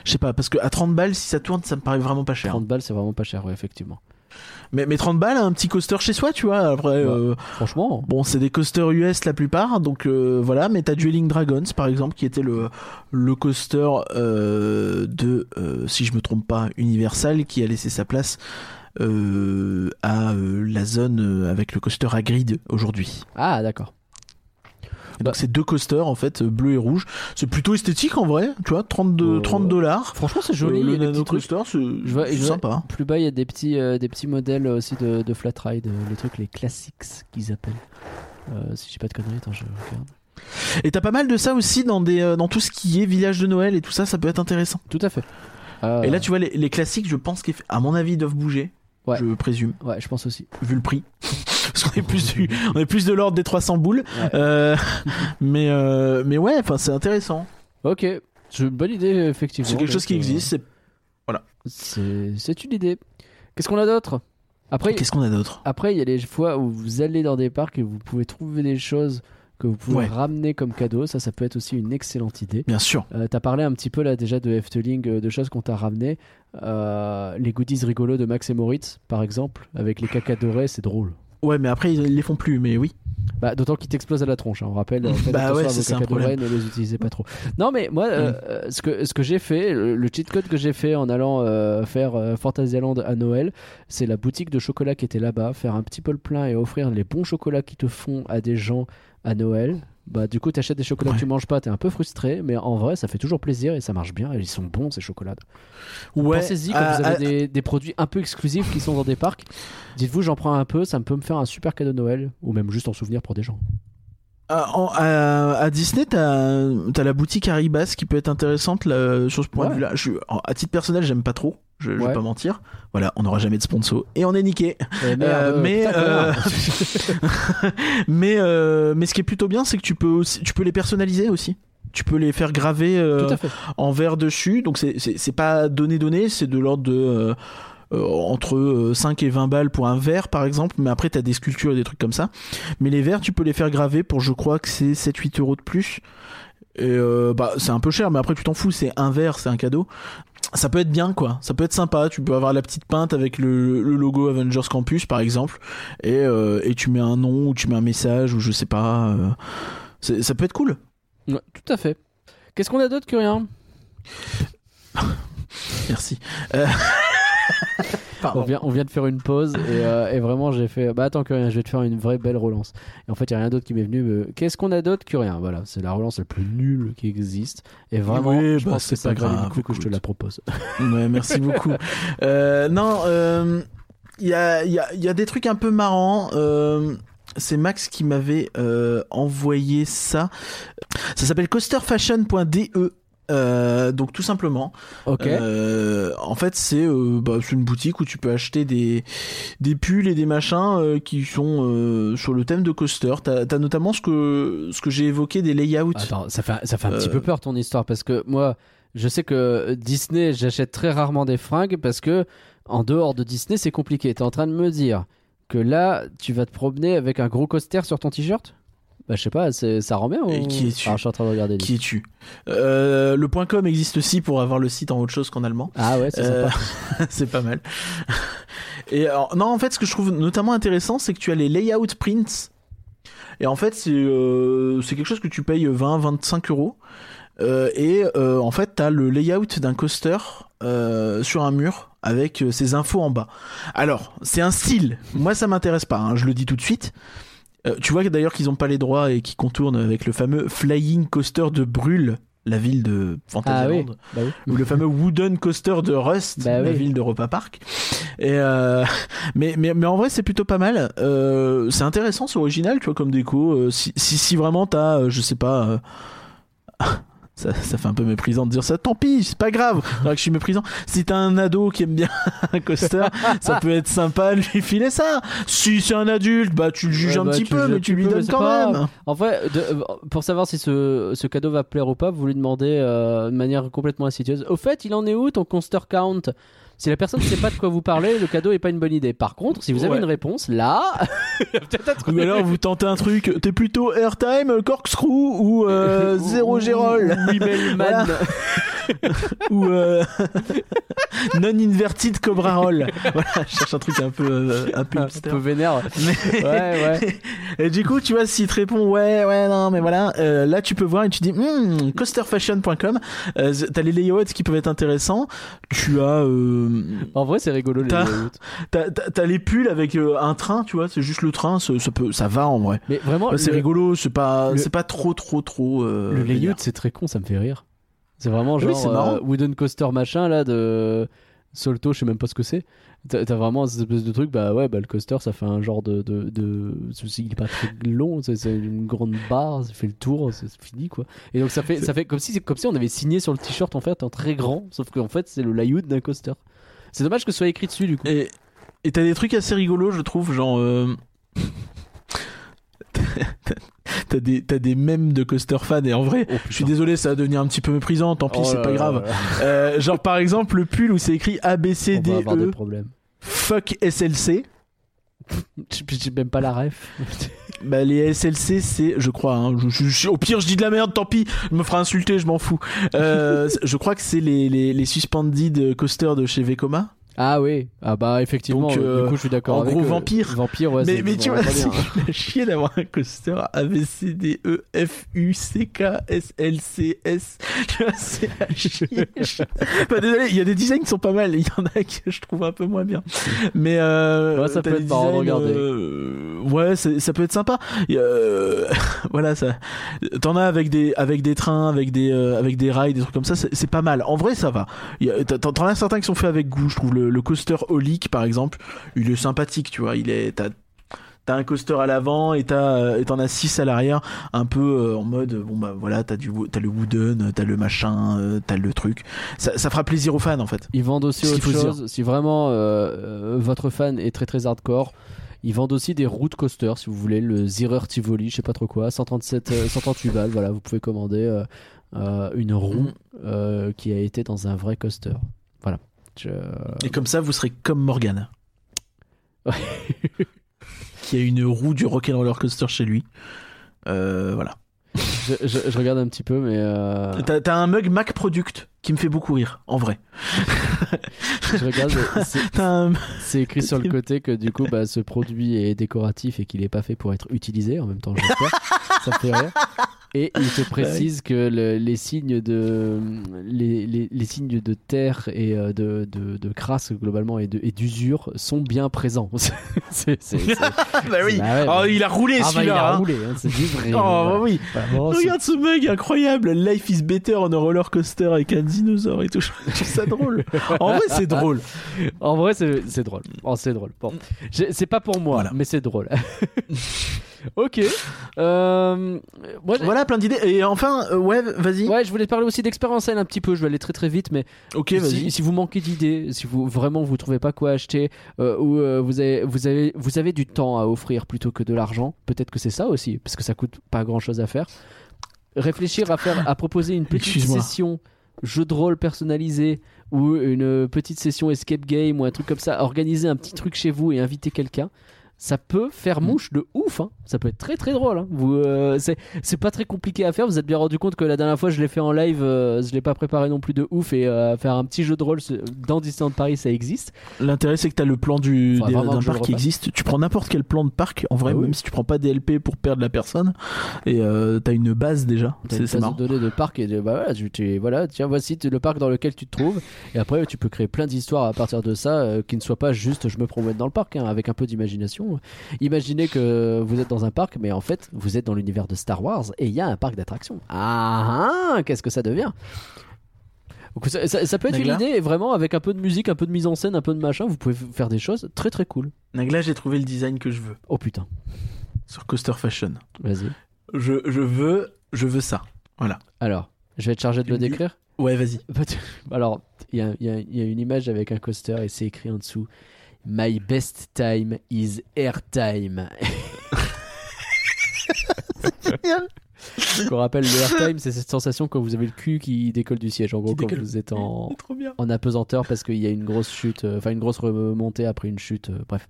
Je sais pas, parce que à 30 balles, si ça tourne, ça me paraît vraiment pas cher. 30 balles, c'est vraiment pas cher, ouais, effectivement. Mais, mais 30 balles, un petit coaster chez soi, tu vois. Après, euh, Franchement, bon, c'est des coasters US la plupart, donc euh, voilà. Mais t'as Dueling Dragons, par exemple, qui était le, le coaster euh, de, si je me trompe pas, Universal, qui a laissé sa place à la zone avec le coaster à grid aujourd'hui. ah d'accord. Et Donc c'est deux coasters en fait, euh, bleu et rouge. C'est plutôt esthétique en vrai, tu vois, 32 Oh. 30 dollars. Franchement, c'est joli. Euh, le nano coaster, c'est sympa. Plus bas, il y a des petits, euh, des petits modèles aussi de, de flat ride, euh, les trucs, les classics qu'ils appellent. Euh, si j'ai pas de conneries, attends, je regarde. Et t'as pas mal de ça aussi dans des euh, dans tout ce qui est village de Noël et tout ça, ça peut être intéressant. Tout à fait. Euh, Et là, tu vois, les, les classiques, je pense qu'à mon avis, ils doivent bouger. Ouais. Je présume, Ouais, je pense aussi. vu le prix. Parce qu'on est plus du, on est plus de l'ordre des 300 boules. Ouais. Euh, mais euh, mais ouais, enfin, c'est intéressant. Ok, c'est une bonne idée, effectivement. C'est quelque chose qui euh, existe. c'est- C'est c'est une idée. Qu'est-ce qu'on a d'autre? Après, Qu'est-ce qu'on a d'autre? Après, il y a les fois où vous allez dans des parcs et vous pouvez trouver des choses que vous pouvez Ouais. ramener comme cadeau. Ça, ça peut être aussi une excellente idée. Bien sûr. Euh, T'as parlé un petit peu là déjà de Efteling, euh, de choses qu'on t'a ramené. Euh, les goodies rigolos de Max et Moritz, par exemple, avec les caca dorés, c'est drôle. Ouais, mais après, ils les font plus, mais oui. Bah, D'autant qu'ils t'explosent à la tronche, hein, on rappelle. Bah ouais, c'est un problème. ne les utilisez pas trop. Non, mais moi, euh, euh, ce que, ce que j'ai fait, le, le cheat code que j'ai fait en allant euh, faire euh, Fantasyland à Noël, c'est la boutique de chocolat qui était là-bas, faire un petit peu le plein et offrir les bons chocolats qui te font à des gens à Noël. Bah, du coup, t'achètes des chocolats Ouais. que tu manges pas, t'es un peu frustré, mais en vrai, ça fait toujours plaisir et ça marche bien et ils sont bons ces chocolats. Ouais. Pensez-y quand vous à- avez des, des produits un peu exclusifs qui sont dans des parcs. Dites-vous, j'en prends un peu, ça peut me faire un super cadeau de Noël ou même juste en souvenir pour des gens. À, en- à- à Disney, t'as as la boutique Haribas qui peut être intéressante là, sur ce point Ouais. de vue-là. À titre personnel, j'aime pas trop. Je, vais pas mentir. Voilà, on n'aura jamais de sponsor et on est niqué. Eh Euh, mais euh, mais euh, mais ce qui est plutôt bien, c'est que tu peux aussi, tu peux les personnaliser aussi. Tu peux les faire graver en verre dessus. Donc c'est pas donné donné, c'est de l'ordre de entre euh, 5 et 20 balles pour un verre par exemple, mais après t'as des sculptures et des trucs comme ça. Mais les verres, tu peux les faire graver pour je crois que c'est 7 8 euros de plus. Et euh, bah c'est un peu cher, mais après tu t'en fous, c'est un verre, c'est un cadeau. Ça peut être bien quoi, ça peut être sympa. Tu peux avoir la petite pinte avec le, le logo Avengers Campus par exemple, et, euh, et tu mets un nom ou tu mets un message ou je sais pas. euh, ça peut être cool. Ouais, tout à fait. Qu'est-ce qu'on a d'autre que rien Merci. Euh. on vient, on vient de faire une pause et, euh, et vraiment j'ai fait bah attends que rien, je vais te faire une vraie belle relance. Et en fait il y a rien d'autre qui m'est venu. mais Qu'est-ce qu'on a d'autre que rien? Voilà, c'est la relance la plus nulle qui existe. Et vraiment, Oui, je bah, pense que c'est pas grave, coup que je te la propose. Ouais, merci beaucoup. Euh, non, euh, il y, a, il y, a, y a des trucs un peu marrants. Euh, c'est Max qui m'avait euh, envoyé ça. Ça s'appelle coasterfashion.de. Euh, donc tout simplement, Ok. Euh, en fait c'est euh, bah, une boutique où tu peux acheter des des pulls et des machins euh, qui sont euh, sur le thème de coaster. T'as as notamment ce que ce que j'ai évoqué des layouts. Attends, ça fait, ça fait un petit Euh, peu peur ton histoire parce que moi, je sais que Disney, j'achète très rarement des fringues parce que en dehors de Disney, c'est compliqué. T'es en train de me dire que là, tu vas te promener avec un gros coaster sur ton t-shirt? Bah, je sais pas, ça rend bien Et ou- qui es-tu Ah, Je suis en train de regarder. Qui es-tu? Euh, Le point .com existe aussi pour avoir le site en autre chose qu'en allemand. Ah ouais, c'est Euh, pas mal. Et alors, non, en fait, ce que je trouve notamment intéressant, c'est que tu as les layout prints. Et en fait, c'est euh, quelque chose que tu payes 20-25 euros. Euh, et en fait, tu as le layout d'un coaster sur un mur avec ces infos en bas. Alors, c'est un style. Moi, ça m'intéresse pas. hein, je le dis tout de suite. Euh, tu vois d'ailleurs qu'ils ont pas les droits et qu'ils contournent avec le fameux Flying Coaster de Brûle, la ville de Ah Fantasyland oui. Bah oui. ou le fameux Wooden Coaster de Rust, Bah la oui. ville d'Europa Park. Et euh, mais, mais, mais en vrai, c'est plutôt pas mal. Euh, c'est intéressant, c'est original, tu vois, comme déco. Si, si, si vraiment t'as, je sais pas. Ça, ça fait un peu méprisant de dire ça. Tant pis, c'est pas grave. Vrai que je suis méprisant. Si t'as un ado qui aime bien un coaster, ça peut être sympa de lui filer ça. Si c'est un adulte, bah tu le juges Ouais, un bah, petit peu, mais tu lui donnes quand pas même. En de- euh, pour savoir si ce, ce cadeau va plaire ou pas, vous lui demandez euh, de manière complètement insidieuse. Au fait, il en est où ton coaster count? Si la personne ne sait pas de quoi vous parlez, le cadeau est pas une bonne idée. Par contre, si vous avez Ouais. une réponse, là, peut-être. Ou alors vous tentez un truc, t'es plutôt airtime, corkscrew ou euh, zéro Gérol. Wimmelman. Voilà. ou euh, non-inverted Cobra Roll. Voilà, je cherche un truc un peu, euh, un peu Un peu vénère. Mais- Ouais, ouais. Et du coup, tu vois, s'il te répond ouais, ouais, non, mais voilà, euh, là tu peux voir et tu dis hmm, coasterfashion.com. Euh, t'as les layouts qui peuvent être intéressants. Tu as, euh, En vrai, c'est rigolo les T'as- layouts. t'as, les pulls avec un train, tu vois, c'est juste le train, ça, ça peut, ça va en vrai. Mais vraiment, c'est le, rigolo, c'est pas, le- c'est pas trop, trop, trop. le layout, c'est très con, ça me fait rire. C'est vraiment Oui, genre c'est marrant. euh, wooden coaster machin là de Solto, je sais même pas ce que c'est. T'as vraiment cette espèce de truc, bah ouais, bah le coaster ça fait un genre de. de, de... Il est pas très long, c'est c'est une grande barre, ça fait le tour, c'est c'est fini quoi. Et donc ça fait, ça fait comme, si, comme si on avait signé sur le t-shirt en fait en très grand, sauf qu'en fait c'est le layout d'un coaster. C'est dommage que ce soit écrit dessus du coup. Et et t'as des trucs assez rigolos, je trouve, genre. euh, t'as des t'as des mèmes de coaster fans et en vrai. Oh, Je suis désolé, ça va devenir un petit peu méprisant. Tant pis, Oh c'est pas grave. Euh, genre par exemple le pull où c'est écrit A B C On D va avoir des E fuck SLC. J'ai j'ai même pas la ref. Bah les SLC c'est, je crois, hein, je- je- je- au pire je dis de la merde, tant pis, je me ferai insulter, je m'en fous. Euh, je crois que c'est les, les, les suspended coasters de chez Vekoma. Ah oui, ah bah effectivement, Donc, euh, du coup je suis d'accord en avec gros, eux. vampire. Vampire, ouais. mais mais tu vois, c'est chier d'avoir un coaster A B C D E F U C K S L C S. C'est à chier. Enfin, désolé, il y a des designs qui sont pas mal, il y en a que je trouve un peu moins bien. Mais euh, Ouais, ça peut être marrant de designs, regarder. euh, ouais, ça peut être sympa. Euh, voilà, ça. T'en as avec des avec des trains, avec des euh, avec des rails, des trucs comme ça. C'est pas mal. En vrai, ça va. T'en t'en as certains qui sont faits avec goût. Je trouve le, le coaster Holic, par exemple, il est sympathique. Tu vois, il est. T'as T'as un coaster à l'avant et t'as euh, t'en as six à l'arrière, un peu euh, en mode bon bah voilà t'as du t'as le wooden, t'as le machin, euh, t'as le truc. Ça, ça fera plaisir aux fans en fait. Ils vendent aussi autre chose. Si vraiment euh, votre fan est très très hardcore, ils vendent aussi des route coasters si vous voulez, le Zirer Tivoli, je sais pas trop quoi, 137, euh, 138 balles. Voilà, vous pouvez commander euh, euh, une roue Mm. qui a été dans un vrai coaster. Je- Et comme ça vous serez comme Morgan. qui a une roue du Rock'n'Roller Coaster chez lui. Euh, voilà. je, je- je regarde un petit peu, mais euh, T'as un mug Mac Product qui me fait beaucoup rire, en vrai. je regarde. c'est- un- écrit sur le côté que du coup, bah, ce produit est décoratif et qu'il n'est pas fait pour être utilisé. En même temps, j'espère. ça fait rire. Et il te précise que le- les signes de les, les- les signes de terre et euh, de, de, de crasse globalement et d'usure sont bien présents. C'est- bah oui. Bah ouais, oh, bah- il a roulé Ah bah, il celui-là. a hein. roulé, hein, c'est vrai. Oh, oui. Regarde ce mug incroyable. Life is better on a roller coaster avec un dinosaure et tout. Je trouve ça drôle. En vrai, c'est drôle. En vrai, c'est drôle. Oh, c'est drôle. Bon, J'ai- c'est pas pour moi, Voilà. mais c'est drôle. Ok. Euh, moi, Voilà, plein d'idées. Et enfin, euh, ouais, vas-y. Ouais, je voulais parler aussi d'expérience un petit peu. Je vais aller très très vite, mais Ok, si, vas-y. si vous manquez d'idées, si vous vraiment vous trouvez pas quoi acheter, euh, ou euh, vous avez vous avez vous avez du temps à offrir plutôt que de l'argent, peut-être que c'est ça aussi, parce que ça coûte pas grand chose à faire. Réfléchir à faire à proposer une petite session jeu de rôle personnalisé ou une petite session escape game ou un truc comme ça, organiser un petit truc chez vous et inviter quelqu'un. Ça peut faire mouche de ouf. hein. Ça peut être très très drôle. hein. Vous, euh, c'est, c'est pas très compliqué à faire. Vous êtes bien rendu compte que la dernière fois je l'ai fait en live, euh, je l'ai pas préparé non plus de ouf. Et euh, faire un petit jeu de rôle dans Disneyland Paris, ça existe. L'intérêt, c'est que tu as le plan du, des- vraiment d'un parc qui existe. Tu prends n'importe quel plan de parc, en vrai, Ah oui. même si tu prends pas DLP pour perdre la personne, et euh, tu as une base déjà. T'as C'est une c'est base marrant. de données de parc et de, bah voilà, tu, tu- voilà, tiens, voici le parc dans lequel tu te trouves. Et après, tu peux créer plein d'histoires à partir de ça qui ne soient pas juste je me promène dans le parc, hein, avec un peu d'imagination. Imaginez que vous êtes dans un parc, mais en fait, vous êtes dans l'univers de Star Wars et il y a un parc d'attractions. Ah, ah, qu'est-ce que ça devient? Donc, ça, ça- ça peut être Nagla une idée, et vraiment, avec un peu de musique, un peu de mise en scène, un peu de machin, vous pouvez faire des choses très très cool. Nagla, j'ai trouvé le design que je veux Oh putain, sur Coaster Fashion. vas-y. Je, je veux, je veux ça. Voilà. Alors, je vais être chargé de Tu le décrire. Ouais, vas-y. Alors, il y a, il y a- il y a une image avec un coaster et c'est écrit en dessous My best time is airtime. Qu'on rappelle, le airtime, c'est cette sensation quand vous avez le cul qui décolle du siège. En gros, quand vous êtes en, en apesanteur parce qu'il y a une grosse chute, euh, enfin une grosse remontée après une chute. euh, bref,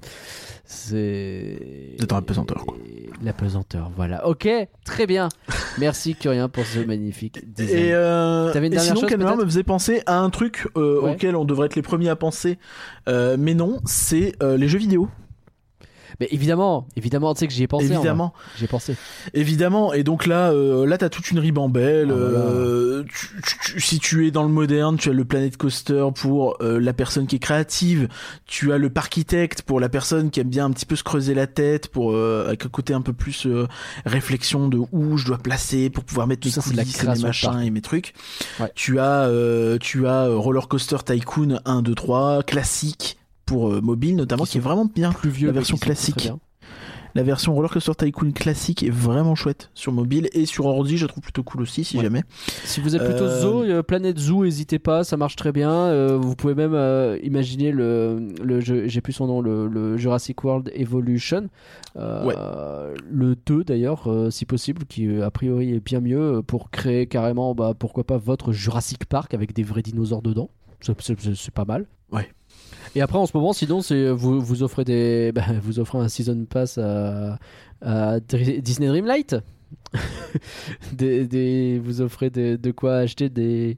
c'est. Vous êtes en apesanteur, quoi. L'apesanteur, voilà. Ok, très bien. Merci Curien pour ce magnifique design. Et, euh, T'avais une et sinon, chose, me faisait penser à un truc euh, Ouais. auquel on devrait être les premiers à penser, euh, mais non, c'est euh, les jeux vidéo. Mais évidemment, évidemment, tu sais que j'y ai pensé. évidemment, J'y ai pensé. évidemment. Et donc là, euh, là, t'as toute une ribambelle. Ah, voilà. euh, tu- tu- tu- si tu es dans le moderne, tu as le Planet Coaster pour euh, la personne qui est créative. Tu as le Parkitect pour la personne qui aime bien un petit peu se creuser la tête, pour euh, avec un côté un peu plus euh, réflexion de où je dois placer pour pouvoir mettre Tout ça, c'est la et mes machins et mes trucs. Ouais. Tu as, euh, tu as Roller Coaster Tycoon 1, 2, 3, classique pour euh, mobile notamment, Qui qui, est vraiment bien. Plus vieux, La version classique. La version Roller Coaster Tycoon classique est vraiment chouette sur mobile et sur ordi, je la trouve plutôt cool aussi si Ouais. jamais. Si vous êtes plutôt Euh, Zoo, euh, Planète Zoo, n'hésitez pas, ça marche très bien. Euh, vous pouvez même imaginer le, le jeu, j'ai plus son nom, le, le Jurassic World Evolution. Ouais. Le 2 d'ailleurs, si possible, qui a priori est bien mieux pour créer carrément, bah, pourquoi pas, votre Jurassic Park avec des vrais dinosaures dedans. C'est pas mal. Ouais. Et après, en ce moment, sinon, vous, vous offrez des, bah, vous offrez un season pass à, Disney Dreamlight? vous offrez de quoi acheter des,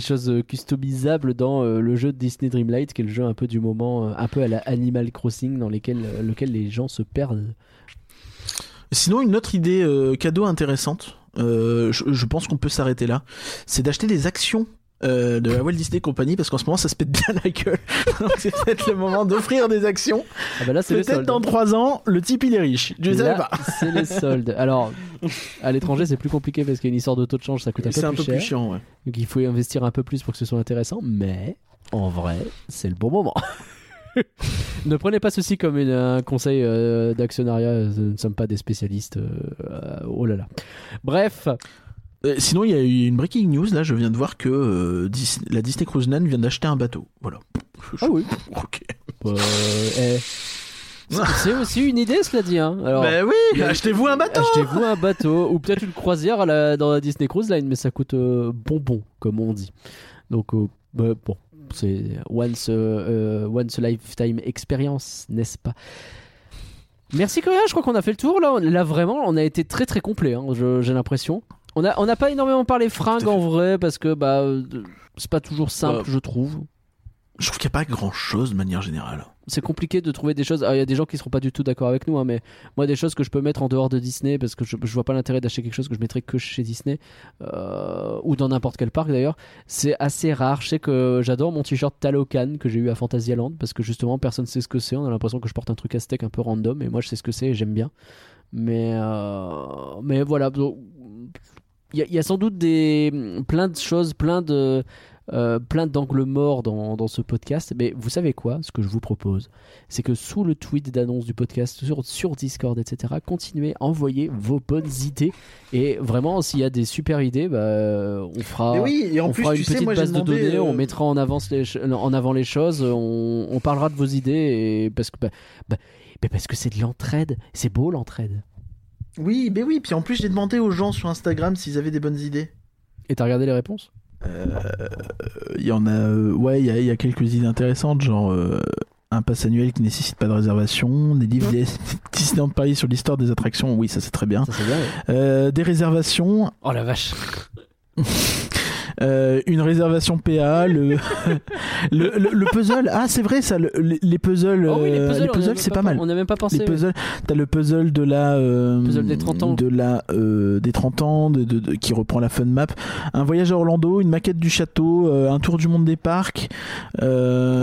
choses customisables dans euh, le jeu de Disney Dreamlight, qui est le jeu un peu du moment, euh, un peu à la Animal Crossing, dans lesquels, euh, lequel les gens se perdent. Sinon, une autre idée cadeau intéressante, je pense qu'on peut s'arrêter là, c'est d'acheter des actions. Euh, de la Walt Disney Company parce qu'en ce moment ça se pète bien la gueule donc c'est peut-être le moment d'offrir des actions Ah bah peut-être dans 3 ans le type il est riche je sais Là, pas c'est les soldes. Alors, à l'étranger, c'est plus compliqué parce qu'il y a une histoire de taux de change, ça coûte un peu c'est un plus peu cher. plus chiant ouais. Donc il faut y investir un peu plus pour que ce soit intéressant, mais en vrai, c'est le bon moment. ne prenez pas ceci comme une- un conseil euh, d'actionnariat, nous ne sommes pas des spécialistes. euh, oh là là. Bref, sinon il y a eu une breaking news là je viens de voir que euh, Dis- la Disney Cruise Line vient d'acheter un bateau voilà ah oui, ok Euh, eh, c'est aussi une idée, cela dit. Hein. Alors, bah oui achetez-vous un bateau achetez-vous un bateau ou peut-être une croisière à la- dans la Disney Cruise Line, mais ça coûte euh, bonbon, comme on dit. Donc, euh, bah, bon, c'est once, euh, euh, once a lifetime experience, n'est-ce pas? Merci Coréen, je crois qu'on a fait le tour là. Là vraiment, on a été très très complet. hein, J'ai l'impression. On a on n'a pas énormément parlé fringues en vrai parce que bah euh, c'est pas toujours simple, Bah, je trouve. je trouve qu'il n'y a pas grand chose de manière générale c'est compliqué de trouver des choses. Alors, Il y a des gens qui seront pas du tout d'accord avec nous, hein, mais moi, des choses que je peux mettre en dehors de Disney parce que je, je vois pas l'intérêt d'acheter quelque chose que je mettrais que chez Disney euh, ou dans n'importe quel parc d'ailleurs. C'est assez rare. Je sais que j'adore mon t-shirt Talocan que j'ai eu à Fantasyland parce que justement personne sait ce que c'est. On a l'impression que je porte un truc aztèque un peu random et moi je sais ce que c'est et j'aime bien. Mais, euh, mais voilà. Il y, a- il y a sans doute des, plein de choses, plein de. euh, plein d'angles morts dans, dans ce podcast, mais vous savez quoi? Ce que je vous propose, c'est que sous le tweet d'annonce du podcast, sur, sur Discord, etc., continuez à envoyer vos bonnes idées. Et vraiment, s'il y a des super idées, bah, on fera, Mais oui, et en on plus, fera une sais, petite moi, base de données, on euh, mettra en, avance les, en avant les choses, on, on parlera de vos idées, et parce que bah, bah, parce que c'est de l'entraide, c'est beau l'entraide. Oui, ben oui. Puis en plus, j'ai demandé aux gens sur Instagram s'ils avaient des bonnes idées. Et t'as regardé les réponses? Il y en a, euh, ouais, il y, a- il y a quelques idées intéressantes, genre euh, un pass annuel qui nécessite pas de réservation, des livres des- Disneyland Paris sur l'histoire des attractions, oui ça c'est très bien. Ça c'est bien. ouais. Euh, des réservations, Oh la vache. euh, une réservation PA, le, le, le- le puzzle, ah c'est vrai ça, le- les, les puzzles, Oh oui, les euh, puzzles, c'est pas mal. On n'a même pas pensé. Les puzzles, t'as le puzzle de la euh, Puzzle des 30 ans. de la euh, des 30 ans de, de- de- qui reprend la fun map, un voyage à Orlando, une maquette du château, un tour du monde des parcs. On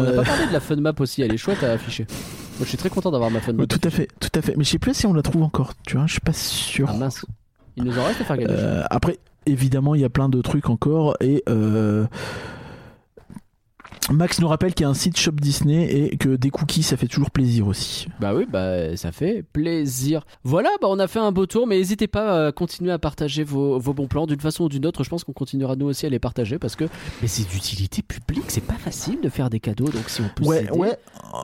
n'a pas parlé de la fun map aussi, elle est chouette à afficher. Moi je suis très content d'avoir ma fun map. tout à fait, tout à fait. Mais je sais plus si on la trouve encore. Tu vois, je suis pas sûr. Ah mince. Il nous en reste à faire gagner. Euh, après, évidemment, il y a plein de trucs encore et. euh, Max nous rappelle qu'il y a un site shop Disney et que des cookies ça fait toujours plaisir aussi. Bah oui, bah ça fait plaisir. Voilà, bah on a fait un beau tour, mais n'hésitez pas à continuer à partager vos, vos bons plans d'une façon ou d'une autre. Je pense qu'on continuera nous aussi à les partager parce que mais c'est d'utilité publique, c'est pas facile de faire des cadeaux, donc si on peut Ouais, ouais.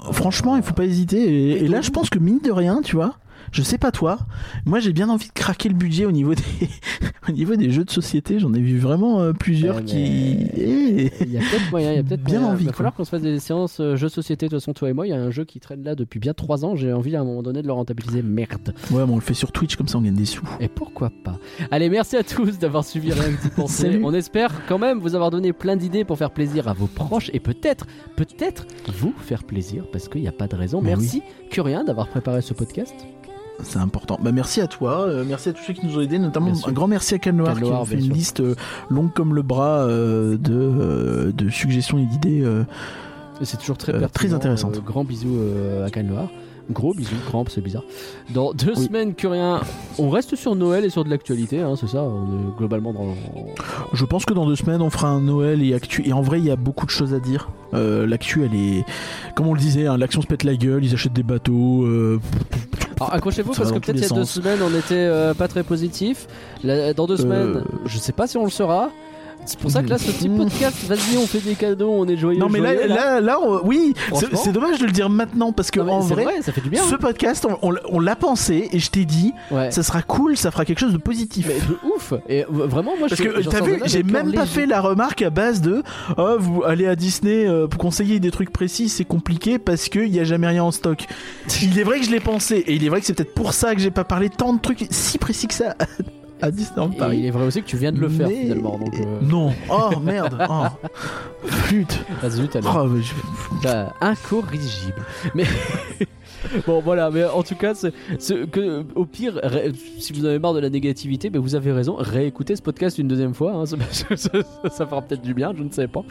euh, Franchement, il faut pas hésiter. Et, et là, je pense que mine de rien, tu vois, je sais pas toi, moi j'ai bien envie de craquer le budget au niveau des, au niveau des jeux de société. J'en ai vu vraiment euh, plusieurs Ouais, qui. Eh. Il y a peut-être moyen, il y a peut-être Bien moyen. envie, Il va falloir qu'on se fasse des séances euh, jeux société. De toute façon, toi et moi, il y a un jeu qui traîne là depuis bien 3 ans. J'ai envie à un moment donné de le rentabiliser. Merde. Ouais, mais on le fait sur Twitch comme ça, on gagne des sous. Et pourquoi pas Allez, merci à tous d'avoir suivi Rien que penser. On espère quand même vous avoir donné plein d'idées pour faire plaisir à vos proches et peut-être, peut-être vous faire plaisir parce qu'il n'y a pas de raison. Mais merci Curien d'avoir préparé ce podcast. C'est important. Bah, merci à toi, euh, merci à tous ceux qui nous ont aidés, notamment un grand merci à Canloar qui a fait une sûr. liste euh, longue comme le bras euh, de, de suggestions et d'idées. C'est toujours très très intéressante. Euh, grand bisou à Cannes Noir. Gros bisous, grand, c'est bizarre. Dans deux Oui. semaines, Curien, on reste sur Noël et sur de l'actualité, hein, c'est ça On est globalement dans. Je pense que dans deux semaines, on fera un Noël et actu. Et en vrai, il y a beaucoup de choses à dire. Euh, L'actu, elle est. Comme on le disait, hein, l'action se pète la gueule, ils achètent des bateaux. euh, Alors accrochez-vous parce que peut-être il y a deux semaines on était euh, pas très positif. Dans deux Euh, semaines, je sais pas si on le sera. C'est pour ça que là, ce petit podcast, vas-y, on fait des cadeaux, on est joyeux. Non, mais là, là, là, on- oui, c'est Franchement. c'est dommage de le dire maintenant parce que Non, mais en c'est vrai, ça fait du bien. ce hein. podcast, on, on- on l'a pensé et je t'ai dit, Ouais. ça sera cool, ça fera quelque chose de positif. Mais de ouf. Et v- vraiment, moi, Parce je que j'en t'as sors vu, de là, j'ai même pas fait la remarque à base de oh, vous allez à Disney euh, pour conseiller des trucs précis, c'est compliqué parce qu'il y a jamais rien en stock. Il est vrai que je l'ai pensé et il est vrai que c'est peut-être pour ça que j'ai pas parlé tant de trucs si précis que ça à Disneyland Paris. il est vrai aussi que tu viens de le faire Mais- finalement. Donc, euh, Non, oh merde, oh. Flûte. ah, zut, alors. Oh, mais je- Bah, incorrigible. Mais bon, voilà. Mais en tout cas, c'est, c'est que au pire, ré- si vous avez marre de la négativité, ben vous avez raison. Réécoutez ce podcast une deuxième fois. hein, ça, ça- ça fera peut-être du bien. Je ne sais pas.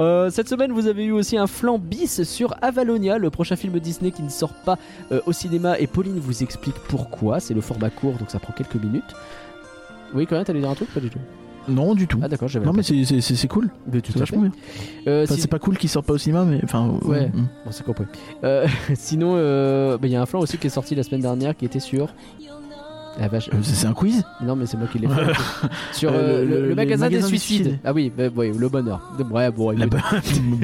Euh, cette semaine, vous avez eu aussi un flanc bis sur Avalonia, le prochain film Disney qui ne sort pas euh, au cinéma. Et Pauline vous explique pourquoi. C'est le format court, donc ça prend quelques minutes. Oui, quand même, t'allais dire un truc Pas du tout. Non, du tout. Ah d'accord, j'avais. non, mais c'est- c'est cool. Mais tout C'est vachement bien. Euh, Enfin, si- c'est pas cool qu'il sorte pas au cinéma, mais enfin. Ouais. mm. Bon, c'est compris. Euh, sinon, euh, bah, il y a un flanc aussi qui est sorti la semaine dernière qui était sur. La vache. Euh, C'est un quiz Non, mais c'est moi qui l'ai fait. sur Euh, euh, le, le- le les magasin des suicides. Ah oui, bah, ouais, le bonheur. Ouais, bon, écoute.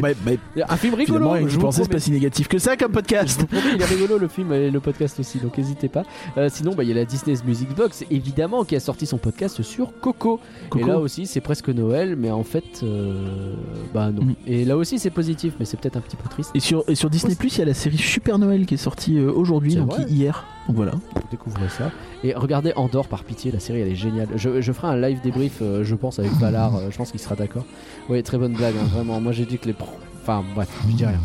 bah, bah, un film rigolo. Je je pensais c'est pas si négatif que ça comme podcast. il est rigolo le film et le podcast aussi, donc n'hésitez pas. Euh, sinon, bah, il y a la Disney's Music Box, évidemment, qui a sorti son podcast sur Coco. Coco. Et là aussi, c'est presque Noël, mais en fait, euh, bah non. Mm. Et là aussi, c'est positif, mais c'est peut-être un petit peu triste. Et sur, et sur Disney Plus, il y a la série Super Noël qui est sortie aujourd'hui, donc vrai hier. Donc voilà. Vous découvrez ça. Et regardez Andorre par pitié, la série elle est géniale. Je, je ferai un live débrief, euh, je pense, avec Valar, euh, je pense qu'il sera d'accord. Oui, très bonne blague, hein, vraiment. Moi j'ai dit que les. Enfin, bref, je dis rien.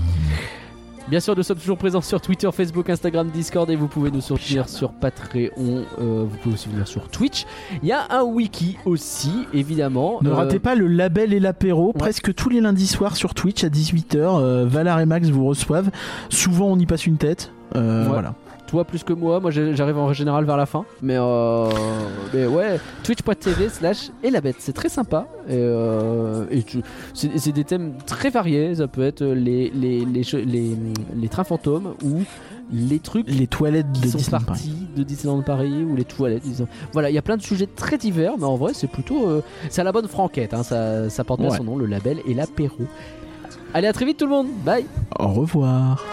Bien sûr, nous sommes toujours présents sur Twitter, Facebook, Instagram, Discord et vous pouvez nous soutenir sur Patreon. euh, vous pouvez aussi venir sur Twitch. Il y a un wiki aussi, évidemment. Ne Euh, ratez pas le label et l'apéro, ouais. presque tous les lundis soirs sur Twitch à 18h. Valar et Max vous reçoivent. Souvent, on y passe une tête. Euh, Ouais. Voilà. Toi plus que moi, moi j'arrive en général vers la fin. Mais, euh, mais ouais, twitch.tv slash et la bête, c'est très sympa. Et, euh, et c'est des thèmes très variés. Ça peut être les, les, les, les, les trains fantômes ou les trucs Les toilettes de qui sont Disneyland Paris. de Disneyland Paris ou les toilettes. disons. Voilà, il y a plein de sujets très divers, mais en vrai, c'est plutôt. euh, c'est à la bonne franquette. hein, ça, ça porte bien Ouais. son nom, le label et l'apéro. Allez, à très vite tout le monde. Bye. Au revoir.